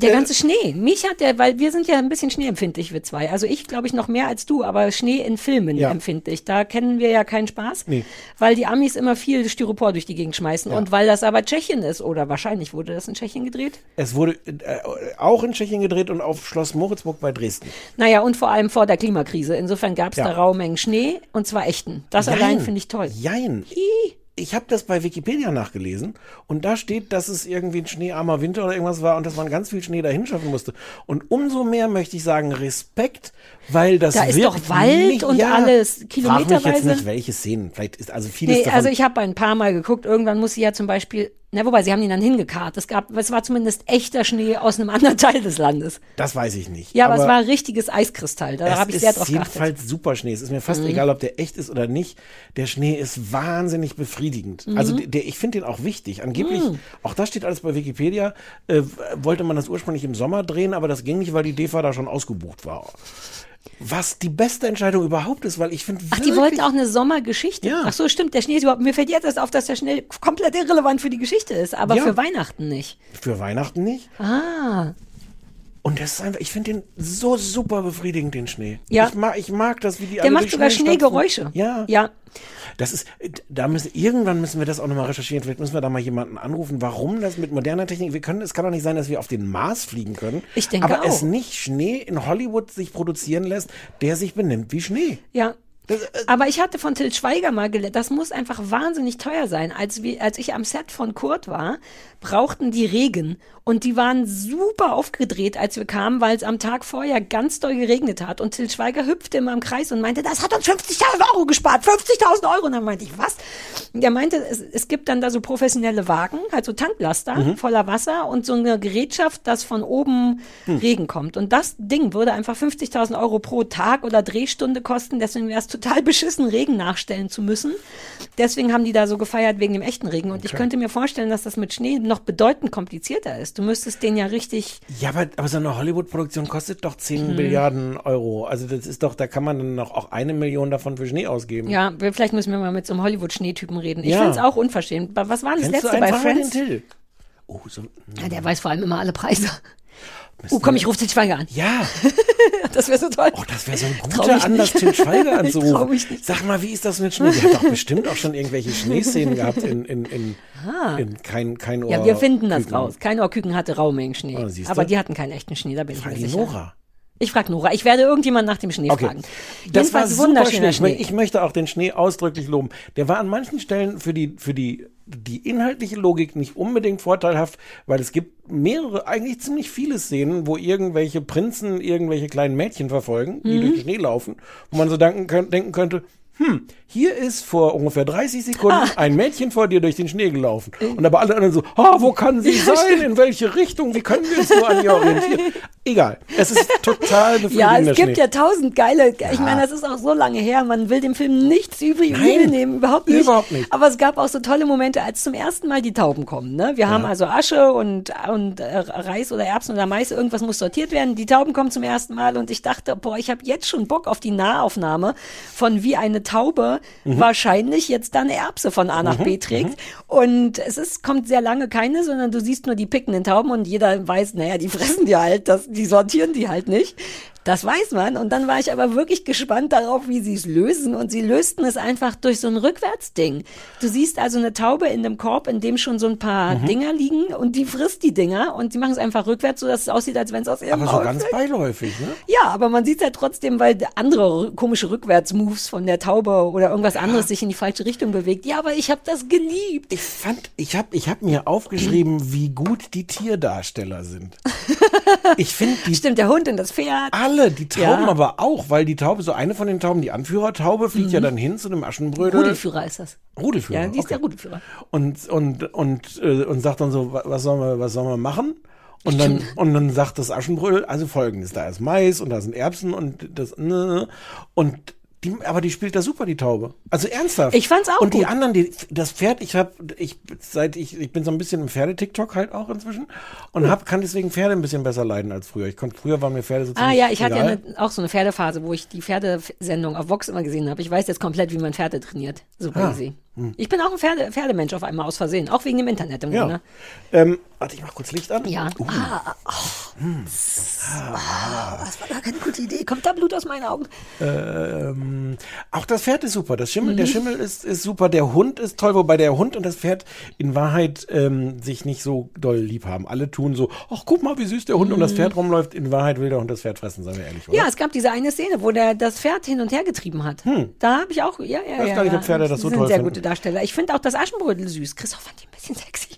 Der ganze Schnee. Mich hat der, weil wir sind ja ein bisschen schneeempfindlich, wir zwei. Also ich glaube ich noch mehr als du, aber Schnee in Filmen Ja. empfindlich. Da kennen wir ja keinen Spaß, Nee. weil die Amis immer viel Styropor durch die Gegend schmeißen. Und weil das aber Tschechien ist, oder wahrscheinlich wurde das in Tschechien gedreht. Es wurde äh, auch in Tschechien gedreht und auf Schloss Moritzburg bei Dresden. Naja, und vor allem vor der Klimakrise. Insofern gab es Ja. da raue Mengen Schnee und zwar echten. Das Jein. allein finde ich toll. Jein. Ich habe das bei Wikipedia nachgelesen und da steht, dass es irgendwie ein schneearmer Winter oder irgendwas war und dass man ganz viel Schnee dahin schaffen musste. Und umso mehr möchte ich sagen, Respekt, weil das Da ist doch Wald nicht- und ja, alles, Frag mich kilometerweise. jetzt nicht, welche Szenen. Vielleicht ist also vieles Nee, davon. also ich habe ein paar Mal geguckt. Irgendwann muss sie ja zum Beispiel, na wobei, sie haben ihn dann hingekarrt. Es gab, es war zumindest echter Schnee aus einem anderen Teil des Landes. das weiß ich nicht. Ja, aber, es war richtiges Eiskristall. Da habe ich es sehr ist drauf geachtet. Mhm. jedenfalls super Schnee. Es ist mir fast egal, ob der echt ist oder nicht. Der Schnee ist wahnsinnig befriedigend. Mhm. Also der, ich finde den auch wichtig. Angeblich, auch das steht alles bei Wikipedia, äh, wollte man das ursprünglich im Sommer drehen, aber das ging nicht, weil die DEFA da schon ausgebucht war. Was die beste Entscheidung überhaupt ist, weil ich finde Ach, die wollten auch eine Sommergeschichte. Ja. Ach so, stimmt. Der Schnee ist überhaupt, mir fällt jetzt erst auf, dass der Schnee komplett irrelevant für die Geschichte ist, aber Ja. für Weihnachten nicht. für Weihnachten nicht. Ah. Und das ist einfach, ich finde den so super befriedigend, den Schnee. Ja. Ich mag, ich mag das, wie die Der macht sogar. Schneegeräusche. Ja. Ja. Das ist, da müssen, irgendwann müssen wir das auch nochmal recherchieren. Vielleicht müssen wir da mal jemanden anrufen, warum das mit moderner Technik, wir können, es kann doch nicht sein, dass wir auf den Mars fliegen können. Ich denke Aber auch. es nicht Schnee in Hollywood sich produzieren lässt, der sich benimmt wie Schnee. Ja. Das, äh, Aber ich hatte von Til Schweiger mal gelernt, das muss einfach wahnsinnig teuer sein. Als, wir, als ich am Set von Kurt war, brauchten die Regen. Und die waren super aufgedreht, als wir kamen, weil es am Tag vorher ganz doll geregnet hat. Und Til Schweiger hüpfte immer im Kreis und meinte, das hat uns 50.000 Euro gespart, 50.000 Euro. Und dann meinte ich, was? Und er meinte, es, es gibt dann da so professionelle Wagen, halt so Tanklaster voller Wasser und so eine Gerätschaft, dass von oben Regen kommt. Und das Ding würde einfach 50.000 Euro pro Tag oder Drehstunde kosten. Deswegen wäre es total beschissen, Regen nachstellen zu müssen. Deswegen haben die da so gefeiert wegen dem echten Regen. Und ich könnte mir vorstellen, dass das mit Schnee noch bedeutend komplizierter ist. Du müsstest den ja richtig, ja, aber, aber so eine Hollywood-Produktion kostet doch 10 Mhm. Milliarden Euro. Also das ist doch, da kann man dann noch auch eine Million davon für Schnee ausgeben. ja, vielleicht müssen wir mal mit so einem Hollywood-Schneetypen reden. Ich Ja. finde es auch unverschämt. Was war das Kennst du letzte bei einfach mal den Friends? Till? Oh, so, Ja, der weiß vor allem immer alle Preise. Oh, komm, ich rufe Til Schweiger an. ja, Das wäre so toll. Oh, das wäre so ein guter mich Anlass. Til Schweiger Ich anzurufen. mich nicht. Sag mal, wie ist das mit Schnee? Die hat doch bestimmt auch schon irgendwelche Schneeszenen gehabt in, in, in, in kein, kein Ohr. Ah. Ja, wir finden das Küken. raus. Kein Ohrküken hatte Raumengen Schnee. Oh, aber die hatten keinen echten Schnee, da bin ich Frag mir die sicher. Nora. Ich frage Nora. Ich werde irgendjemand nach dem Schnee Okay. fragen. Das war Jedenfalls super wunderschöner Schnee. Schnee. Ich, ich möchte auch den Schnee ausdrücklich loben. Der war an manchen Stellen für die, für die, die inhaltliche Logik nicht unbedingt vorteilhaft, weil es gibt mehrere, eigentlich ziemlich viele Szenen, wo irgendwelche Prinzen irgendwelche kleinen Mädchen verfolgen, die Mhm. durch den Schnee laufen, wo man so denken, könnt, denken könnte, hm, hier ist vor ungefähr 30 Sekunden Ah. ein Mädchen vor dir durch den Schnee gelaufen. Und aber alle anderen so, ah, wo kann sie sein? In welche Richtung? Wie können wir uns nur an ihr orientieren? Egal. Es ist total befriedigender Ja, es gibt Schnee. ja tausend geile. Ich meine, das ist auch so lange her. Man will dem Film nichts übrig nehmen, überhaupt nicht. überhaupt nicht. Aber es gab auch so tolle Momente, als zum ersten Mal die Tauben kommen. Ne? Wir haben also Asche und, und äh, Reis oder Erbsen oder Mais, irgendwas muss sortiert werden. Die Tauben kommen zum ersten Mal und ich dachte, boah, ich habe jetzt schon Bock auf die Nahaufnahme von wie eine Taube Mhm. wahrscheinlich jetzt dann Erbse von A nach B trägt. Und es ist, kommt sehr lange keine, sondern du siehst nur die pickenden Tauben und jeder weiß, naja, die fressen die halt, das, die sortieren die halt nicht. Das weiß man. Und dann war ich aber wirklich gespannt darauf, wie sie es lösen. Und sie lösten es einfach durch so ein Rückwärtsding. Du siehst also eine Taube in einem Korb, in dem schon so ein paar Mhm. Dinger liegen und die frisst die Dinger und sie machen es einfach rückwärts, sodass es aussieht, als wenn es aus ihrem aber so ganz fliegt. beiläufig, ne? Ja, aber man sieht es ja trotzdem, weil andere komische Rückwärtsmoves von der Taube oder irgendwas anderes sich in die falsche Richtung bewegt. Ja, aber ich habe das geliebt. Ich fand, ich habe ich hab mir aufgeschrieben, wie gut die Tierdarsteller sind. Ich finde die Stimmt, der Hund und das Pferd. alle, die Tauben Ja. aber auch, weil die Taube, so eine von den Tauben, die Anführertaube, fliegt ja dann hin zu dem Aschenbrödel. Rudelführer ist das. Rudelführer. Ja, die ist okay. der Rudelführer. Und, und, und, äh, und sagt dann so, wa- was sollen wir, was sollen wir machen? Und dann, und dann sagt das Aschenbrödel, also folgendes, da ist Mais und da sind Erbsen und das, ne, und die, aber die spielt da super, die Taube. Also ernsthaft. Ich fand's auch Und die gut. anderen, die, das Pferd, ich hab, ich, seit ich, ich bin so ein bisschen im Pferde-TikTok halt auch inzwischen und hab, kann deswegen Pferde ein bisschen besser leiden als früher. Ich konnte, früher waren mir Pferde so Ah ja, ich hatte ja egal. eine, auch so eine Pferdephase, wo ich die Pferdesendung auf Vox immer gesehen habe. Ich weiß jetzt komplett, wie man Pferde trainiert. Super Ah. easy. Ich bin auch ein Pferde, Pferdemensch auf einmal aus Versehen, auch wegen dem Internet im Ja. Grunde. Ähm, warte, ich mach kurz Licht an. Ja. Uh, Ah, oh. Ah, das war gar keine gute Idee. Kommt da Blut aus meinen Augen? Ähm, auch das Pferd ist super. Das Schimmel, Mhm. Der Schimmel ist, ist super. Der Hund ist toll, wobei der Hund und das Pferd in Wahrheit ähm, sich nicht so doll lieb haben. Alle tun so, ach guck mal, wie süß der Hund um das Pferd rumläuft. In Wahrheit will der Hund das Pferd fressen, sagen wir ehrlich, oder? Mhm. Ja, es gab diese eine Szene, wo der das Pferd hin und her getrieben hat. Da habe ich auch, ja, ja, Weiß ja. gar nicht, ob Pferde das so toll finden. Darsteller. Ich finde auch das Aschenbrödel süß. Christoph fand die ein bisschen sexy.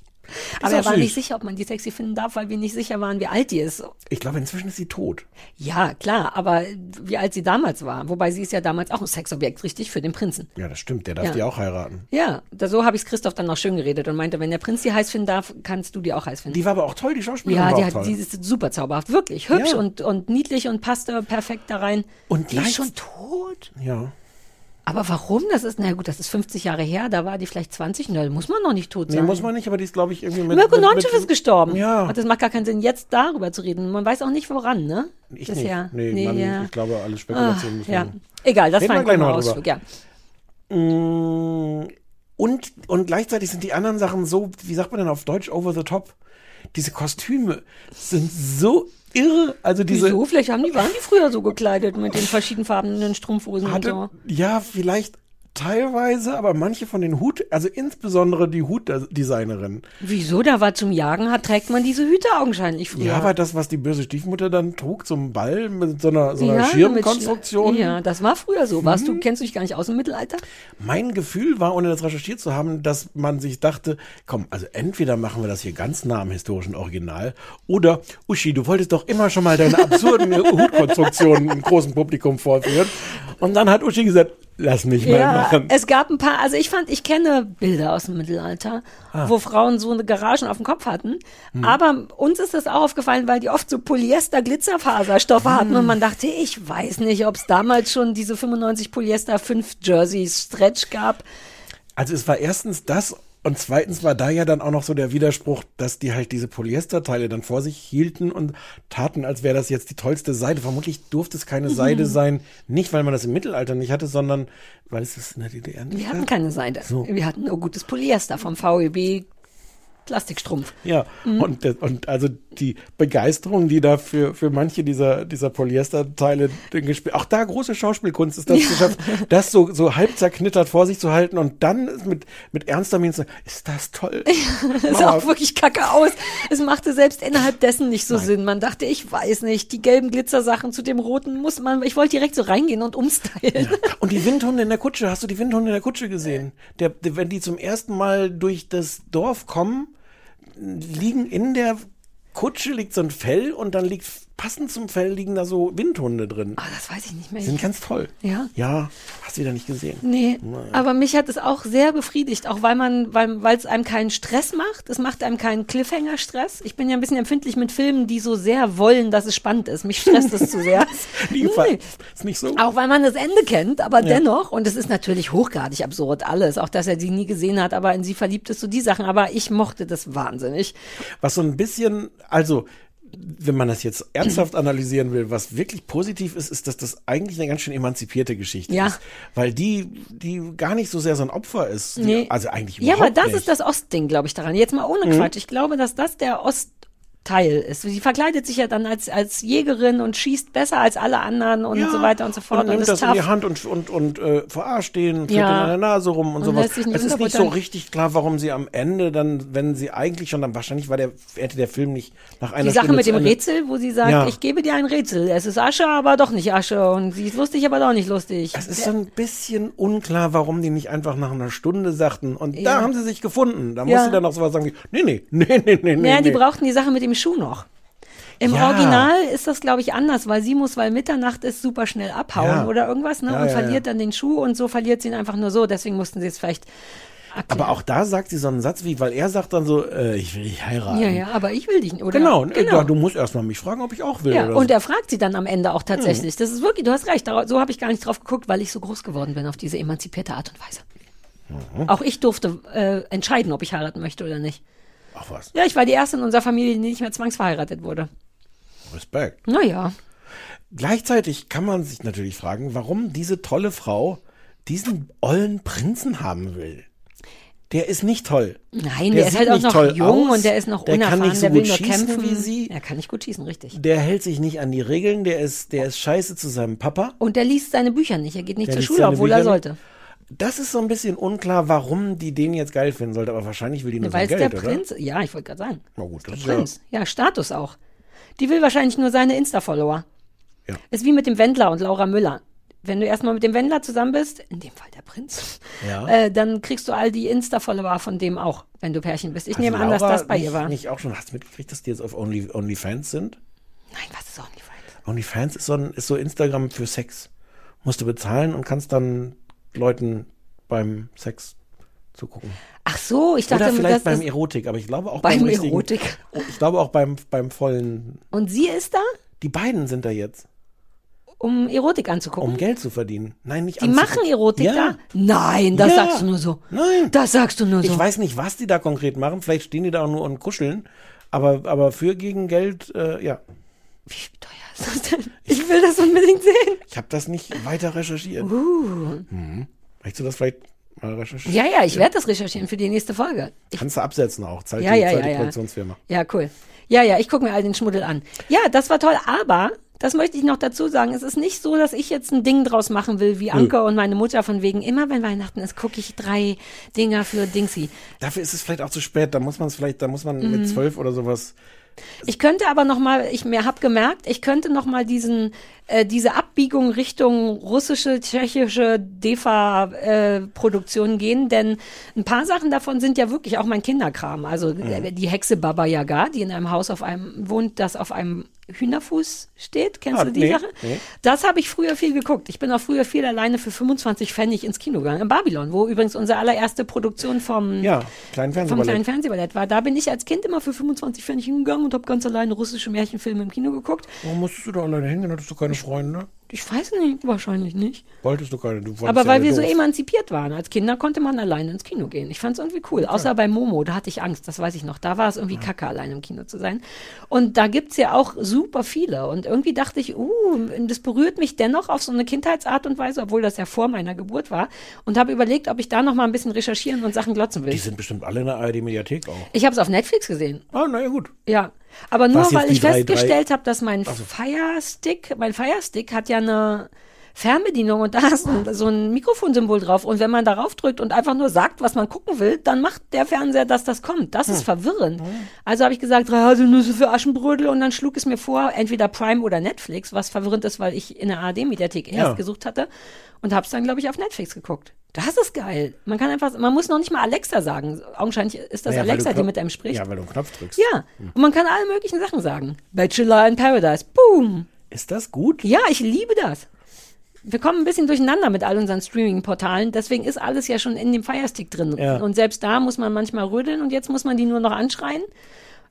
Aber auch er war süß. nicht sicher, ob man die sexy finden darf, weil wir nicht sicher waren, wie alt die ist. Ich glaube, inzwischen ist sie tot. Ja, klar, aber wie alt sie damals war. Wobei sie ist ja damals auch ein Sexobjekt, richtig, für den Prinzen. Ja, das stimmt. Der darf Ja. die auch heiraten. Ja, da, so habe ich Christoph dann noch schön geredet und meinte, wenn der Prinz die heiß finden darf, kannst du die auch heiß finden. Die war aber auch toll, die Schauspielerin ja, die, hat, toll. die ist super zauberhaft. Wirklich hübsch Ja. und, und niedlich und passte perfekt da rein. Und die ist schon tot. ja. Aber warum? Das ist, na gut, das ist 50 Jahre her, da war die vielleicht 20, na, muss man noch nicht tot Nee, sein. muss man nicht, aber die ist, glaube ich, irgendwie mit. Mirko Nonchev ist gestorben. Ja. Und das macht gar keinen Sinn, jetzt darüber zu reden. Man weiß auch nicht, woran, ne? Ich Bisher. nicht. Nee, Mann, ja. ich glaube, alles Ah, Spekulationen müssen ja. Egal, das Reden war wir ein gleich noch krummer drüber. Ausflug, ja. Mm, Und, und gleichzeitig sind die anderen Sachen so, wie sagt man denn auf Deutsch, over the top. Diese Kostüme sind so irre. Also diese. Wieso? Vielleicht haben die, waren die früher so gekleidet mit den verschiedenfarbenen Strumpfhosen Hatte, und so. Ja, vielleicht teilweise, aber manche von den Hut, also insbesondere die Hutdesignerin. Wieso? Da war zum Jagen, hat, trägt man diese Hüte augenscheinlich früher. Ja, aber das, was die böse Stiefmutter dann trug zum Ball mit so einer, so einer Ja, Schirmkonstruktion. Ja, das war früher so. Warst Mhm. du, kennst du dich gar nicht aus dem Mittelalter? Mein Gefühl war, ohne das recherchiert zu haben, dass man sich dachte, komm, also entweder machen wir das hier ganz nah am historischen Original oder, Uschi, du wolltest doch immer schon mal deine absurden Hutkonstruktionen im großen Publikum vorführen. Und dann hat Uschi gesagt, lass mich mal Ja, machen. es gab ein paar, also ich fand, ich kenne Bilder aus dem Mittelalter, Ah. wo Frauen so eine Garagen auf dem Kopf hatten. Hm. Aber uns ist das auch aufgefallen, weil die oft so Polyester-Glitzerfaserstoffe Hm. hatten und man dachte, ich weiß nicht, ob es damals schon diese 95 Polyester 5 Jerseys Stretch gab. Also es war erstens das und zweitens war da ja dann auch noch so der Widerspruch, dass die halt diese Polyesterteile dann vor sich hielten und taten, als wäre das jetzt die tollste Seide. Vermutlich durfte es keine Seide sein, nicht weil man das im Mittelalter nicht hatte, sondern weil es das in der DDR nicht Wir hatten keine Seide. So. Wir hatten nur gutes Polyester vom VEB Plastikstrumpf. Ja, Mhm. und, und also die Begeisterung, die da für, für manche dieser, dieser Polyesterteile gespielt, auch da große Schauspielkunst ist das geschafft, das so, so halb zerknittert vor sich zu halten und dann mit, mit ernster Miene zu sagen, ist das toll. Das sah auch wirklich kacke aus. Es machte selbst innerhalb dessen nicht so Sinn. Man dachte, ich weiß nicht, die gelben Glitzersachen zu dem roten muss man, ich wollte direkt so reingehen und umstylen. Und die Windhunde in der Kutsche, hast du die Windhunde in der Kutsche gesehen? Der, der, wenn die zum ersten Mal durch das Dorf kommen, liegen in der Kutsche liegt so ein Fell und dann liegt passend zum Fell liegen da so Windhunde drin. Ah, das weiß ich nicht mehr. Die sind ganz toll. Ja? Ja, hast du wieder nicht gesehen. Nee, aber mich hat es auch sehr befriedigt, auch weil man, weil weil es einem keinen Stress macht. Es macht einem keinen Cliffhanger-Stress. Ich bin ja ein bisschen empfindlich mit Filmen, die so sehr wollen, dass es spannend ist. Mich stresst es zu sehr. Gefallen. Ist nicht so? Auch weil man das Ende kennt, aber dennoch, und es ist natürlich hochgradig absurd, alles, auch dass er sie nie gesehen hat, aber in sie verliebt ist, so die Sachen, aber ich mochte das wahnsinnig. Was so ein bisschen, also wenn man das jetzt ernsthaft analysieren will, was wirklich positiv ist, ist, dass das eigentlich eine ganz schön emanzipierte Geschichte Ja. ist. Weil die, die gar nicht so sehr so ein Opfer ist. Nee. Also eigentlich Ja, überhaupt aber das nicht. ist das Ostding, glaube ich, daran. Jetzt mal ohne Mhm. Quatsch. Ich glaube, dass das der Ostteil ist. Sie verkleidet sich ja dann als, als Jägerin und schießt besser als alle anderen und Ja, so weiter und so fort. Und nimmt ist das in die tough. Hand und, und, und äh, verarscht den, fährt Ja. in der Nase rum und, Und sowas. Es ist nicht so richtig klar, warum sie am Ende dann, wenn sie eigentlich schon, dann wahrscheinlich war der, hätte der Film nicht nach einer Die Sache Stunde mit dem Rätsel, wo sie sagt, Ja. ich gebe dir ein Rätsel. Es ist Asche, aber doch nicht Asche. Und sie ist lustig, aber doch nicht lustig. Es ist so ein bisschen unklar, warum die nicht einfach nach einer Stunde sagten. Und da Ja. haben sie sich gefunden. Da Ja. muss sie dann noch sowas sagen wie, nee, nee, nee, nee, nee, nee. die brauchten die Sache mit dem Schuh noch. Im Ja. Original ist das, glaube ich, anders, weil sie muss, weil Mitternacht ist, super schnell abhauen Ja. oder irgendwas, ne? Ja, und verliert dann den Schuh und so verliert sie ihn einfach nur so. Deswegen mussten sie es vielleicht erklären. Aber auch da sagt sie so einen Satz wie, weil er sagt dann so, äh, ich will dich heiraten. Ja, ja, aber ich will dich nicht, oder? Genau, genau. Ja, du musst erstmal mich fragen, ob ich auch will. Ja, und so. er fragt sie dann am Ende auch tatsächlich. Das ist wirklich, du hast recht, so habe ich gar nicht drauf geguckt, weil ich so groß geworden bin auf diese emanzipierte Art und Weise. Mhm. Auch ich durfte äh, entscheiden, ob ich heiraten möchte oder nicht. Ach was, Ja, ich war die erste in unserer Familie, die nicht mehr zwangsverheiratet wurde. Respekt. Naja. Gleichzeitig kann man sich natürlich fragen, warum diese tolle Frau diesen ollen Prinzen haben will. Der ist nicht toll. Nein, Der der, ist halt auch noch toll jung aus. und der ist noch Der kann unerfahren, nicht so der will gut nur schießen kämpfen. wie sie. Er kann nicht gut schießen, richtig. Der hält sich nicht an die Regeln, der ist, der ist scheiße zu seinem Papa. Und der liest seine Bücher nicht, er geht nicht Der zur Schule, obwohl Bücher er nicht. Das ist so ein bisschen unklar, warum die den jetzt geil finden sollte, aber wahrscheinlich will die nur Weil sein es der Geld, oder? Prinz, ja, ich wollte gerade sagen. Na gut, das ist Prinz. Ja. Status auch. Die will wahrscheinlich nur seine Insta-Follower. Ja. Ist wie mit dem Wendler und Laura Müller. Wenn du erstmal mit dem Wendler zusammen bist, in dem Fall der Prinz, Ja. äh, dann kriegst du all die Insta-Follower von dem auch, wenn du Pärchen bist. Ich Also nehme an, dass Laura das bei nicht, ihr war. Nicht auch schon, hast du mitgekriegt, dass die jetzt auf Only, OnlyFans sind? Nein, was ist OnlyFans? OnlyFans ist so, ein, ist so Instagram für Sex. Musst du bezahlen und kannst dann Leuten beim Sex zugucken. Ach so, ich dachte, Oder vielleicht das beim ist, Erotik, aber ich glaube auch Beim beim, Erotik. Ich glaube auch beim, beim vollen. Und sie ist da, Die beiden sind da jetzt, um Erotik anzugucken. um Geld zu verdienen. Nein, nicht die machen Erotik ja. da? Nein, das Ja. sagst du nur so. Nein. Das sagst du nur so. Ich weiß nicht, was die da konkret machen. Vielleicht stehen die da auch nur und kuscheln. Aber, aber für gegen Geld, äh, ja. Wie teuer? Ich will das unbedingt sehen. Ich habe das nicht weiter recherchiert. Uh. Mhm. Möchtest du das vielleicht mal recherchieren? Ja, ja, ich werde das recherchieren für die nächste Folge. Ich, Kannst du absetzen auch. Zahlt Ja, die, ja, zahlt ja, die ja. Produktionsfirma. ja, cool. Ja, ja, ich gucke mir all den Schmuddel an. Ja, das war toll, aber das möchte ich noch dazu sagen. Es ist nicht so, dass ich jetzt ein Ding draus machen will, wie Anke und meine Mutter von wegen, immer wenn Weihnachten ist, gucke ich drei Dinger für Dingsy. Dafür ist es vielleicht auch zu spät. Da muss man es vielleicht, da muss man Mhm. mit zwölf oder sowas. Ich könnte aber noch mal, ich mir hab gemerkt, ich könnte noch mal diesen äh, diese Abbiegung Richtung russische, tschechische DEFA-Produktion gehen, denn ein paar Sachen davon sind ja wirklich auch mein Kinderkram. Also Mhm. äh, die Hexe Baba Yaga, die in einem Haus auf einem wohnt, das auf einem Hühnerfuß steht. Kennst Ah, du die nee, Sache? nee. Das habe ich früher viel geguckt. Ich bin auch früher viel alleine für 25 Pfennig ins Kino gegangen. In Babylon, wo übrigens unsere allererste Produktion vom Ja, kleinen vom Fernsehballett. kleinen Fernsehballett war. Da bin ich als Kind immer für 25 Pfennig hingegangen und habe ganz alleine russische Märchenfilme im Kino geguckt. Warum musstest du da alleine hingehen? Hattest du keine Freunde? Ich weiß nicht, wahrscheinlich nicht. Wolltest du keine? Du Aber ja weil wir so doof. emanzipiert waren. Als Kinder konnte man alleine ins Kino gehen. Ich fand es irgendwie cool. Außer bei Momo, da hatte ich Angst, das weiß ich noch. Da war es irgendwie kacke, allein im Kino zu sein. Und da gibt's ja auch super viele. Und irgendwie dachte ich, uh, das berührt mich dennoch auf so eine Kindheitsart und Weise, obwohl das ja vor meiner Geburt war. Und habe überlegt, ob ich da noch mal ein bisschen recherchieren und Sachen glotzen will. Die sind bestimmt alle in der ARD-Mediathek auch. Ich habe es auf Netflix gesehen. Ah, naja, gut. Ja, aber nur weil ich drei- festgestellt habe, dass mein Firestick, mein Firestick hat ja eine Fernbedienung und da ist ein, so ein Mikrofonsymbol drauf und wenn man darauf drückt und einfach nur sagt, was man gucken will, dann macht der Fernseher, dass das kommt. Das Hm. ist verwirrend. Also habe ich gesagt, drei Haselnüsse für Aschenbrödel und dann schlug es mir vor, entweder Prime oder Netflix, was verwirrend ist, weil ich in der ARD-Mediathek Ja. erst gesucht hatte und habe es dann, glaube ich, auf Netflix geguckt. Das ist geil. Man kann einfach, man muss noch nicht mal Alexa sagen. Augenscheinlich ist das Naja, Alexa, die mit einem spricht. Ja, weil du einen Knopf drückst. Ja, und man kann alle möglichen Sachen sagen. Bachelor in Paradise. Boom. Ist das gut? Ja, ich liebe das. Wir kommen ein bisschen durcheinander mit all unseren Streaming-Portalen. Deswegen ist alles ja schon in dem Firestick drin. Ja. Und selbst da muss man manchmal rödeln und jetzt muss man die nur noch anschreien.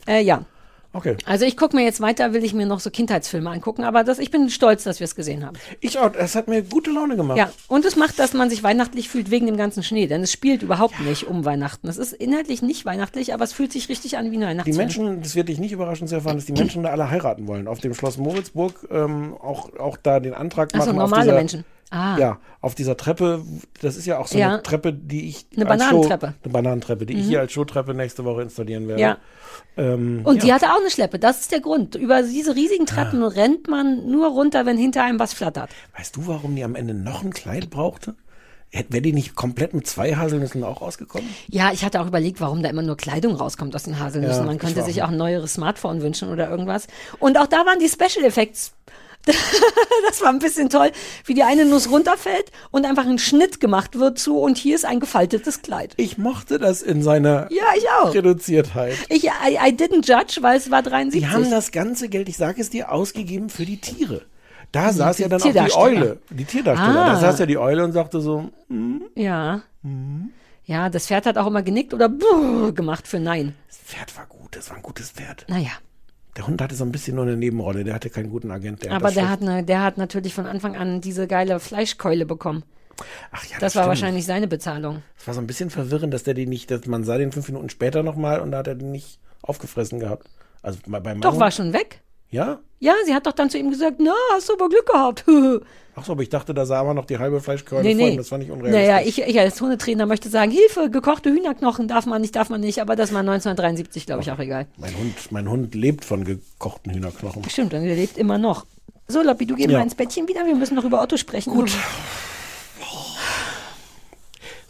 Äh, ja. Okay. Also ich gucke mir jetzt weiter, will ich mir noch so Kindheitsfilme angucken. Aber das, ich bin stolz, dass wir es gesehen haben. Ich auch. Es hat mir gute Laune gemacht. Ja, und es macht, dass man sich weihnachtlich fühlt wegen dem ganzen Schnee. Denn es spielt überhaupt nicht um Weihnachten. Es ist inhaltlich nicht weihnachtlich, aber es fühlt sich richtig an wie ein Die Weihnachtsfilm. Menschen, das wird dich nicht überraschen zu erfahren, dass die Menschen da alle heiraten wollen. Auf dem Schloss Moritzburg ähm, auch, auch da den Antrag machen. auf normale dieser, Menschen. Ah. Ja, auf dieser Treppe, das ist ja auch so Ja. eine Treppe, die ich Eine als Bananentreppe. Mhm. Show, eine Bananentreppe, die ich hier als Showtreppe nächste Woche installieren werde. Ja. Ähm, Und ja. die hatte auch eine Schleppe. Das ist der Grund. Über diese riesigen Treppen rennt man nur runter, wenn hinter einem was flattert. Weißt du, warum die am Ende noch ein Kleid brauchte? Wäre die nicht komplett mit zwei Haselnüssen auch rausgekommen? Ja, ich hatte auch überlegt, warum da immer nur Kleidung rauskommt aus den Haselnüssen. Ja, man könnte sich auch- auch ein neueres Smartphone wünschen oder irgendwas. Und auch da waren die Special Effects. das war ein bisschen toll, wie die eine Nuss runterfällt und einfach ein Schnitt gemacht wird zu und hier ist ein gefaltetes Kleid. Ich mochte das in seiner Ja, ich auch. Reduziertheit. Ich, I, I didn't judge, weil es war 73. Die haben das ganze Geld, ich sage es dir, ausgegeben für die Tiere. Da saß ja dann auch die. Eule, die Tierdarsteller. Ah. Da saß ja die Eule und sagte so, Ja. Mhm. Ja, das Pferd hat auch immer genickt oder gemacht für Nein. das Pferd war gut, das war ein gutes Pferd. Naja. Der Hund hatte so ein bisschen nur eine Nebenrolle, der hatte keinen guten Agent. Der Aber das der hat, ne, der hat natürlich von Anfang an diese geile Fleischkeule bekommen. Ach ja, Das war stimmt. wahrscheinlich seine Bezahlung. Das war so ein bisschen verwirrend, dass der die nicht, dass man sah den fünf Minuten später nochmal und da hat er den nicht aufgefressen gehabt. Also bei bei Doch, Hund- war schon weg. Ja? Ja, sie hat doch dann zu ihm gesagt, na, hast du aber Glück gehabt. Ach so, aber ich dachte, da sah man noch die halbe Fleischkeule nee, nee. Das fand ich unrealistisch. Naja, ich, ich als Hundetrainer möchte sagen, Hilfe, gekochte Hühnerknochen darf man nicht, darf man nicht, aber das war 1973, glaube ich, auch egal. Mein Hund, mein Hund lebt von gekochten Hühnerknochen. Stimmt, und er lebt immer noch. So, Loppi, du gehst Ja. mal ins Bettchen wieder, wir müssen noch über Otto sprechen. Gut.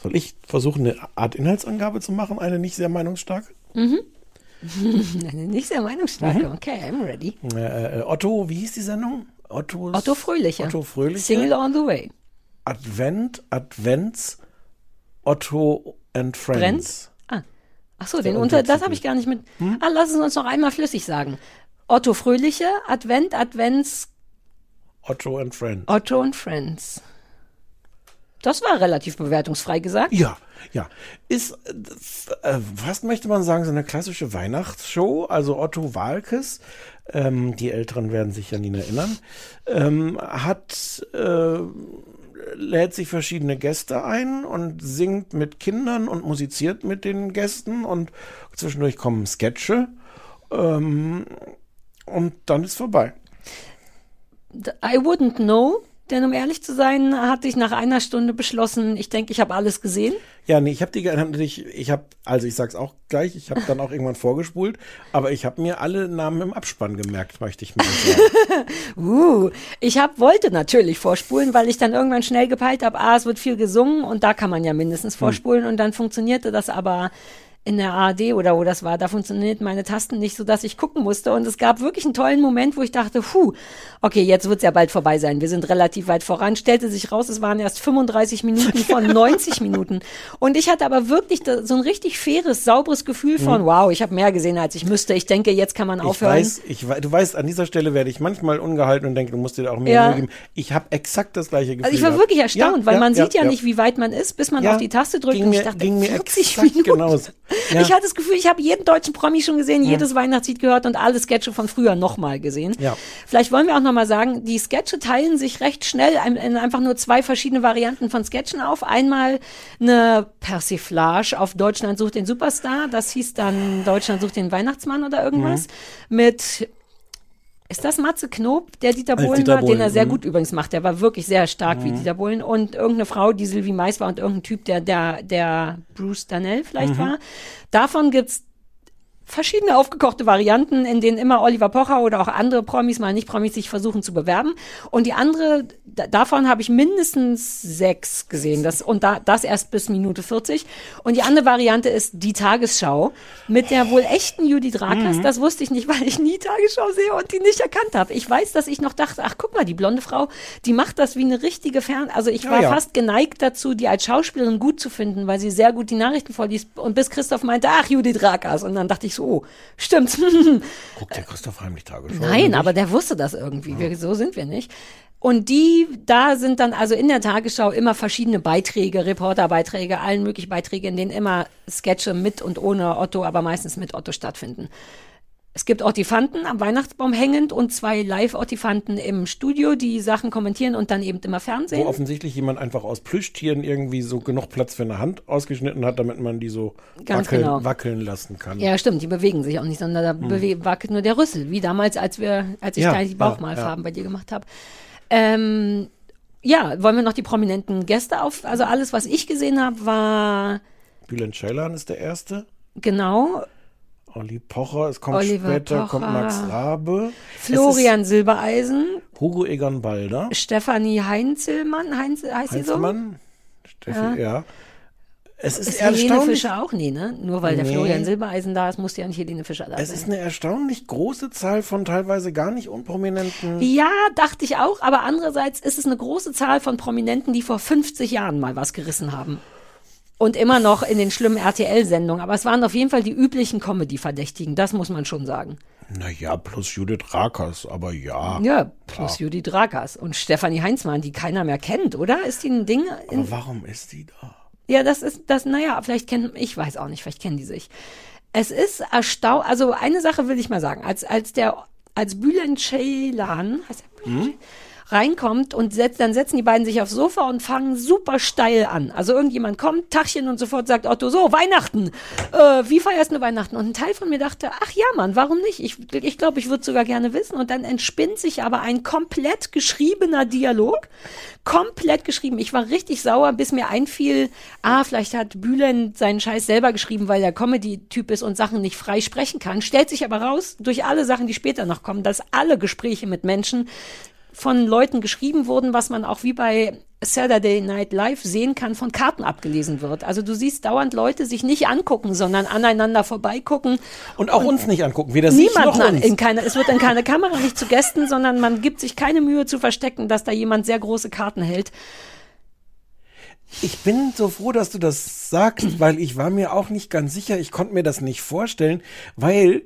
Soll ich versuchen, eine Art Inhaltsangabe zu machen, eine nicht sehr meinungsstark? Nicht sehr meinungsstark. Mhm. Okay, I'm ready. Äh, äh, Otto, wie hieß die Sendung? Ottos, Otto Fröhliche. Otto Fröhliche. Single on the way. Advent, Advents, Otto and Friends. Brennt? Ah. Ach so, den unter, das habe ich gar nicht mit. Hm? Ah, lass es uns noch einmal flüssig sagen. Otto Fröhliche, Advent, Advents, Otto and Friends. Otto und Friends. Das war relativ bewertungsfrei gesagt. Ja, ja. Ist äh, fast möchte man sagen, so eine klassische Weihnachtsshow. Also Otto Walkes, ähm, die Älteren werden sich an ihn erinnern, ähm, hat äh, lädt sich verschiedene Gäste ein und singt mit Kindern und musiziert mit den Gästen und zwischendurch kommen Sketche ähm, und dann ist vorbei. I wouldn't know, denn um ehrlich zu sein, hatte ich nach einer Stunde beschlossen, ich denke, ich habe alles gesehen. Ja, nee, ich habe die natürlich, ich habe, also ich sag's auch gleich, ich habe dann auch irgendwann vorgespult, aber ich habe mir alle Namen im Abspann gemerkt, möchte ich mal sagen. Uh, ich hab, wollte natürlich vorspulen, weil ich dann irgendwann schnell gepeilt habe, ah, es wird viel gesungen und da kann man ja mindestens vorspulen und dann funktionierte das aber in der ARD oder wo das war, da funktioniert meine Tasten nicht, so dass ich gucken musste und es gab wirklich einen tollen Moment, wo ich dachte, puh, okay, jetzt wird's ja bald vorbei sein. Wir sind relativ weit voran. Stellte sich raus, es waren erst 35 Minuten von 90 Minuten und ich hatte aber wirklich so ein richtig faires, sauberes Gefühl von, wow, ich habe mehr gesehen, als ich müsste. Ich denke, jetzt kann man Ich aufhören. weiß, ich du weißt, an dieser Stelle werde ich manchmal ungehalten und denke, du musst dir auch mehr Ja. Geben. Ich habe exakt das gleiche Gefühl. Also ich war gehabt. wirklich erstaunt, Ja, weil ja, man sieht ja, nicht, wie weit man ist, bis man auf die Taste drückt ging und ich mir- dachte, ging mir 40 exakt Minuten. genauso. Ja. Ich hatte das Gefühl, ich habe jeden deutschen Promi schon gesehen, jedes Weihnachtslied gehört und alle Sketche von früher nochmal gesehen. Ja. Vielleicht wollen wir auch nochmal sagen, die Sketche teilen sich recht schnell in in einfach nur zwei verschiedene Varianten von Sketchen auf. Einmal eine Persiflage auf Deutschland sucht den Superstar, das hieß dann Deutschland sucht den Weihnachtsmann oder irgendwas, Mhm. mit ist das Matze Knob, der Dieter Als Bohlen Dieter war, den er sehr mhm. gut übrigens macht. Der war wirklich sehr stark wie Dieter Bohlen. Und irgendeine Frau, die Sylvie Mais war und irgendein Typ, der, der, der Bruce Danell vielleicht Mhm. war. Davon gibt's verschiedene aufgekochte Varianten, in denen immer Oliver Pocher oder auch andere Promis, mal nicht Promis, sich versuchen zu bewerben. Und die andere, da- davon habe ich mindestens sechs gesehen. Das, und da, das erst bis Minute 40. Und die andere Variante ist die Tagesschau mit der wohl echten Judith Rakers. Mhm. Das wusste ich nicht, weil ich nie Tagesschau sehe und die nicht erkannt habe. Ich weiß, dass ich noch dachte, ach guck mal, die blonde Frau, die macht das wie eine richtige Fern... Also ich Ja, war ja. fast geneigt dazu, die als Schauspielerin gut zu finden, weil sie sehr gut die Nachrichten vorliest. Und bis Christoph meinte, ach, Judith Rakers. Und dann dachte ich so, oh, stimmt. Guckt der Christoph Heimlich Tagesschau? Nein, oder aber der wusste das irgendwie. Wir, so sind wir nicht. Und die, da sind dann also in der Tagesschau immer verschiedene Beiträge, Reporterbeiträge, allen möglichen Beiträge, in denen immer Sketche mit und ohne Otto, aber meistens mit Otto stattfinden. Es gibt Ottifanten am Weihnachtsbaum hängend und zwei Live-Ottifanten im Studio, die Sachen kommentieren und dann eben immer Fernsehen. Wo offensichtlich jemand einfach aus Plüschtieren irgendwie so genug Platz für eine Hand ausgeschnitten hat, damit man die so wackeln, genau. wackeln lassen kann. Ja, stimmt, die bewegen sich auch nicht, sondern da bewe- wackelt nur der Rüssel, wie damals, als wir, als ich Ja, da die ja, Bauchmalfarben bei dir gemacht habe. Ähm, ja, wollen wir noch die prominenten Gäste auf? Also alles, was ich gesehen habe, war Bülent Ceylan ist der Erste. genau Olli Pocher, es kommt Oliver später, kommt Pocher. Max Rabe. Florian Silbereisen, Es Hugo Egon Balder. Stefanie Heinzelmann, Heinz, heißt sie so? Heinzelmann. Steffi, ja. Es ist, Ist Helene. Fischer auch? Nee, ne? Nur weil der Nee. Florian Silbereisen da ist, muss ja nicht Helene Fischer da Es sein. ist eine erstaunlich große Zahl von teilweise gar nicht unprominenten. Ja, dachte ich auch, aber andererseits ist es eine große Zahl von Prominenten, die vor 50 Jahren mal was gerissen haben. Und immer noch in den schlimmen RTL-Sendungen. Aber es waren auf jeden Fall die üblichen Comedy-Verdächtigen, das muss man schon sagen. Naja, plus Judith Rakers, aber ja. Ja, plus Judith Rakers und Stefanie Heinzmann, die keiner mehr kennt, oder? Ist die ein Ding? In, Aber warum ist die da? ja, das ist, das, naja, vielleicht kennen, ich weiß auch nicht, vielleicht kennen die sich. Es ist erstaunlich, also eine Sache will ich mal sagen, als, als der, als Bülent Ceylan, heißt er Bülent Ceylan? Reinkommt und setzt, dann setzen die beiden sich aufs Sofa und fangen super steil an. Also irgendjemand kommt, Tachchen und sofort sagt Otto, so, Weihnachten, äh, wie feierst du Weihnachten? Und ein Teil von mir dachte, ach ja, Mann, warum nicht? Ich glaube, ich, glaub, ich würde sogar gerne wissen. Und dann entspinnt sich aber ein komplett geschriebener Dialog, komplett geschrieben. Ich war richtig sauer, bis mir einfiel, ah, vielleicht hat Bülent seinen Scheiß selber geschrieben, weil er Comedy-Typ ist und Sachen nicht frei sprechen kann. Stellt sich aber raus, durch alle Sachen, die später noch kommen, dass alle Gespräche mit Menschen von Leuten geschrieben wurden, was man auch wie bei Saturday Night Live sehen kann, von Karten abgelesen wird. Also du siehst dauernd Leute sich nicht angucken, sondern aneinander vorbeigucken. Und auch uns nicht angucken, weder sich noch an, uns. in keine, es wird in keine Kamera nicht zu Gästen, sondern man gibt sich keine Mühe zu verstecken, dass da jemand sehr große Karten hält. Ich bin so froh, dass du das sagst, weil ich war mir auch nicht ganz sicher. Ich konnte mir das nicht vorstellen, weil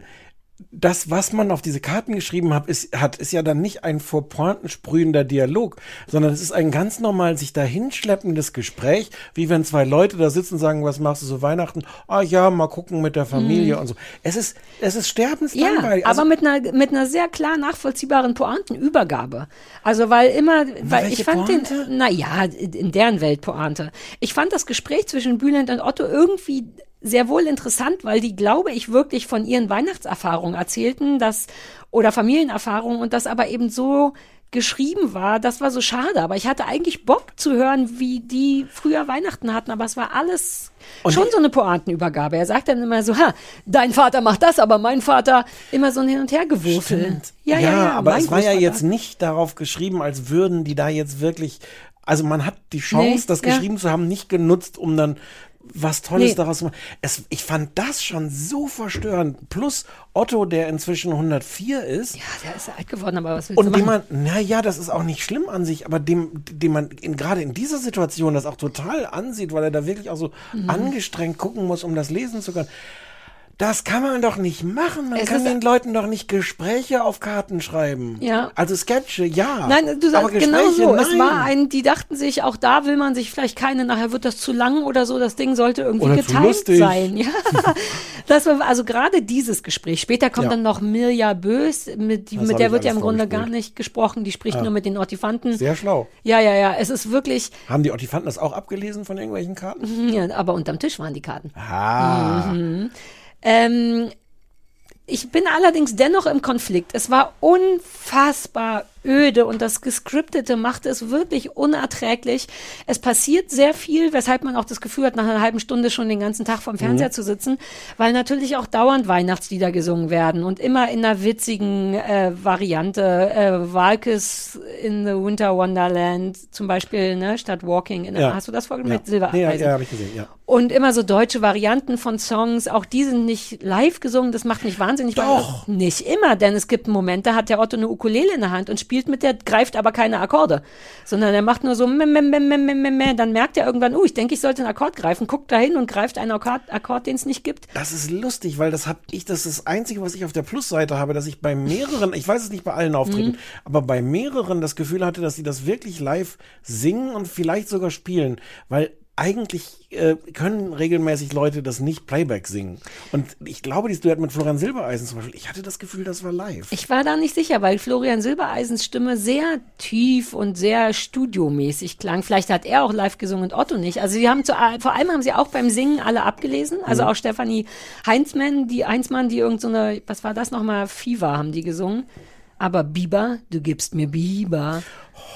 das, was man auf diese Karten geschrieben hat, ist, hat, ist ja dann nicht ein vor Pointen sprühender Dialog, sondern es ist ein ganz normal sich dahinschleppendes Gespräch, wie wenn zwei Leute da sitzen und sagen, was machst du so Weihnachten? Ah ja, mal gucken mit der Familie und so. Es ist, es ist Ja, sterbenslangweilig. Also, aber mit einer, mit einer sehr klar nachvollziehbaren Pointenübergabe. Also, weil immer, weil ich fand Pointe? den, na ja, in deren Welt Pointe. Ich fand das Gespräch zwischen Bülent und Otto irgendwie sehr wohl interessant, weil die, glaube ich, wirklich von ihren Weihnachtserfahrungen erzählten, dass, oder Familienerfahrungen und das aber eben so geschrieben war, das war so schade. Aber ich hatte eigentlich Bock zu hören, wie die früher Weihnachten hatten, aber es war alles schon so eine Pointenübergabe. Er sagt dann immer so, ha, dein Vater macht das, aber mein Vater immer so ein Hin- und Hergewürfel. Ja, Ja, ja, ja. aber es war ja jetzt nicht darauf geschrieben, als würden die da jetzt wirklich. Also man hat die Chance, Nee, das ja. geschrieben zu haben, nicht genutzt, um dann was Tolles Nee. daraus zu machen. Es, ich fand das schon so verstörend. Plus Otto, der inzwischen 104 ist. Ja, der ist alt geworden, aber was willst du Und dem machen? man, naja, das ist auch nicht schlimm an sich, aber dem, dem man gerade in dieser Situation das auch total ansieht, weil er da wirklich auch so Mhm. angestrengt gucken muss, um das lesen zu können. Das kann man doch nicht machen. Man Es kann den Leuten doch nicht Gespräche auf Karten schreiben. Ja. Also Sketche, ja. Nein, du aber sagst genau so. Es nein. war ein, die dachten sich, auch da will man sich vielleicht keine, nachher wird das zu lang oder so, das Ding sollte irgendwie Oder getimt sein. Ja. Das war also gerade dieses Gespräch. Später kommt Ja. dann noch Mirja Bös, mit, die, mit der wird ja im Grunde gar nicht gesprochen, die spricht nur mit den Ortifanten. Sehr schlau. Ja, ja, ja. Es ist wirklich, Haben die Ottifanten das auch abgelesen von irgendwelchen Karten? ja, aber unterm Tisch waren die Karten. Ah. Ähm, ich bin allerdings dennoch im Konflikt. Es war unfassbar öde und das Gescriptete macht es wirklich unerträglich. Es passiert sehr viel, weshalb man auch das Gefühl hat, nach einer halben Stunde schon den ganzen Tag vorm Fernseher zu sitzen, weil natürlich auch dauernd Weihnachtslieder gesungen werden und immer in einer witzigen äh, Variante. Äh, Walkes in the Winter Wonderland zum Beispiel, ne, statt Walking in Ja. Hast du das vorgenommen? Ja. Mit Silbereisen. Nee, ja, ja, habe ich gesehen, ja. Und immer so deutsche Varianten von Songs, auch die sind nicht live gesungen, das macht mich wahnsinnig. Doch. Nicht immer, denn es gibt einen Moment, da hat der Otto eine Ukulele in der Hand und spielt mit der, greift aber keine Akkorde, sondern er macht nur so meh, meh, meh, meh, meh, meh, dann merkt er irgendwann, uh, ich denke, ich sollte einen Akkord greifen, guckt dahin und greift einen Akkord, Akkord den es nicht gibt. Das ist lustig, weil das hab ich, das ist das Einzige, was ich auf der Plusseite habe, dass ich bei mehreren, ich weiß es nicht bei allen Auftritten, Mhm. aber bei mehreren das Gefühl hatte, dass sie das wirklich live singen und vielleicht sogar spielen, weil eigentlich äh, können regelmäßig Leute das nicht Playback singen. Und ich glaube, dieses Duett mit Florian Silbereisen zum Beispiel, ich hatte das Gefühl, das war live. Ich war da nicht sicher, weil Florian Silbereisens Stimme sehr tief und sehr studiomäßig klang. Vielleicht hat er auch live gesungen und Otto nicht. Also sie haben zu, vor allem haben sie auch beim Singen alle abgelesen. Also auch Stefanie Heinzmann, die Heinzmann, die irgend so eine, was war das nochmal? Fever haben die gesungen. Aber Biber, du gibst mir Biber.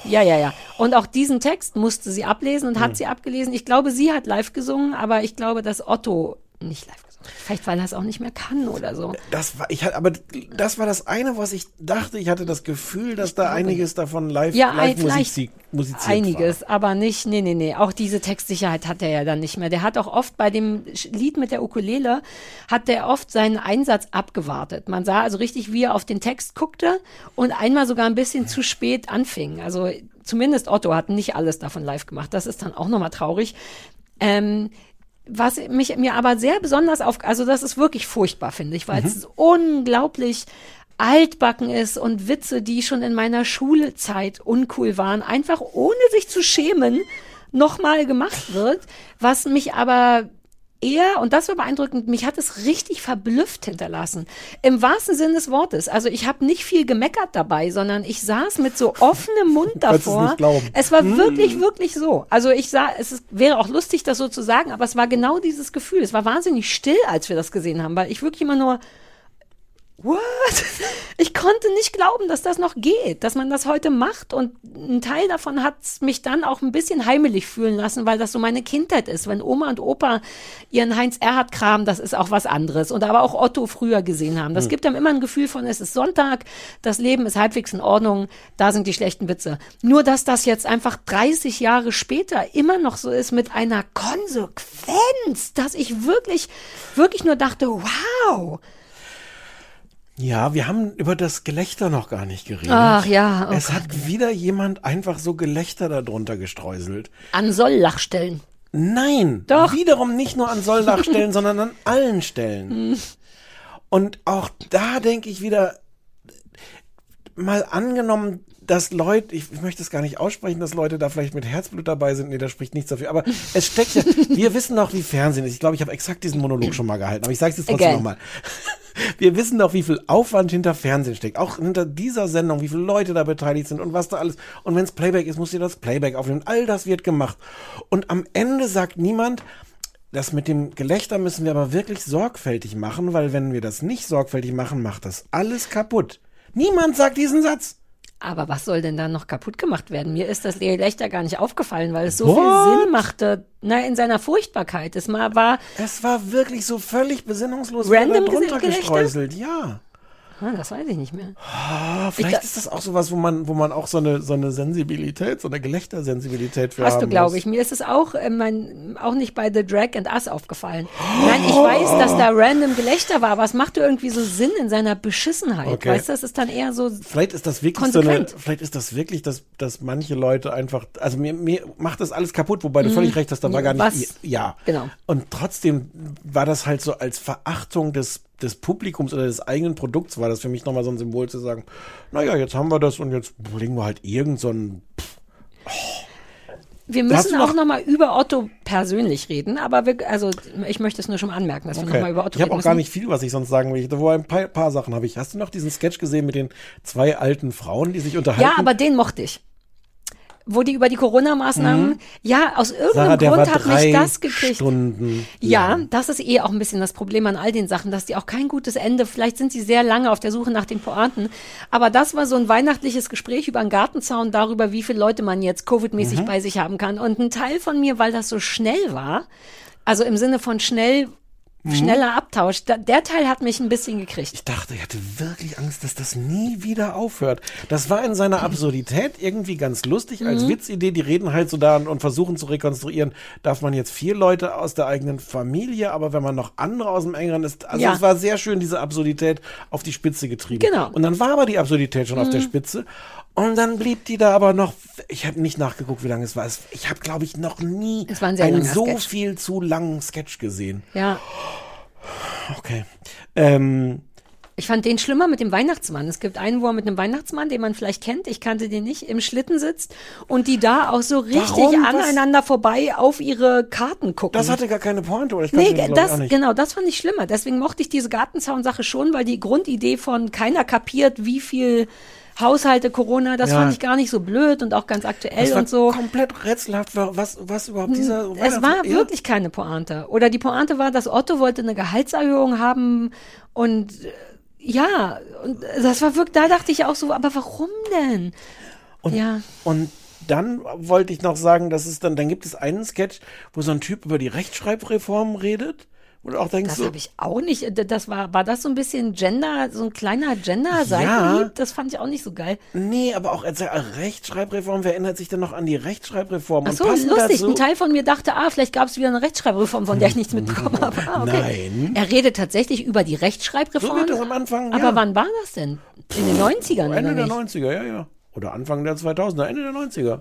Ja, ja, ja. Und auch diesen Text musste sie ablesen und hat sie abgelesen. Ich glaube, sie hat live gesungen, aber ich glaube, dass Otto nicht live gesungen hat. Vielleicht, weil er es auch nicht mehr kann oder so. Das war, ich hatte, aber das war das eine, was ich dachte. Ich hatte das Gefühl, dass da einiges davon live, Ja, live musiziert Einiges, war. aber nicht, nee, nee, nee. Auch diese Textsicherheit hat er ja dann nicht mehr. Der hat auch oft bei dem Lied mit der Ukulele, hat der oft seinen Einsatz abgewartet. Man sah also richtig, wie er auf den Text guckte und einmal sogar ein bisschen zu spät anfing. Also zumindest Otto hat nicht alles davon live gemacht. Das ist dann auch nochmal traurig. Ähm, was mich mir aber sehr besonders auf, also das ist wirklich furchtbar, finde ich, weil es unglaublich altbacken ist und Witze, die schon in meiner Schulzeit uncool waren, einfach ohne sich zu schämen, nochmal gemacht wird, was mich aber eher, und das war beeindruckend, mich hat es richtig verblüfft hinterlassen. Im wahrsten Sinne des Wortes. Also ich habe nicht viel gemeckert dabei, sondern ich saß mit so offenem Mund Konntest es davor. nicht glauben. Es war wirklich, wirklich so. Also ich sah, es ist, wäre auch lustig, das so zu sagen, aber es war genau dieses Gefühl. Es war wahnsinnig still, als wir das gesehen haben, weil ich wirklich immer nur, what? Ich konnte nicht glauben, dass das noch geht, dass man das heute macht. Und ein Teil davon hat mich dann auch ein bisschen heimelig fühlen lassen, weil das so meine Kindheit ist. Wenn Oma und Opa ihren Heinz Erhardt-Kram, das ist auch was anderes. Und aber auch Otto früher gesehen haben. Das gibt einem immer ein Gefühl von, es ist Sonntag, das Leben ist halbwegs in Ordnung, da sind die schlechten Witze. Nur, dass das jetzt einfach 30 Jahre später immer noch so ist mit einer Konsequenz, dass ich wirklich, wirklich nur dachte, wow. Ja, wir haben über das Gelächter noch gar nicht geredet. Ach ja, oh es hat wieder jemand einfach so Gelächter darunter gestreuselt. An Solllachstellen. Nein, Doch. wiederum nicht nur an Solldachstellen, sondern an allen Stellen. Und auch da denke ich wieder, mal angenommen, dass Leute, ich, ich möchte es gar nicht aussprechen, dass Leute da vielleicht mit Herzblut dabei sind, nee, da spricht nichts dafür, aber es steckt ja, wir wissen doch, wie Fernsehen ist. Ich glaube, ich habe exakt diesen Monolog schon mal gehalten, aber ich sage es jetzt trotzdem nochmal. Wir wissen doch, wie viel Aufwand hinter Fernsehen steckt, auch hinter dieser Sendung, wie viele Leute da beteiligt sind und was da alles. Und wenn es Playback ist, muss ihr das Playback aufnehmen. All das wird gemacht. Und am Ende sagt niemand, das mit dem Gelächter müssen wir aber wirklich sorgfältig machen, weil wenn wir das nicht sorgfältig machen, macht das alles kaputt. Niemand sagt diesen Satz. Aber was soll denn da noch kaputt gemacht werden? Mir ist das Gelächter gar nicht aufgefallen, weil es so What? viel Sinn machte. Na, in seiner Furchtbarkeit. Es mal war, Es war wirklich so völlig besinnungslos Random drunter gestreuselt. Ja. Ah, das weiß ich nicht mehr. Ah, vielleicht da- ist das auch sowas, wo man, wo man auch so eine, so eine Sensibilität, so eine Gelächtersensibilität für Hast du, glaube ich. Mir ist es auch, äh, mein, auch nicht bei The Drag and Us aufgefallen. Nein, ich weiß, dass da random Gelächter war, aber es machte irgendwie so Sinn in seiner Beschissenheit. Okay. Weißt du, das ist dann eher so, Vielleicht ist das wirklich so eine, Konsequent. vielleicht ist das wirklich, dass, dass manche Leute einfach, also mir, mir macht das alles kaputt, wobei du völlig recht hast, da war gar nicht, Mhm. Was? ja. Genau. Und trotzdem war das halt so als Verachtung des, des Publikums oder des eigenen Produkts war das für mich nochmal so ein Symbol zu sagen, naja, jetzt haben wir das und jetzt legen wir halt irgend so ein, wir müssen du auch noch- nochmal über Otto persönlich reden, aber wir, also ich möchte es nur schon mal anmerken, dass wir nochmal über Otto Ich habe reden auch gar nicht viel, was ich sonst sagen will. Wo ein paar, paar Sachen habe ich. Hast du noch diesen Sketch gesehen mit den zwei alten Frauen, die sich unterhalten? Ja, aber den mochte ich. Wo die über die Corona-Maßnahmen, ja, aus irgendeinem Mhm. Sarah, Grund hat mich das gekriegt. Stunden Ja, lang. das ist eh auch ein bisschen das Problem an all den Sachen, dass die auch kein gutes Ende, vielleicht sind sie sehr lange auf der Suche nach den Pointen, aber das war so ein weihnachtliches Gespräch über einen Gartenzaun darüber, wie viele Leute man jetzt Mhm. Covid-mäßig bei sich haben kann. Und ein Teil von mir, weil das so schnell war, also im Sinne von schnell, Mhm. Schneller Abtausch, da, der Teil hat mich ein bisschen gekriegt. Ich dachte, ich hatte wirklich Angst, dass das nie wieder aufhört. Das war in seiner Absurdität irgendwie ganz lustig als Mhm. Witzidee. Die reden halt so da und, versuchen zu rekonstruieren, darf man jetzt vier Leute aus der eigenen Familie, aber wenn man noch andere aus dem engeren ist, also Ja. es war sehr schön, diese Absurdität auf die Spitze getrieben. Genau. Und dann war aber die Absurdität schon auf der Spitze. Und dann blieb die da aber noch, ich habe nicht nachgeguckt, wie lange es war. Ich habe, glaube ich, noch nie ein einen so Sketch. viel zu langen Sketch gesehen. Ja. Okay. Ähm, Ich fand den schlimmer mit dem Weihnachtsmann. Es gibt einen, wo er mit einem Weihnachtsmann, den man vielleicht kennt, ich kannte den nicht, im Schlitten sitzt und die da auch so richtig Warum? Aneinander vorbei auf ihre Karten gucken. das hatte gar keine Pointe, oder ich Nee, den, das, genau, das fand ich schlimmer. Deswegen mochte ich diese Gartenzaun-Sache schon, weil die Grundidee von keiner kapiert, wie viel Haushalte Corona, das Ja. fand ich gar nicht so blöd und auch ganz aktuell Das war und so. komplett rätselhaft, wa- was, was überhaupt dieser Es war ja. wirklich keine Pointe. Oder die Pointe war, dass Otto wollte eine Gehaltserhöhung haben und äh, ja, und das war wirklich, da dachte ich auch so, aber warum denn? Und, ja. und dann wollte ich noch sagen, dass es dann, dann gibt es einen Sketch, wo so ein Typ über die Rechtschreibreform redet. Du auch denkst, Das so, habe ich auch nicht. Das war, war das so ein bisschen Gender, so ein kleiner Gender-Seitenhieb? Ja. Das fand ich auch nicht so geil. nee, aber auch als Rechtschreibreform, wer erinnert sich denn noch an die Rechtschreibreform? Ach Und so, passend lustig. dazu- Ein Teil von mir dachte, ah, vielleicht gab es wieder eine Rechtschreibreform, von der ich nichts mitbekommen habe. Ah, okay. Nein. Er redet tatsächlich über die So Rechtschreibreform. wird das am Anfang, aber ja. wann war das denn? In den 90ern Ende oder der nicht? 90er, ja, ja. Oder Anfang der 2000er, Ende der 90er.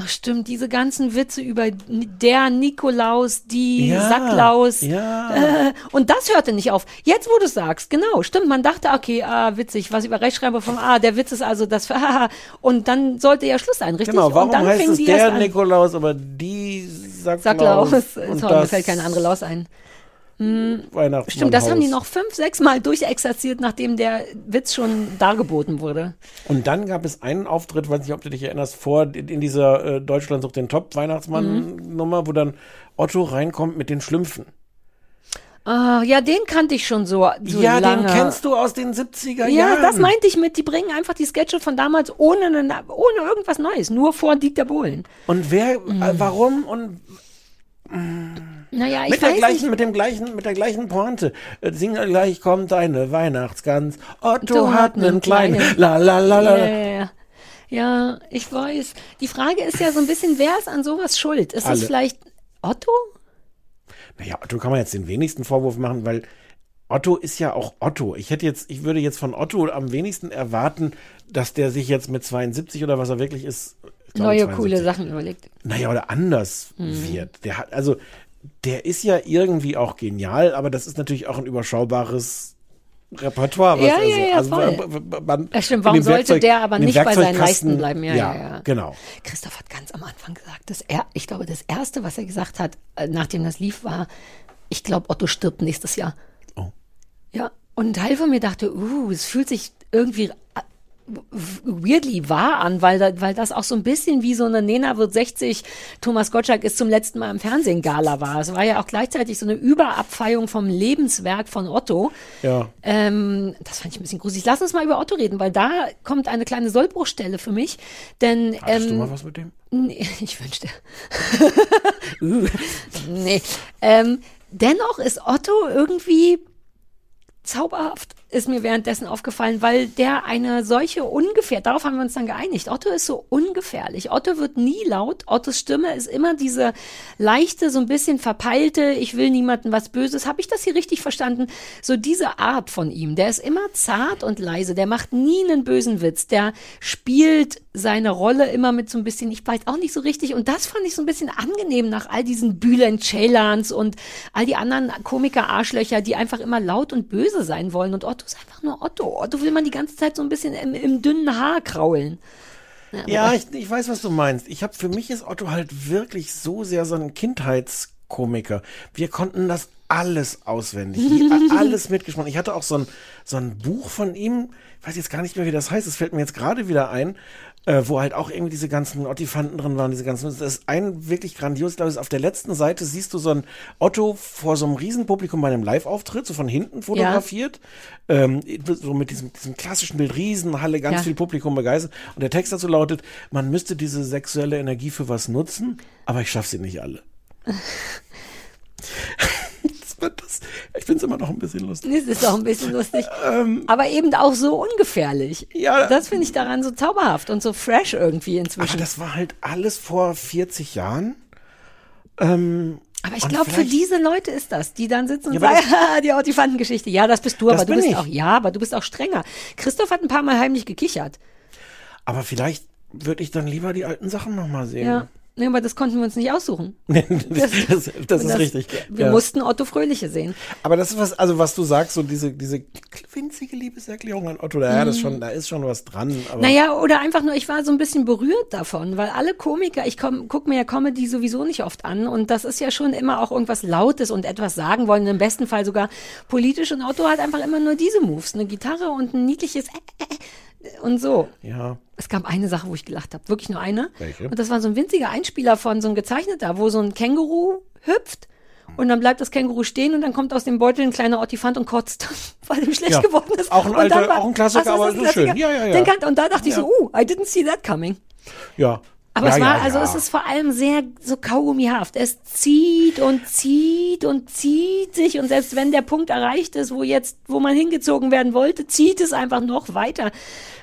Ach stimmt, diese ganzen Witze über der Nikolaus, die Ja, Sacklaus. ja. Äh, und das hörte nicht auf. Jetzt, wo du es sagst, genau, stimmt. Man dachte, okay, ah, witzig, was über Rechtschreiber vom Ah, der Witz ist also das. und dann sollte ja Schluss sein, richtig? Genau, warum und dann heißt es der. Nikolaus, aber die Sacklaus? Sacklaus. und Sorry, mir fällt keine andere Laus ein. Weihnachtsmannhaus. Stimmt, das haben die noch fünf, sechs Mal durchexerziert, nachdem der Witz schon dargeboten wurde. Und dann gab es einen Auftritt, weiß nicht, ob du dich erinnerst, vor in dieser äh, Deutschland sucht den Top Weihnachtsmann-Nummer, wo dann Otto reinkommt mit den Schlümpfen. Ah, ja, den kannte ich schon so, so ja, lange. den kennst du aus den 70er Ja, Jahren. das meinte ich mit, die bringen einfach die Sketche von damals ohne, eine, ohne irgendwas Neues, nur vor Dieter Bohlen. Und wer, Mhm. äh, warum und Naja, ich mit der gleichen, nicht. mit dem gleichen, mit der gleichen Pointe. Äh, Sing gleich kommt eine Weihnachtsgans. Otto Otto hat einen kleinen. La la la la. Ja, ich weiß. Die Frage ist ja so ein bisschen, wer ist an sowas schuld? Ist es vielleicht Otto? Naja, Otto kann man jetzt den wenigsten Vorwurf machen, weil Otto ist ja auch Otto. Ich hätte jetzt, ich würde jetzt von Otto am wenigsten erwarten, dass der sich jetzt mit 72 oder was er wirklich ist. glaube Neue 72, coole Sachen überlegt. Naja, oder anders Mhm. wird. Der hat, also, der ist ja irgendwie auch genial, aber das ist natürlich auch ein überschaubares Repertoire. Ja, ja, ja, also, voll. man- Ja, stimmt. Warum sollte Werkzeug- der aber nicht bei seinen Leisten bleiben? Ja, ja, ja. Genau. Christoph hat ganz am Anfang gesagt, dass er, ich glaube, das erste, was er gesagt hat, äh, nachdem das lief, war, ich glaube, Otto stirbt nächstes Jahr. Oh. Ja, und ein Teil von mir dachte, uh, es fühlt sich irgendwie weirdly wahr an, weil, da, weil das auch so ein bisschen wie so eine Nena wird 60, Thomas Gottschalk ist zum letzten Mal im Fernsehen Gala war. Es war ja auch gleichzeitig so eine Überabfeiung vom Lebenswerk von Otto. Ja. Ähm, das fand ich ein bisschen gruselig. Lass uns mal über Otto reden, weil da kommt eine kleine Sollbruchstelle für mich. Denn Hattest du ähm, mal was mit dem? Nee, ich wünschte. uh, nee. Ähm, dennoch ist Otto irgendwie zauberhaft, ist mir währenddessen aufgefallen, weil der eine solche ungefähr, darauf haben wir uns dann geeinigt. Otto ist so ungefährlich. Otto wird nie laut. Ottos Stimme ist immer diese leichte, so ein bisschen verpeilte, ich will niemandem was Böses. Habe ich das hier richtig verstanden? So diese Art von ihm. Der ist immer zart und leise. Der macht nie einen bösen Witz. Der spielt seine Rolle immer mit so ein bisschen, ich weiß auch nicht so richtig. Und das fand ich so ein bisschen angenehm nach all diesen Bülent Ceylan's und all die anderen Komiker-Arschlöcher, die einfach immer laut und böse sein wollen. Und Otto ist einfach nur Otto. Otto will man die ganze Zeit so ein bisschen im, im dünnen Haar kraulen. Ja, ich, ich weiß, was du meinst. Ich habe für mich ist Otto halt wirklich so sehr so ein Kindheits Komiker. Wir konnten das alles auswendig, alles mitgesprochen. Ich hatte auch so ein, so ein Buch von ihm, ich weiß jetzt gar nicht mehr, wie das heißt, es fällt mir jetzt gerade wieder ein, äh, wo halt auch irgendwie diese ganzen Ottifanten drin waren, diese ganzen, das ist ein wirklich grandios, glaube ich, auf der letzten Seite siehst du so ein Otto vor so einem Riesenpublikum bei einem Live-Auftritt, so von hinten fotografiert, ähm, so mit diesem, diesem klassischen Bild, Riesenhalle, ganz Ja. viel Publikum begeistert. Und der Text dazu lautet, man müsste diese sexuelle Energie für was nutzen, aber ich schaffe sie nicht alle. das das, ich finde es immer noch ein bisschen lustig. Das ist auch ein bisschen lustig. aber eben auch so ungefährlich. Ähm. Ja. Das finde ich daran so zauberhaft und so fresh irgendwie Aber inzwischen. das war halt alles vor 40 Jahren. Ähm, Aber ich glaube, für diese Leute ist das, die dann sitzen und Ja, aber sagen, "Haha, die Autifantengeschichte. Ja, das bist du, Das aber du bist ich. auch, ja, aber du bist auch strenger. Christoph hat ein paar Mal heimlich gekichert. Aber vielleicht würde ich dann lieber die alten Sachen nochmal sehen. Ja. Nee, aber das konnten wir uns nicht aussuchen. das, das, das ist Und richtig. Wir ja. mussten Otto Fröhliche sehen. Aber das ist was, also was du sagst, so diese, diese winzige Liebeserklärung an Otto, da, ja, das ist schon, da ist schon was dran. Aber Mhm. Naja, oder einfach nur, ich war so ein bisschen berührt davon, weil alle Komiker, ich komm, guck mir ja Comedy sowieso nicht oft an und das ist ja schon immer auch irgendwas Lautes und etwas sagen wollen, im besten Fall sogar politisch und Otto hat einfach immer nur diese Moves, eine Gitarre und ein niedliches äh, äh, äh, und so. ja, Es gab eine Sache, wo ich gelacht habe, wirklich nur eine. Welche? Und das war so ein winziger Einspieler von so einem gezeichneter, wo so ein Känguru hüpft und dann bleibt das Känguru stehen und dann kommt aus dem Beutel ein kleiner Ottifant und kotzt, weil ihm schlecht Ja. geworden ist. Auch ein dann alter- auch ein Klassiker, aber so schön. Ja, ja, ja. Den kan- und da dachte ich so, uh, I didn't see that coming. ja. Aber ja, es war, ja, also ja. es ist vor allem sehr so kaugummihaft. Es zieht und zieht und zieht sich und selbst wenn der Punkt erreicht ist, wo jetzt, wo man hingezogen werden wollte, zieht es einfach noch weiter.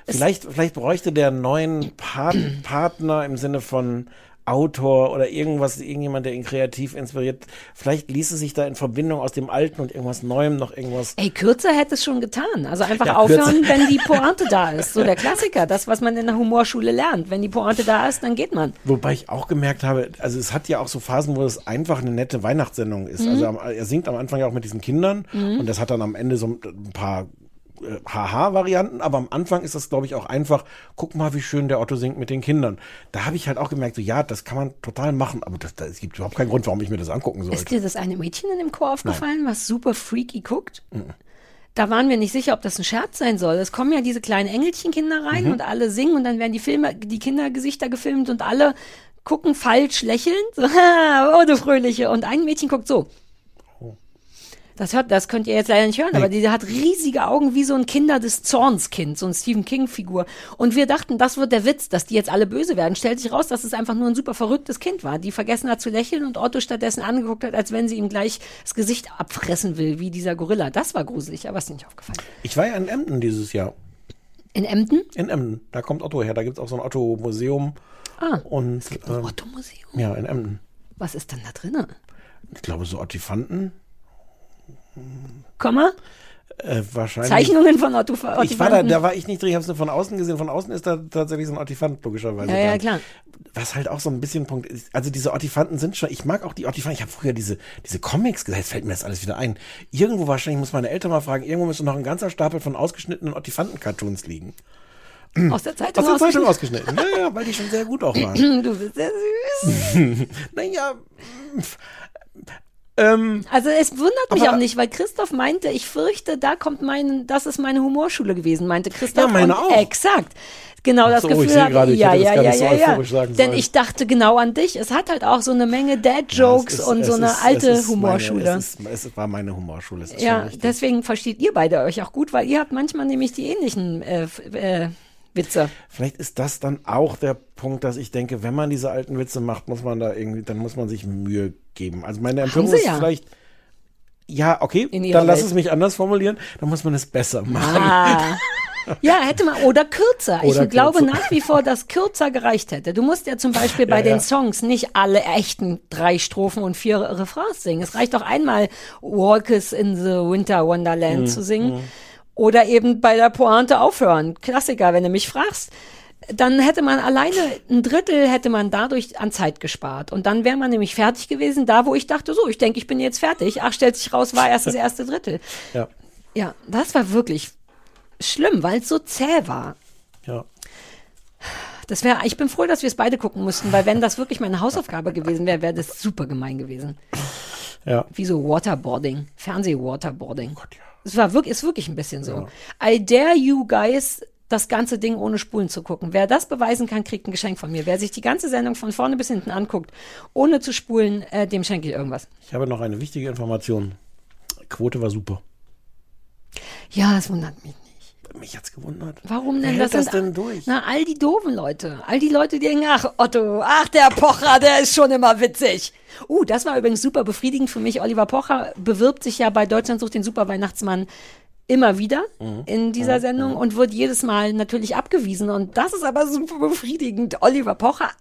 Vielleicht, vielleicht bräuchte der neuen Part, Partner im Sinne von Autor oder irgendwas, irgendjemand, der ihn kreativ inspiriert. Vielleicht ließe sich da in Verbindung aus dem Alten und irgendwas Neuem noch irgendwas. Ey, Kürzer hätte es schon getan. Also einfach Ja, aufhören, kürzer. wenn die Pointe da ist. So der Klassiker, das, was man in der Humorschule lernt. Wenn die Pointe da ist, dann geht man. Wobei ich auch gemerkt habe, also es hat ja auch so Phasen, wo es einfach eine nette Weihnachtssendung ist. Also am, er singt am Anfang ja auch mit diesen Kindern und das hat dann am Ende so ein paar äh, Haha-Varianten, aber am Anfang ist das, glaube ich, auch einfach, guck mal, wie schön der Otto singt mit den Kindern. Da habe ich halt auch gemerkt, so ja, das kann man total machen, aber das, das, es gibt überhaupt keinen Grund, warum ich mir das angucken Ist sollte. dir das eine Mädchen in dem Chor aufgefallen, was super freaky guckt? Da waren wir nicht sicher, ob das ein Scherz sein soll. Es kommen ja diese kleinen Engelchenkinder Mhm. rein und alle singen und dann werden die Filme, die Kindergesichter gefilmt und alle gucken falsch lächelnd. Oh, du Fröhliche. Und ein Mädchen guckt so. Das hört, das könnt ihr jetzt leider nicht hören, aber die hat riesige Augen wie so ein Kinder des Zorns Kind, so ein Stephen King Figur. Und wir dachten, das wird der Witz, dass die jetzt alle böse werden. Stellt sich raus, dass es einfach nur ein super verrücktes Kind war, die vergessen hat zu lächeln und Otto stattdessen angeguckt hat, als wenn sie ihm gleich das Gesicht abfressen will, wie dieser Gorilla. Das war gruselig, aber ist nicht aufgefallen. Ich war ja in Emden dieses Jahr. In Emden? In Emden. Da kommt Otto her. Da gibt es auch so ein Otto-Museum. Ah, Und ähm, Otto Museum. ja, in Emden. Was ist denn da drinnen? Ich glaube, so Ottifanten. Komma? Äh, wahrscheinlich. Zeichnungen von Otto Ottifanten. Ich war da, da war ich nicht drin, ich habe es nur von außen gesehen. Von außen ist da tatsächlich so ein Ottifant, logischerweise. Ja, ja, klar. Was halt auch so ein bisschen Punkt ist, also diese Ottifanten sind schon, ich mag auch die Ottifanten, ich habe früher diese, diese Comics gesagt, jetzt fällt mir das alles wieder ein. Irgendwo wahrscheinlich, muss meine Eltern mal fragen, irgendwo müsste noch ein ganzer Stapel von ausgeschnittenen Ottifanten-Cartoons liegen. Aus der Zeitung Aus der Zeitung ausgeschnitten. ausgeschnitten. Ja, ja, weil die schon sehr gut auch waren. Du bist sehr süß. naja, ähm, Also es wundert mich Aber- auch nicht, weil Christoph meinte, ich fürchte, da kommt mein, das ist meine Humorschule gewesen, meinte Christoph. Ja, meine auch. Exakt. Genau das so, Gefühl ich habe ich ja, das ja, ja, nicht so ja, ja. sagen Denn sollen. ich dachte genau an dich. Es hat halt auch so eine Menge Dad-Jokes ja, und so eine ist- alte es Humorschule. Meine, es, ist, es war meine Humorschule. Ja, deswegen versteht ihr beide euch auch gut, weil ihr habt manchmal nämlich die ähnlichen äh, äh, Witze. Vielleicht ist das dann auch der Punkt, dass ich denke, wenn man diese alten Witze macht, muss man da irgendwie, dann muss man sich Mühe geben. Also meine Empörung ist ja. vielleicht, ja, okay, dann lass Welt. es mich anders formulieren, dann muss man es besser machen. Ah. Ja, hätte man, oder kürzer. Oder ich glaube kürzer. nach wie vor, dass kürzer gereicht hätte. Du musst ja zum Beispiel bei Ja, den ja. Songs nicht alle echten drei Strophen und vier Refrains singen. Es reicht doch einmal Walkers in the Winter Wonderland Mhm, zu singen. Oder eben bei der Pointe aufhören. Klassiker, wenn du mich fragst. Dann hätte man alleine ein Drittel hätte man dadurch an Zeit gespart. Und dann wäre man nämlich fertig gewesen, da wo ich dachte, so, ich denke, ich bin jetzt fertig. Ach, stellt sich raus, war erst das erste Drittel. Ja, Ja, das war wirklich schlimm, weil es so zäh war. ja. Das wäre, ich bin froh, dass wir es beide gucken mussten, weil wenn das wirklich meine Hausaufgabe gewesen wäre, wäre das super gemein gewesen. Ja. Wie so Waterboarding, Fernseh-Waterboarding. Gott, ja. Es war wirklich, ist wirklich ein bisschen so. I dare you guys, das ganze Ding ohne Spulen zu gucken. Wer das beweisen kann, kriegt ein Geschenk von mir. Wer sich die ganze Sendung von vorne bis hinten anguckt, ohne zu spulen, äh, dem schenke ich irgendwas. Ich habe noch eine wichtige Information. Quote war super. Ja, es wundert mich. Mich hat's gewundert. Warum denn? Wer das sind- denn durch? Na, all die doofen Leute. All die Leute, die denken, ach, Otto, ach, der Pocher, der ist schon immer witzig. Uh, das war übrigens super befriedigend für mich. Oliver Pocher bewirbt sich ja bei Deutschland sucht den Superweihnachtsmann immer wieder Mhm. in dieser Sendung und wird jedes Mal natürlich abgewiesen. Und das ist aber super befriedigend, Oliver Pocher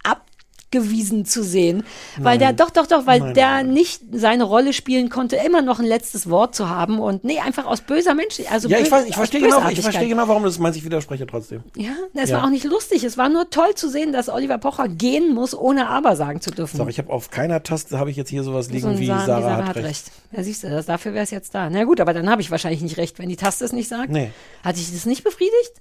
abgewiesen zu sehen. Weil der, doch, doch, doch, weil der nicht seine Rolle spielen konnte, immer noch ein letztes Wort zu haben und nee, einfach aus böser Mensch, also Ja, ich, bös- weiß, ich verstehe genau, ich verstehe genau, warum das meinst. Ich widerspreche trotzdem. Ja, es Ja. war auch nicht lustig. Es war nur toll zu sehen, dass Oliver Pocher gehen muss, ohne aber sagen zu dürfen. Sag, ich habe auf keiner Taste habe ich jetzt hier sowas liegen So wie Sa- Sarah, hat, recht. Ja, siehst du, das, dafür wäre es jetzt da. Na gut, aber dann habe ich wahrscheinlich nicht recht, wenn die Taste es nicht sagt. Nee. Hat dich das nicht befriedigt?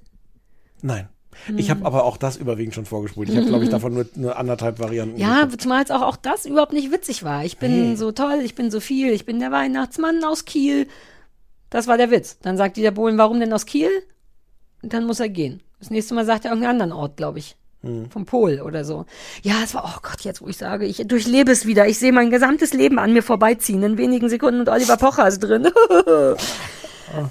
Nein. Ich habe aber auch das überwiegend schon vorgespult. Ich habe, glaube ich, davon nur, nur anderthalb Varianten. Ja, geguckt. zumal es auch, auch das überhaupt nicht witzig war. Ich bin so toll, ich bin so viel, ich bin der Weihnachtsmann aus Kiel. Das war der Witz. Dann sagt Dieter Bohlen, warum denn aus Kiel? Und dann muss er gehen. Das nächste Mal sagt er irgendeinen anderen Ort, glaube ich. Hm. Vom Pol oder so. Ja, es war, oh Gott, jetzt wo ich sage, ich durchlebe es wieder. Ich sehe mein gesamtes Leben an mir vorbeiziehen in wenigen Sekunden und Oliver Pocher ist drin.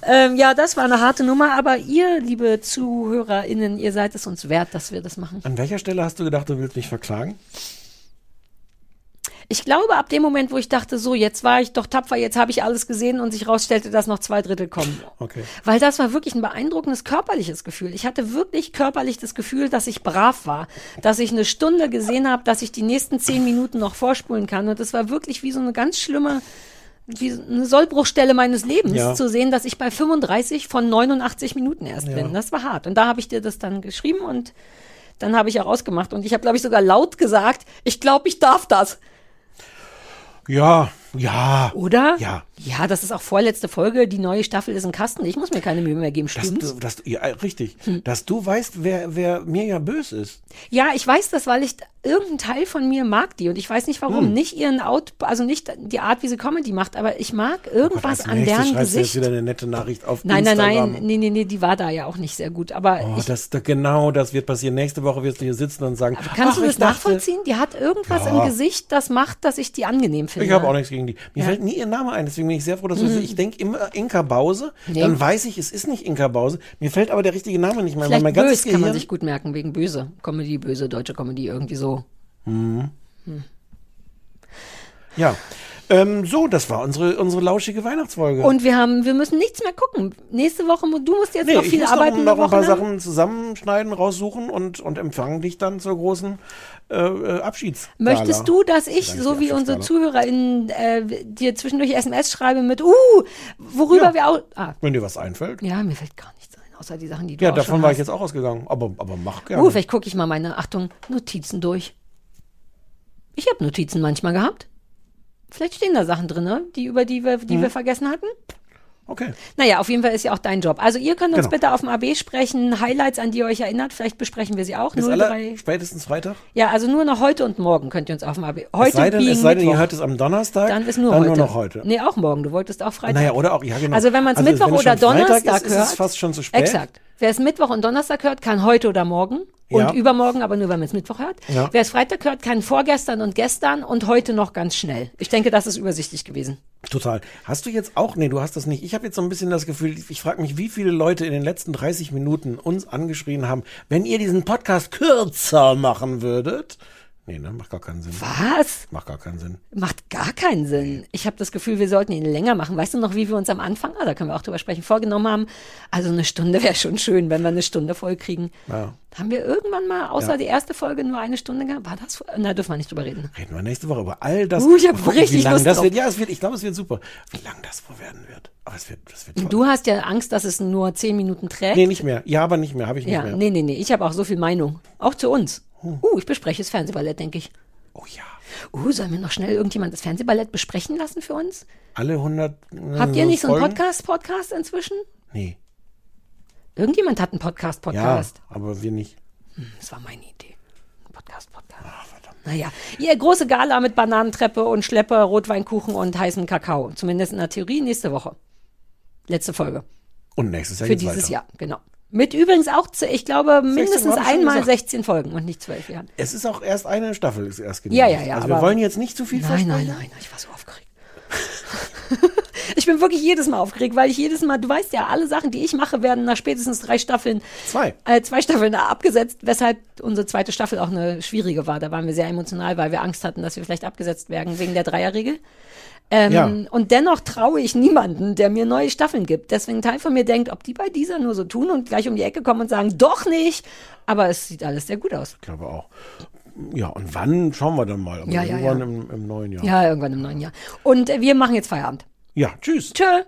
ähm, ja, das war eine harte Nummer, aber ihr, liebe ZuhörerInnen, ihr seid es uns wert, dass wir das machen. An welcher Stelle hast du gedacht, du willst mich verklagen? Ich glaube, ab dem Moment, wo ich dachte, so, jetzt war ich doch tapfer, jetzt habe ich alles gesehen und sich rausstellte, dass noch zwei Drittel kommen. Okay. Weil das war wirklich ein beeindruckendes körperliches Gefühl. Ich hatte wirklich körperlich das Gefühl, dass ich brav war, dass ich eine Stunde gesehen habe, dass ich die nächsten zehn Minuten noch vorspulen kann. Und das war wirklich wie so eine ganz schlimme, wie eine Sollbruchstelle meines Lebens, Ja. zu sehen, dass ich bei 35 von 89 Minuten erst Ja. bin. Das war hart. Und da habe ich dir das dann geschrieben und dann habe ich auch ausgemacht. Und ich habe, glaube ich, sogar laut gesagt, ich glaube, ich darf das. Ja, ja. Oder? Ja. Ja, das ist auch vorletzte Folge. Die neue Staffel ist im Kasten. Ich muss mir keine Mühe mehr geben. Dass Stimmt's? du, dass du, ja, richtig. Hm. Dass du weißt, wer, wer mir ja böse ist. Ja, ich weiß das, weil ich irgendein Teil von mir mag die und ich weiß nicht warum. Hm. Nicht ihren Out, also nicht die Art, wie sie Comedy macht, aber ich mag irgendwas Als an nächstes deren schreibst du jetzt Gesicht. wieder eine nette Nachricht auf Nein, nein, Instagram. nein, nee, nee, nee, die war da ja auch nicht sehr gut. Aber Oh, ich, das, da, genau das wird passieren. Nächste Woche wirst du hier sitzen und sagen, kannst ach, du das nachvollziehen? Die hat irgendwas Ja. im Gesicht, das macht, dass ich die angenehm finde. Ich habe auch nichts gegen die. Mir Ja. fällt nie ihr Name ein, deswegen bin ich sehr froh, dass du Ich denke immer Inka Bause, Nee. dann weiß ich, es ist nicht Inka Bause. Mir fällt aber der richtige Name nicht mehr. Vielleicht mein böse kann man sich gut merken, wegen böse. Comedy, böse, deutsche Comedy, irgendwie so. Ja. Ähm, so, das war unsere, unsere lauschige Weihnachtsfolge. Und wir haben, wir müssen nichts mehr gucken. Nächste Woche, du musst jetzt nee, noch ich viel muss arbeiten. noch, noch ein paar. Sachen zusammenschneiden, raussuchen und, und empfangen dich dann zur großen äh, äh, Abschieds. Möchtest du, dass ich, ich so wie unsere. ZuhörerInnen, äh, dir zwischendurch SMS schreibe mit, uh, worüber Ja. wir auch. Ah, Wenn dir was einfällt. ja, mir fällt gar nichts ein, außer die Sachen, die du Ja, davon war ich jetzt auch ausgegangen. Aber, aber mach gerne. Uh, vielleicht gucke ich mal meine, Achtung, Notizen durch. Ich habe Notizen manchmal gehabt. Vielleicht stehen da Sachen drin, ne, die, über die wir, die Mhm. wir vergessen hatten. okay. Naja, auf jeden Fall ist ja auch dein Job. Also ihr könnt uns Genau. bitte auf dem AB sprechen, Highlights, an die ihr euch erinnert. Vielleicht besprechen wir sie auch. Bis 03 aller spätestens Freitag. Ja, also nur noch heute und morgen könnt ihr uns auf dem AB. Heute es sei denn, es sei denn ihr hört es am Donnerstag. Dann ist nur dann heute. nur noch heute. Nee, auch morgen. Du wolltest auch Freitag. Naja, oder auch, ja, genau. Also wenn man es Also Mittwoch oder schon Freitag Donnerstag ist, ist hört. es fast schon zu spät. Exakt. Wer es Mittwoch und Donnerstag hört, kann heute oder morgen. Ja. Und übermorgen, aber nur wenn man es Mittwoch hört. Ja. Wer es Freitag hört, kann vorgestern und gestern und heute noch ganz schnell. Ich denke, das ist übersichtlich gewesen. Total. Hast du jetzt auch, nee, du hast das nicht. Ich habe jetzt so ein bisschen das Gefühl, ich frage mich, wie viele Leute in den letzten 30 Minuten uns angeschrien haben, wenn ihr diesen Podcast kürzer machen würdet. Nee, ne, macht gar keinen Sinn. Was? Macht gar keinen Sinn. Macht gar keinen Sinn. Ich habe das Gefühl, wir sollten ihn länger machen. Weißt du noch, wie wir uns am Anfang, ah, da können wir auch drüber sprechen, vorgenommen haben? Also eine Stunde wäre schon schön, wenn wir eine Stunde voll kriegen. Ja. Haben wir irgendwann mal, außer Ja. die erste Folge, nur eine Stunde gehabt? War das? Na, dürfen wir nicht drüber reden. Reden wir nächste Woche über all das. Uh, ich hab Mal gucken, richtig wie lang Lust das drauf. wird. Ja, es wird, ich glaube, es wird super. Wie lang das wohl werden wird. Aber es wird, das wird toll. Du hast ja Angst, dass es nur zehn Minuten trägt. Nee, nicht mehr. Ja, aber nicht mehr. Habe ich nicht ja, mehr. nee, nee, nee. Ich habe auch so viel Meinung. Auch zu uns. Uh, ich bespreche das Fernsehballett, denke ich. Oh ja. Uh, sollen wir noch schnell irgendjemand das Fernsehballett besprechen lassen für uns? Alle 100. äh, Habt ihr nicht so einen Folgen? Podcast-Podcast inzwischen? Nee. Irgendjemand hat einen Ja, Podcast-Podcast. aber wir nicht. Hm, das war meine Idee. Podcast, Podcast. Naja, ihr große Gala mit Bananentreppe und Schlepper, Rotweinkuchen und heißen Kakao. Zumindest in der Theorie nächste Woche. Letzte Folge. Und nächstes Jahr Für dieses weiter. Jahr, genau. Mit übrigens auch, ich glaube, mindestens einmal gesagt. 16 Folgen und nicht 12 Jahren. Es ist auch erst eine Staffel, ist erst genug. Ja, ja, ja, Also wir wollen jetzt nicht zu viel Nein, versprechen. nein, nein, ich war so aufgeregt. ich bin wirklich jedes Mal aufgeregt, weil ich jedes Mal, du weißt ja, alle Sachen, die ich mache, werden nach spätestens drei Staffeln, Zwei. äh, zwei Staffeln abgesetzt, weshalb unsere zweite Staffel auch eine schwierige war. Da waren wir sehr emotional, weil wir Angst hatten, dass wir vielleicht abgesetzt werden wegen der Dreierregel. Ähm, Ja. Und dennoch traue ich niemanden, der mir neue Staffeln gibt. Deswegen ein Teil von mir denkt, ob die bei dieser nur so tun und gleich um die Ecke kommen und sagen, doch nicht. Aber es sieht alles sehr gut aus. Ich glaube auch. Ja, und wann schauen wir dann mal. Aber Ja, ja, irgendwann ja. Im, im neuen Jahr. Ja, irgendwann im neuen Jahr. Und äh, wir machen jetzt Feierabend. ja tschüss. Tschö.